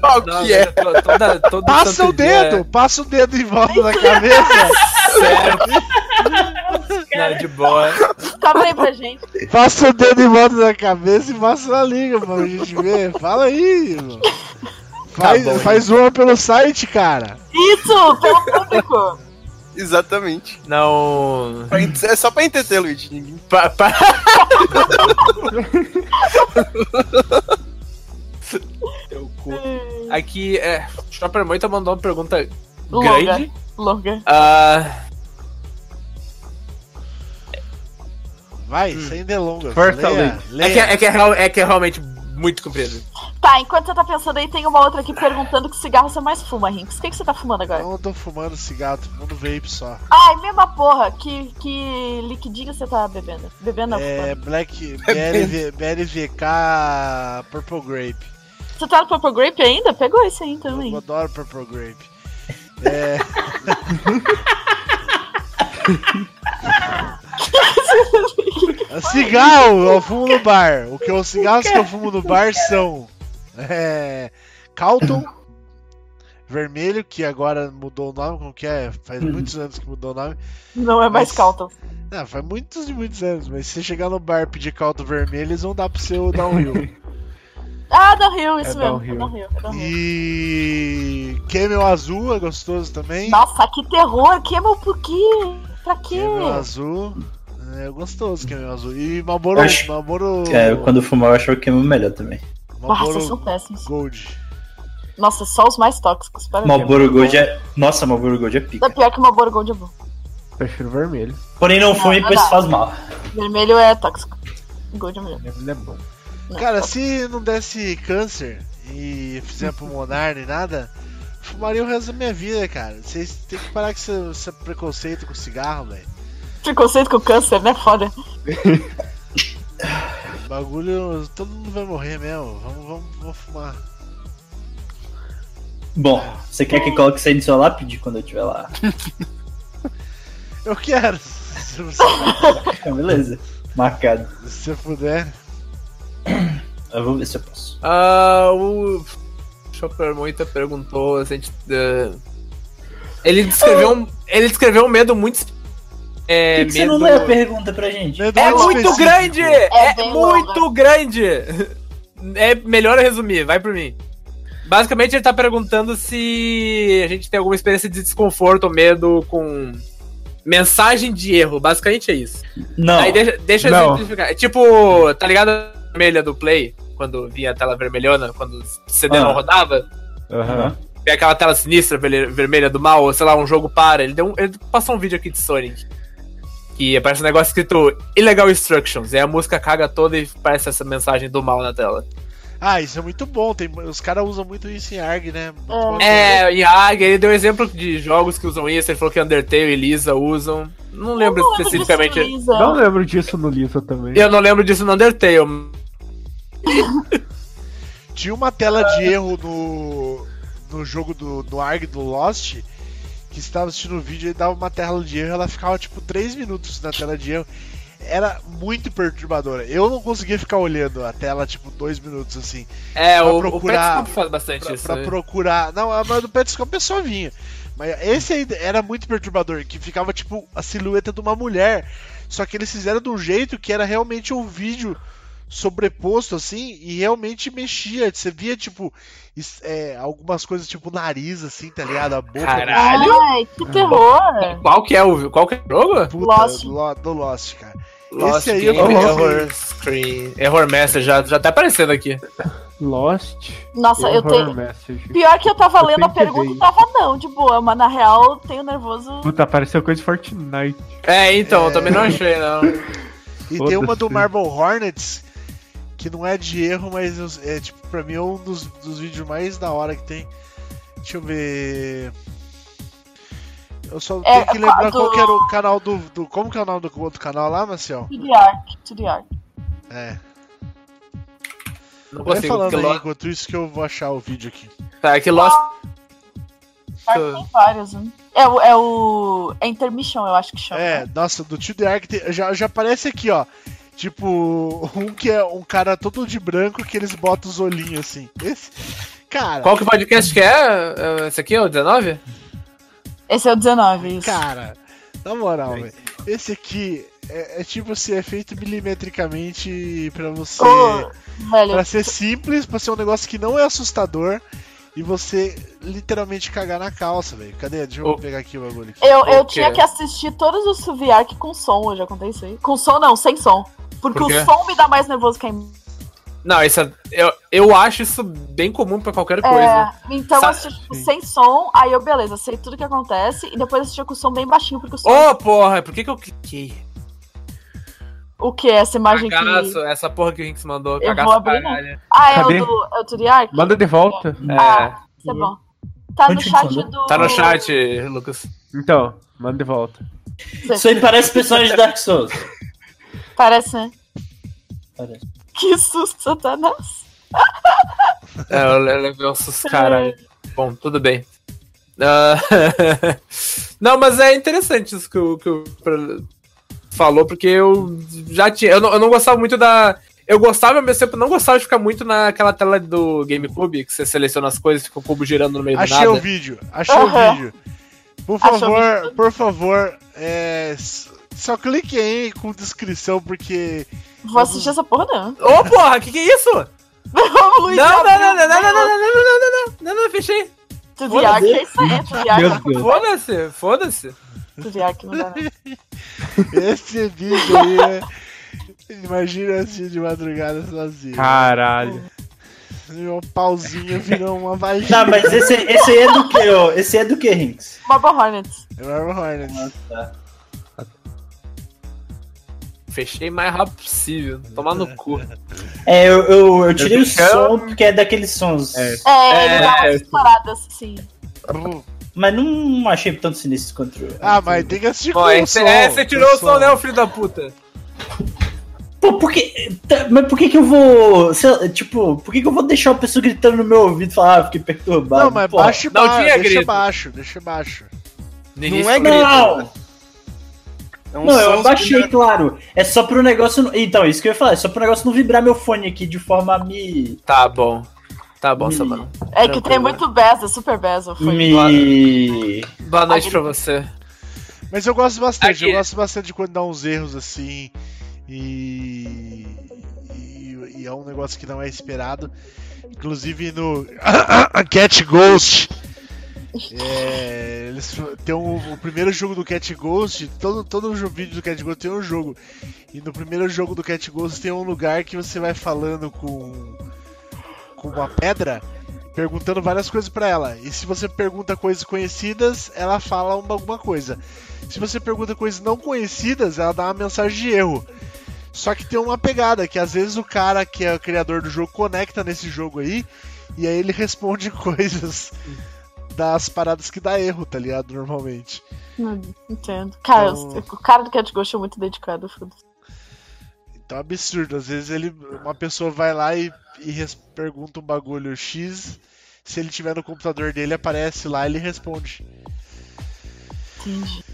Speaker 6: Qual
Speaker 4: Não,
Speaker 6: que é?
Speaker 4: toda- todo
Speaker 2: Passa o
Speaker 4: dia
Speaker 2: dedo, passa o dedo em volta da cabeça.
Speaker 4: é certo. Não, de boa.
Speaker 5: Calma aí pra gente.
Speaker 2: Passa o dedo em volta da cabeça e passa na língua pra gente ver. Fala aí, mano. Faz,
Speaker 4: bom,
Speaker 2: faz uma pelo site, cara.
Speaker 5: Isso, pelo público.
Speaker 6: Exatamente.
Speaker 4: Não.
Speaker 6: É só pra Luigi. Ninguém...
Speaker 4: Pa- pa- Teu cu. Aqui, é. Chopper Moita mandou uma pergunta
Speaker 5: Longa.
Speaker 4: grande.
Speaker 5: Longa.
Speaker 4: Ah,
Speaker 2: Vai, sem delongas.
Speaker 7: Força,
Speaker 2: leia,
Speaker 7: Luiz.
Speaker 4: é, que, é, que é, é que é realmente muito comprido.
Speaker 5: Tá, enquanto você tá pensando aí, tem uma outra aqui perguntando que cigarro você mais fuma, Rinks. O que, que você tá fumando agora?
Speaker 2: Não tô fumando cigarro, tô fumando vape só.
Speaker 5: Ai, mesma porra. Que, que liquidinho você tá bebendo? Bebendo não,
Speaker 2: É
Speaker 5: fumando.
Speaker 2: Black BLV, BLVK Purple Grape.
Speaker 5: Você tá no Purple Grape ainda? Pegou esse aí também.
Speaker 2: Eu adoro Purple Grape. É. cigarro eu fumo no bar. O que os cigarros que eu fumo no bar são é, Calton vermelho que agora mudou o nome, como que é? Faz muitos anos que mudou o nome.
Speaker 5: Não é mais
Speaker 2: Mas-
Speaker 5: Calton.
Speaker 2: Ah, faz muitos e muitos anos, mas se você chegar no bar e pedir Calton vermelho, eles vão dar pro seu downhill.
Speaker 5: Ah, downhill, isso
Speaker 7: É
Speaker 5: mesmo.
Speaker 7: downhill.
Speaker 5: É downhill, é downhill.
Speaker 2: e Camel azul é gostoso também.
Speaker 5: Nossa, que terror! Camel por quê? Pra quê?
Speaker 2: Camel azul. É gostoso Camel azul. E Marlboro.
Speaker 3: Acho-
Speaker 2: Marlboro.
Speaker 3: É, eu, quando eu fumava, eu era o melhor também.
Speaker 5: Nossa,
Speaker 2: Marlboro
Speaker 5: são péssimos.
Speaker 2: Gold.
Speaker 5: Nossa, só os mais tóxicos. Para
Speaker 3: Malboro Gold é. Nossa, Malboro Gold é
Speaker 5: É
Speaker 3: pica.
Speaker 5: pior que o Marlboro Gold é bom.
Speaker 7: Prefiro vermelho.
Speaker 3: Porém, não fume, pois
Speaker 5: dá.
Speaker 3: faz mal.
Speaker 5: Vermelho é tóxico. Gold é melhor.
Speaker 7: Vermelho é bom.
Speaker 5: Não,
Speaker 2: Cara,
Speaker 5: tóxico.
Speaker 2: se não desse câncer e fizer pulmonar nem nada, fumaria o resto da minha vida, cara. Vocês têm que parar com esse, esse preconceito com cigarro, velho.
Speaker 5: Preconceito com câncer, né? Foda.
Speaker 2: Bagulho. Todo mundo vai morrer mesmo. Vamos, vamos, vamos fumar.
Speaker 3: Bom, você quer que coloque isso aí no seu lápide quando eu estiver lá?
Speaker 2: Eu quero. Se você,
Speaker 3: Então, beleza. Marcado.
Speaker 2: se você puder.
Speaker 3: Eu vou ver se eu posso.
Speaker 4: Ah, o Chopper Moita perguntou se a gente. eh, Ele descreveu um, ele descreveu um medo muito. É,
Speaker 3: Por que, que você
Speaker 4: medo...
Speaker 3: não lê a pergunta pra gente?
Speaker 2: Medo
Speaker 4: É muito
Speaker 2: específico.
Speaker 4: grande! É,
Speaker 5: bem
Speaker 4: muito grande! É melhor eu resumir, vai por mim. Basicamente, ele tá perguntando se a gente tem alguma experiência de desconforto ou medo com Mensagem de erro, basicamente é isso.
Speaker 3: Não.
Speaker 4: Aí deixa, deixa eu
Speaker 7: Não.
Speaker 4: exemplificar. É tipo, tá ligado a vermelha do Play? Quando vinha a tela vermelhona, quando o CD não
Speaker 3: Ah.
Speaker 4: rodava?
Speaker 7: Aham.
Speaker 4: Vem aquela tela sinistra vermelha, vermelha do mal, ou sei lá, um jogo para. Ele, deu um, ele passou um vídeo aqui de Sonic. Que aparece um negócio escrito Illegal Instructions. E aí a música caga toda e parece essa mensagem do mal na tela.
Speaker 2: Ah, isso é muito bom. Tem, os caras usam muito isso em ARG, né? Muito.
Speaker 4: É, e a Águia, ele deu exemplo de jogos que usam isso. Ele falou que Undertale e Lisa usam. Não lembro
Speaker 5: não lembro
Speaker 4: especificamente.
Speaker 5: disso, Lisa.
Speaker 7: Não lembro disso no Lisa também.
Speaker 4: Eu não lembro disso no Undertale.
Speaker 2: Tinha uma tela de erro no, no jogo do no ARG do Lost. Que estava assistindo o vídeo e dava uma tela de erro. Ela ficava tipo 3 minutos na tela de erro. Era muito perturbadora. Eu não conseguia ficar olhando a tela tipo 2 minutos assim.
Speaker 4: É,
Speaker 2: Pra
Speaker 4: o,
Speaker 2: procurar-
Speaker 4: o Petscop faz bastante
Speaker 2: Pra,
Speaker 4: isso.
Speaker 2: pra
Speaker 4: né?
Speaker 2: procurar. Não, a do Petscop é só vinha. Mas esse aí era muito perturbador, que ficava tipo a silhueta de uma mulher. Só que eles fizeram de um jeito que era realmente um vídeo sobreposto assim e realmente mexia. Você via tipo é, algumas coisas tipo nariz assim, tá ligado? A boca.
Speaker 4: Caralho.
Speaker 5: Ai, que terror.
Speaker 4: Qual que é o, qual que é o jogo?
Speaker 2: Puta,
Speaker 5: Lost.
Speaker 2: Lo- do Lost, cara.
Speaker 4: Lost
Speaker 2: Esse aí eu
Speaker 4: Game
Speaker 2: não
Speaker 4: Error Screen. Error Message, já, já tá aparecendo aqui.
Speaker 7: Lost.
Speaker 5: Nossa, eu tenho.
Speaker 7: Message.
Speaker 5: Pior que eu tava
Speaker 7: Eu
Speaker 5: lendo a pergunta e tava não, de boa, mas na real tenho nervoso.
Speaker 7: Puta, apareceu coisa de Fortnite.
Speaker 4: É, então, eu também não achei, não.
Speaker 2: E tem uma do. Marble Hornets que não é de erro, mas é tipo, pra mim é um dos, dos vídeos mais da hora que tem. Deixa eu ver. Eu só
Speaker 5: É,
Speaker 2: tenho que lembrar
Speaker 5: do-
Speaker 2: qual que era o canal do, do- Como que é o nome do outro canal lá, Marcel?
Speaker 5: To the Ark, to the Ark.
Speaker 2: É.
Speaker 4: Não
Speaker 2: Vai
Speaker 4: consigo.
Speaker 2: falando aí
Speaker 4: Lost,
Speaker 2: enquanto isso que eu vou achar o vídeo aqui.
Speaker 4: tá, é que Lost.
Speaker 5: Ark tem vários, né? É o, é o. É Intermission, eu acho que chama.
Speaker 2: É, nossa, do Tio The Ark tem- já, já aparece aqui, ó. Tipo, um que é um cara todo de branco que eles botam os olhinhos assim. Esse. Cara,
Speaker 4: Qual que podcast que é? É, Esse aqui é o 19?
Speaker 5: Esse é o 19, isso.
Speaker 2: Cara, na moral, velho. Esse aqui é, é tipo assim, é feito milimetricamente pra você.
Speaker 5: Velho,
Speaker 2: Pra ser simples, pra ser um negócio que não é assustador. E você literalmente cagar na calça, velho. Cadê? Deixa eu
Speaker 4: Ô.
Speaker 2: pegar aqui o bagulho. Aqui.
Speaker 5: eu, eu tinha que assistir todos os the Ark com som, eu já contei isso aí. Com som não, sem som. Porque
Speaker 4: Por
Speaker 5: o som me dá mais nervoso que a imagem.
Speaker 4: Não, isso é- eu, eu acho isso bem comum pra qualquer coisa.
Speaker 5: É, então eu
Speaker 4: Sa-
Speaker 5: assisti tipo, sem som, aí eu, beleza, sei tudo que acontece, e depois assistia com o som bem baixinho, porque o som.
Speaker 4: Ô, porra, por que que eu cliquei?
Speaker 5: O que? Essa imagem
Speaker 4: Cagaço,
Speaker 5: que.
Speaker 4: essa porra que o Rinks mandou.
Speaker 5: Eu vou abrir, né?
Speaker 4: caralho.
Speaker 5: Ah, é
Speaker 7: Cadê?
Speaker 5: o do, é o To the Ark?
Speaker 7: Manda de volta.
Speaker 4: É,
Speaker 5: Ah, isso é bom. Tá no chat do.
Speaker 4: tá no chat, Lucas.
Speaker 7: Então, manda de volta.
Speaker 3: Isso aí parece personagem de Dark Souls.
Speaker 5: Parece, né?
Speaker 3: Parece.
Speaker 5: Que susto, Satanás.
Speaker 4: É, eu le- levei um susto, caralho. Bom, tudo bem. Ah, não, mas é interessante isso que o, que o falou, porque eu já tinha. Eu não, eu não gostava muito da. Eu gostava, ao mesmo tempo, não gostava de ficar muito naquela tela do GameCube, que você seleciona as coisas e fica o cubo girando no meio do
Speaker 2: Achei
Speaker 4: nada.
Speaker 2: o vídeo, achei
Speaker 5: Aham.
Speaker 2: o vídeo. Por favor, por favor, é, só clique aí com descrição, porque
Speaker 5: Vou assistir essa porra, não.
Speaker 4: Ô, porra, que que é isso?
Speaker 5: Luiz.
Speaker 4: Não, não, não, não, não, não, não, não, não, não, não, não, não, não, fechei.
Speaker 5: The Ark é isso aí,
Speaker 7: Deus.
Speaker 4: Foda-se, foda-se.
Speaker 5: To the Ark não dá, não.
Speaker 2: esse vídeo aí é... Imagina assistir de madrugada sozinho.
Speaker 7: Caralho.
Speaker 2: Meu pauzinho virou uma vagina.
Speaker 3: Tá, mas esse, esse aí é do que, ó? Esse aí é do que, Rinks?
Speaker 5: Marble Hornets.
Speaker 2: É Marvel Hornets.
Speaker 3: tá.
Speaker 4: Fechei mais rápido possível. Tomar no cu.
Speaker 3: É, eu, eu, eu tirei
Speaker 7: Eu
Speaker 3: o som porque é daqueles sons.
Speaker 7: É.
Speaker 5: É,
Speaker 4: É,
Speaker 5: umas paradas, sim.
Speaker 3: Mas não achei tão sinistro quanto.
Speaker 2: Ah, mas tem que assistir
Speaker 4: Pô,
Speaker 2: com o
Speaker 4: esse,
Speaker 2: som.
Speaker 4: é, você tirou o som, né, o filho da puta?
Speaker 3: Pô, por que. tá, mas por que que eu vou. sei tipo, por que que eu vou deixar uma pessoa gritando no meu ouvido e falar, ah, fiquei perturbado?
Speaker 2: Não, mas
Speaker 3: Porra.
Speaker 2: baixa e
Speaker 4: não
Speaker 2: baixo,
Speaker 4: tinha
Speaker 2: deixa
Speaker 4: grito.
Speaker 2: baixo, deixa baixo.
Speaker 6: Não é grito.
Speaker 3: Não!
Speaker 6: É um
Speaker 3: Não, eu
Speaker 6: que-
Speaker 3: claro. É só pro negócio. Então, isso que eu ia falar, é só pro negócio não vibrar meu fone aqui de forma a me.
Speaker 4: Tá bom. Tá bom,
Speaker 3: Me-
Speaker 4: Samara.
Speaker 5: É que tem muito Beza, super Beza. Foi.
Speaker 3: Me.
Speaker 4: Boa noite pra você.
Speaker 2: Mas eu gosto bastante,
Speaker 4: Aqui.
Speaker 2: eu gosto bastante de quando dá uns erros assim e... e. e é um negócio que não é esperado. Inclusive no Cat Ghost. É, eles tem um, o primeiro jogo do Cat Ghost, todo, todo vídeo do Cat Ghost tem um jogo. E no primeiro jogo do Cat Ghost tem um lugar que você vai falando com, com uma pedra, perguntando várias coisas pra ela. E se você pergunta coisas conhecidas, ela fala uma, alguma coisa. Se você pergunta coisas não conhecidas, ela dá uma mensagem de erro. Só que tem uma pegada, que às vezes o cara que é o criador do jogo conecta nesse jogo aí, e aí ele responde coisas das paradas que dá erro, tá ligado? Normalmente.
Speaker 5: Não entendo. Cara,
Speaker 2: Então-
Speaker 5: o cara do Cat Ghost é muito dedicado, foda-se.
Speaker 2: Então é absurdo. Às vezes ele, uma pessoa vai lá e, e res- pergunta um bagulho X. Se ele tiver no computador dele, aparece lá e ele responde.
Speaker 5: Entendi.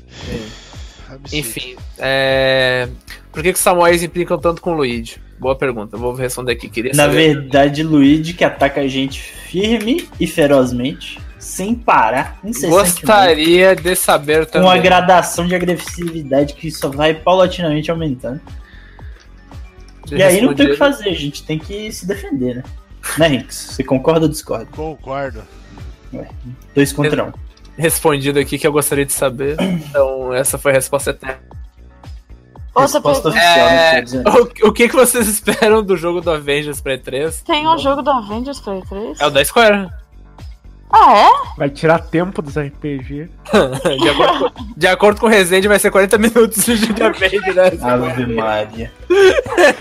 Speaker 2: Absurdo.
Speaker 4: Enfim, é... por que, que os Samuéis implicam tanto com o Luigi? Boa pergunta, vou responder aqui. Queria
Speaker 3: Na
Speaker 4: saber.
Speaker 3: verdade, Luigi que ataca a gente firme e ferozmente, sem parar,
Speaker 4: Gostaria de saber também.
Speaker 3: uma gradação de agressividade que só vai paulatinamente aumentando.
Speaker 4: de
Speaker 3: E aí não tem o que fazer, a gente tem que se defender, né? Né, Rinks? Você concorda ou discorda?
Speaker 2: Concordo.
Speaker 3: Dois contra um.
Speaker 4: Respondido aqui que eu gostaria de saber. Então, essa foi a resposta eterna.
Speaker 5: Outra pergunta.
Speaker 3: oficial, né,
Speaker 4: É, o, o que, que vocês esperam do jogo do Avengers pra E3?
Speaker 5: Tem um jogo do Avengers pra E3?
Speaker 4: É o da Square.
Speaker 5: Ah, é?
Speaker 7: Vai tirar tempo dos RPG.
Speaker 4: De acordo, com, de acordo com o Resende, vai ser 40 minutos de de Avengers, né?
Speaker 3: Ave Maria.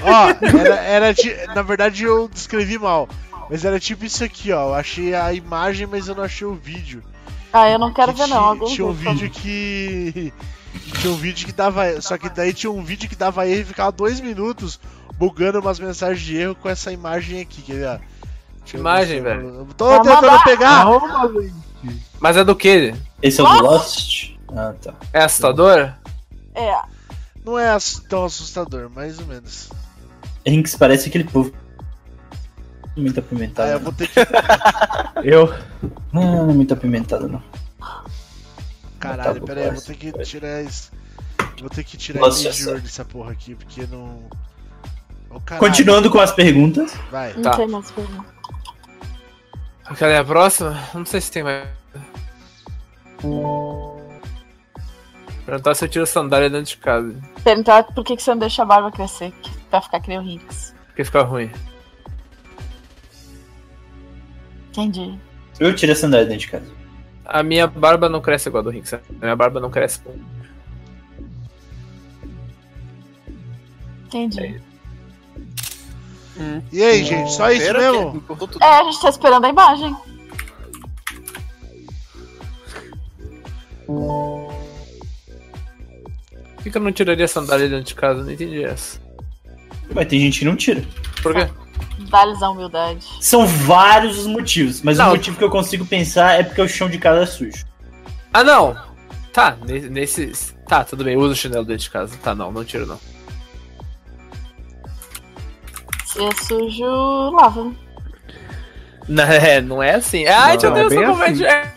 Speaker 2: Ó, era, era ti- na verdade eu descrevi mal. Mas era tipo isso aqui, ó. Eu achei a imagem, mas eu não achei o vídeo.
Speaker 5: Ah, eu não quero
Speaker 2: Que
Speaker 5: ver não.
Speaker 2: tinha,
Speaker 5: Alguém
Speaker 2: tinha um vídeo que. Tinha um vídeo que dava. Só que daí tinha um vídeo que dava erro e ficava dois minutos bugando umas mensagens de erro com essa imagem aqui, quer ver? Eu
Speaker 4: Imagem, velho.
Speaker 2: Tô
Speaker 5: Vai
Speaker 2: tentando pegar!
Speaker 7: Arruma.
Speaker 4: Mas é do que?
Speaker 3: Esse é o do Lost? Ah, tá.
Speaker 4: É assustador?
Speaker 5: É,
Speaker 2: Não é tão assustador, mais ou menos.
Speaker 3: Rinks parece aquele povo. Muito apimentado.
Speaker 2: Aí eu
Speaker 3: não.
Speaker 2: vou ter que.
Speaker 7: Eu.
Speaker 3: Não, não muito apimentado, não.
Speaker 2: Caralho,
Speaker 3: Tá,
Speaker 2: pera aí, eu vou ter que tirar isso. Vou ter que tirar
Speaker 3: Nossa, só.
Speaker 2: Word dessa porra aqui, porque não. Caralho.
Speaker 3: Continuando com as perguntas.
Speaker 2: Vai.
Speaker 5: não
Speaker 4: Tá.
Speaker 5: tem mais pergunta.
Speaker 4: Cadê a próxima? Não sei se tem mais. Perguntar se eu tiro sandália dentro de casa.
Speaker 5: Perguntar por que, que você não deixa a barba crescer, pra ficar que nem o Rinks.
Speaker 4: Porque fica ruim.
Speaker 5: Entendi.
Speaker 3: Eu tirei a sandália dentro de casa.
Speaker 4: A minha barba não cresce igual a do Rick. A minha barba não cresce com.
Speaker 2: E aí, gente, só isso
Speaker 6: Pera,
Speaker 2: mesmo?
Speaker 6: que-.
Speaker 5: É, a gente tá esperando a imagem.
Speaker 4: Por que, que eu não tiraria sandália dentro de casa? Não entendi essa.
Speaker 3: Mas tem gente que não tira.
Speaker 4: Por quê?
Speaker 5: Dá-lhes a humildade.
Speaker 3: São vários os motivos, mas
Speaker 4: Não.
Speaker 3: o motivo que eu consigo pensar é porque o chão de casa é sujo.
Speaker 4: Ah, não! Tá, nesse- Tá, tudo bem, usa o chinelo dentro de casa. Tá, não, não tiro não.
Speaker 5: É sujo, lava.
Speaker 4: Não é, não é assim. Ai,
Speaker 7: Não,
Speaker 4: meu Deus,
Speaker 7: é
Speaker 4: eu tô
Speaker 7: assim.
Speaker 4: é.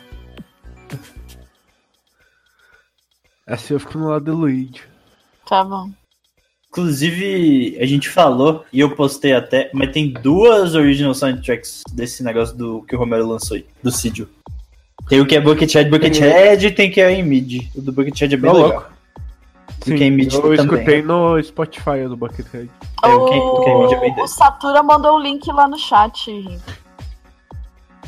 Speaker 7: Assim eu fico no lado do Luigi.
Speaker 5: Tá bom.
Speaker 3: Inclusive, a gente falou, e eu postei até, mas tem duas original soundtracks desse negócio do que o Romero lançou aí, do Cidio. Tem o que é Buckethead Buckethead e tem que é em mid. O do Buckethead é bem legal.
Speaker 7: louco.
Speaker 3: Quem imita
Speaker 7: eu
Speaker 3: também.
Speaker 7: escutei no Spotify do Buckethead.
Speaker 3: É, o Ken- o é
Speaker 5: O, Satura mandou o link lá no chat.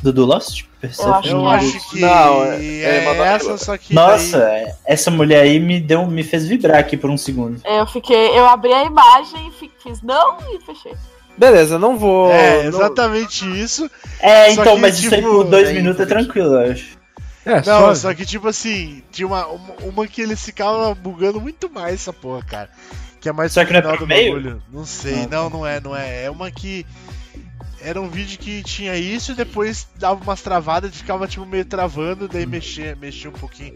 Speaker 3: Do, do Lost? Persephone.
Speaker 5: acho
Speaker 2: Eu
Speaker 5: que é.
Speaker 2: acho que
Speaker 6: Não, é-
Speaker 2: é,
Speaker 6: é mandar
Speaker 2: essa, só que.
Speaker 3: Nossa,
Speaker 2: daí-
Speaker 3: essa mulher aí me deu, me fez vibrar aqui por um segundo.
Speaker 5: Eu fiquei. Eu abri a imagem e fi- fiz não e fechei.
Speaker 4: Beleza, não vou.
Speaker 2: É,
Speaker 4: não-
Speaker 2: exatamente isso.
Speaker 3: É,
Speaker 2: Só
Speaker 3: então,
Speaker 2: que,
Speaker 3: mas isso aí
Speaker 2: tipo,
Speaker 3: por dois
Speaker 6: é
Speaker 3: minutos é tranquilo, eu acho.
Speaker 7: É,
Speaker 2: Não,
Speaker 7: só.
Speaker 2: só que tipo assim, tinha uma, uma, uma que eles ficavam bugando muito mais essa porra, cara. Que é mais
Speaker 3: Será
Speaker 2: pro
Speaker 3: que não é
Speaker 2: do
Speaker 3: meio?
Speaker 2: bagulho. Não sei,
Speaker 3: Ah,
Speaker 2: não, não é, não é. É uma que. Era um vídeo que tinha isso e depois dava umas travadas e ficava tipo meio travando, daí mexia, mexia um pouquinho.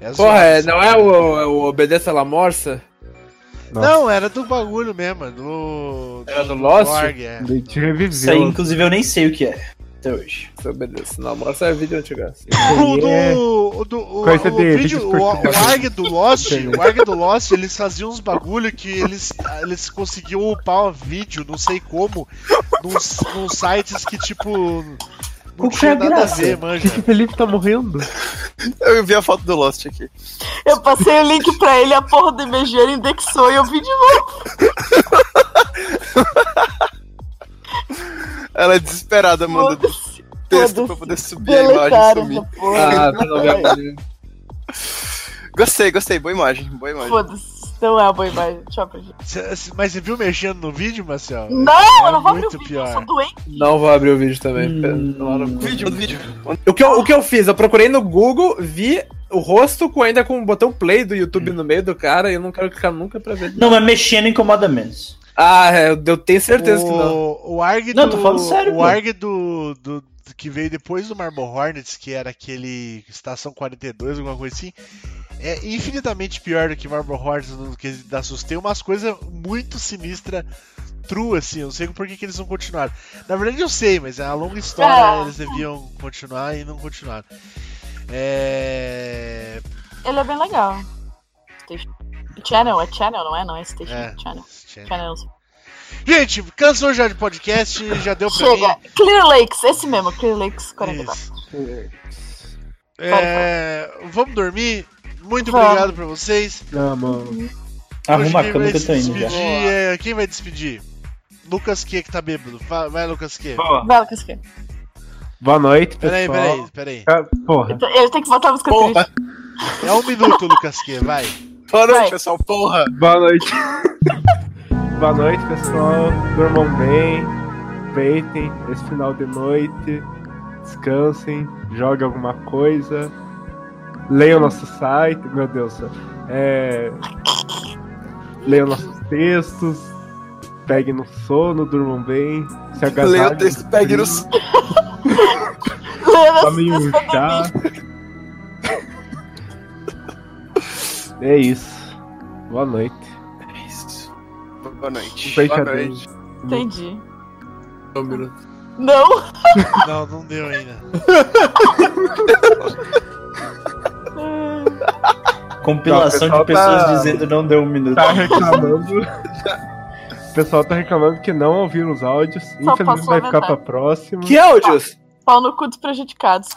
Speaker 2: É
Speaker 4: Porra, é,
Speaker 2: assim.
Speaker 4: não é o, é o Obedeça La Morsa?
Speaker 2: Não, era do bagulho mesmo, do.
Speaker 4: Era do Lost?
Speaker 2: Org, é.
Speaker 3: Isso aí, inclusive, eu nem sei o que é. Até hoje.
Speaker 4: Se Obedeça La Morsa é vídeo antigo.
Speaker 2: O do.
Speaker 7: É.
Speaker 2: O, do, o,
Speaker 7: Coisa
Speaker 2: o
Speaker 7: de
Speaker 2: vídeo, o, o. ARG do Lost, o ARG do Lost, eles faziam uns bagulho que eles, eles conseguiam upar o vídeo, não sei como, nos, nos sites que tipo. Não
Speaker 3: Qual que é
Speaker 2: tinha
Speaker 3: a
Speaker 2: nada a ver, manja.
Speaker 7: que, o Felipe tá morrendo?
Speaker 6: Eu vi a foto do Lost aqui.
Speaker 5: Eu passei o link pra ele, a porra do ele indexou e eu vi de novo.
Speaker 6: Ela é desesperada, mandando
Speaker 5: Foda-se.
Speaker 6: texto pra poder subir a imagem e sumir.
Speaker 4: Ah, pelo amor de Deus.
Speaker 6: Gostei, gostei. Boa imagem, boa imagem.
Speaker 5: Foda-se. Não é uma boa imagem. Tchau pra gente.
Speaker 2: Cê- Mas você viu mexendo no vídeo, Marcel?
Speaker 5: Não,
Speaker 2: É
Speaker 5: eu não vou abrir o vídeo, eu
Speaker 2: pior.
Speaker 5: sou doente.
Speaker 4: Não vou abrir o vídeo também.
Speaker 3: Hum.
Speaker 4: Claro.
Speaker 6: Vídeo, vídeo.
Speaker 4: O que, eu, o que eu fiz? Eu procurei no Google, vi o rosto com ainda com o botão play do YouTube no meio do cara e eu não quero clicar nunca pra ver.
Speaker 3: Não, mas mexendo incomoda menos.
Speaker 4: Ah, é, eu tenho certeza que não.
Speaker 2: O, o ARG
Speaker 3: Não,
Speaker 2: do,
Speaker 3: tô falando sério,
Speaker 2: o
Speaker 3: pô.
Speaker 2: ARG do, do- que veio depois do Marble Hornets, que era aquele Estação 42, alguma coisa assim, é infinitamente pior do que Marble Hornets no que dá susto. Tem umas coisas muito sinistras, true, assim, eu não sei por que, que eles não continuaram. Na verdade eu sei, mas é uma longa história,
Speaker 5: Ah.
Speaker 2: eles deviam continuar e não continuaram. É...
Speaker 5: Ele é bem legal. Channel, é channel, não é? Não é station,
Speaker 2: É.
Speaker 5: é channel. Channel.
Speaker 2: Gente, cansou já de podcast, já deu pra
Speaker 5: Chega.
Speaker 2: mim.
Speaker 5: Clear Lakes, esse mesmo, Clear Lakes 44.
Speaker 2: Isso. É, vamos dormir. Muito
Speaker 5: Vamos.
Speaker 2: obrigado pra vocês.
Speaker 7: Não, mano.
Speaker 3: Arruma
Speaker 2: Hoje
Speaker 3: a cama que eu tô indo já.
Speaker 2: é- Quem vai despedir? Lucas Q que tá bêbado. Vai, Lucas Q.
Speaker 5: Vai, Lucas, que?
Speaker 7: Boa noite, pessoal.
Speaker 2: Peraí, peraí, peraí.
Speaker 7: Ah, Porra.
Speaker 5: Ele tem que botar a música
Speaker 6: Porra.
Speaker 5: triste.
Speaker 2: É um minuto, Lucas Q, vai.
Speaker 6: Boa noite,
Speaker 5: Vai.
Speaker 6: pessoal. Porra.
Speaker 7: Boa noite. Boa noite, pessoal. Durmam bem. Peitem esse final de noite. Descansem. Joguem alguma coisa. Leiam nosso site. Meu Deus. É... Leiam nossos textos. Peguem no sono, durmam bem. Se
Speaker 6: Leia
Speaker 7: agasalhem.
Speaker 6: o texto, pegue no.
Speaker 7: Tomem um chá. É isso. Boa noite.
Speaker 6: Boa noite. Boa noite.
Speaker 5: Entendi.
Speaker 4: Um minuto.
Speaker 5: Não.
Speaker 2: Não, não deu ainda.
Speaker 3: Compilação
Speaker 7: Não,
Speaker 3: de pessoas
Speaker 7: tá-
Speaker 3: dizendo não deu um minuto.
Speaker 7: Tá reclamando. O pessoal tá reclamando que não ouviram os áudios. Infelizmente
Speaker 5: passou
Speaker 7: vai ficar pra próxima.
Speaker 4: Que áudios?
Speaker 5: Pau no cu dos prejudicados.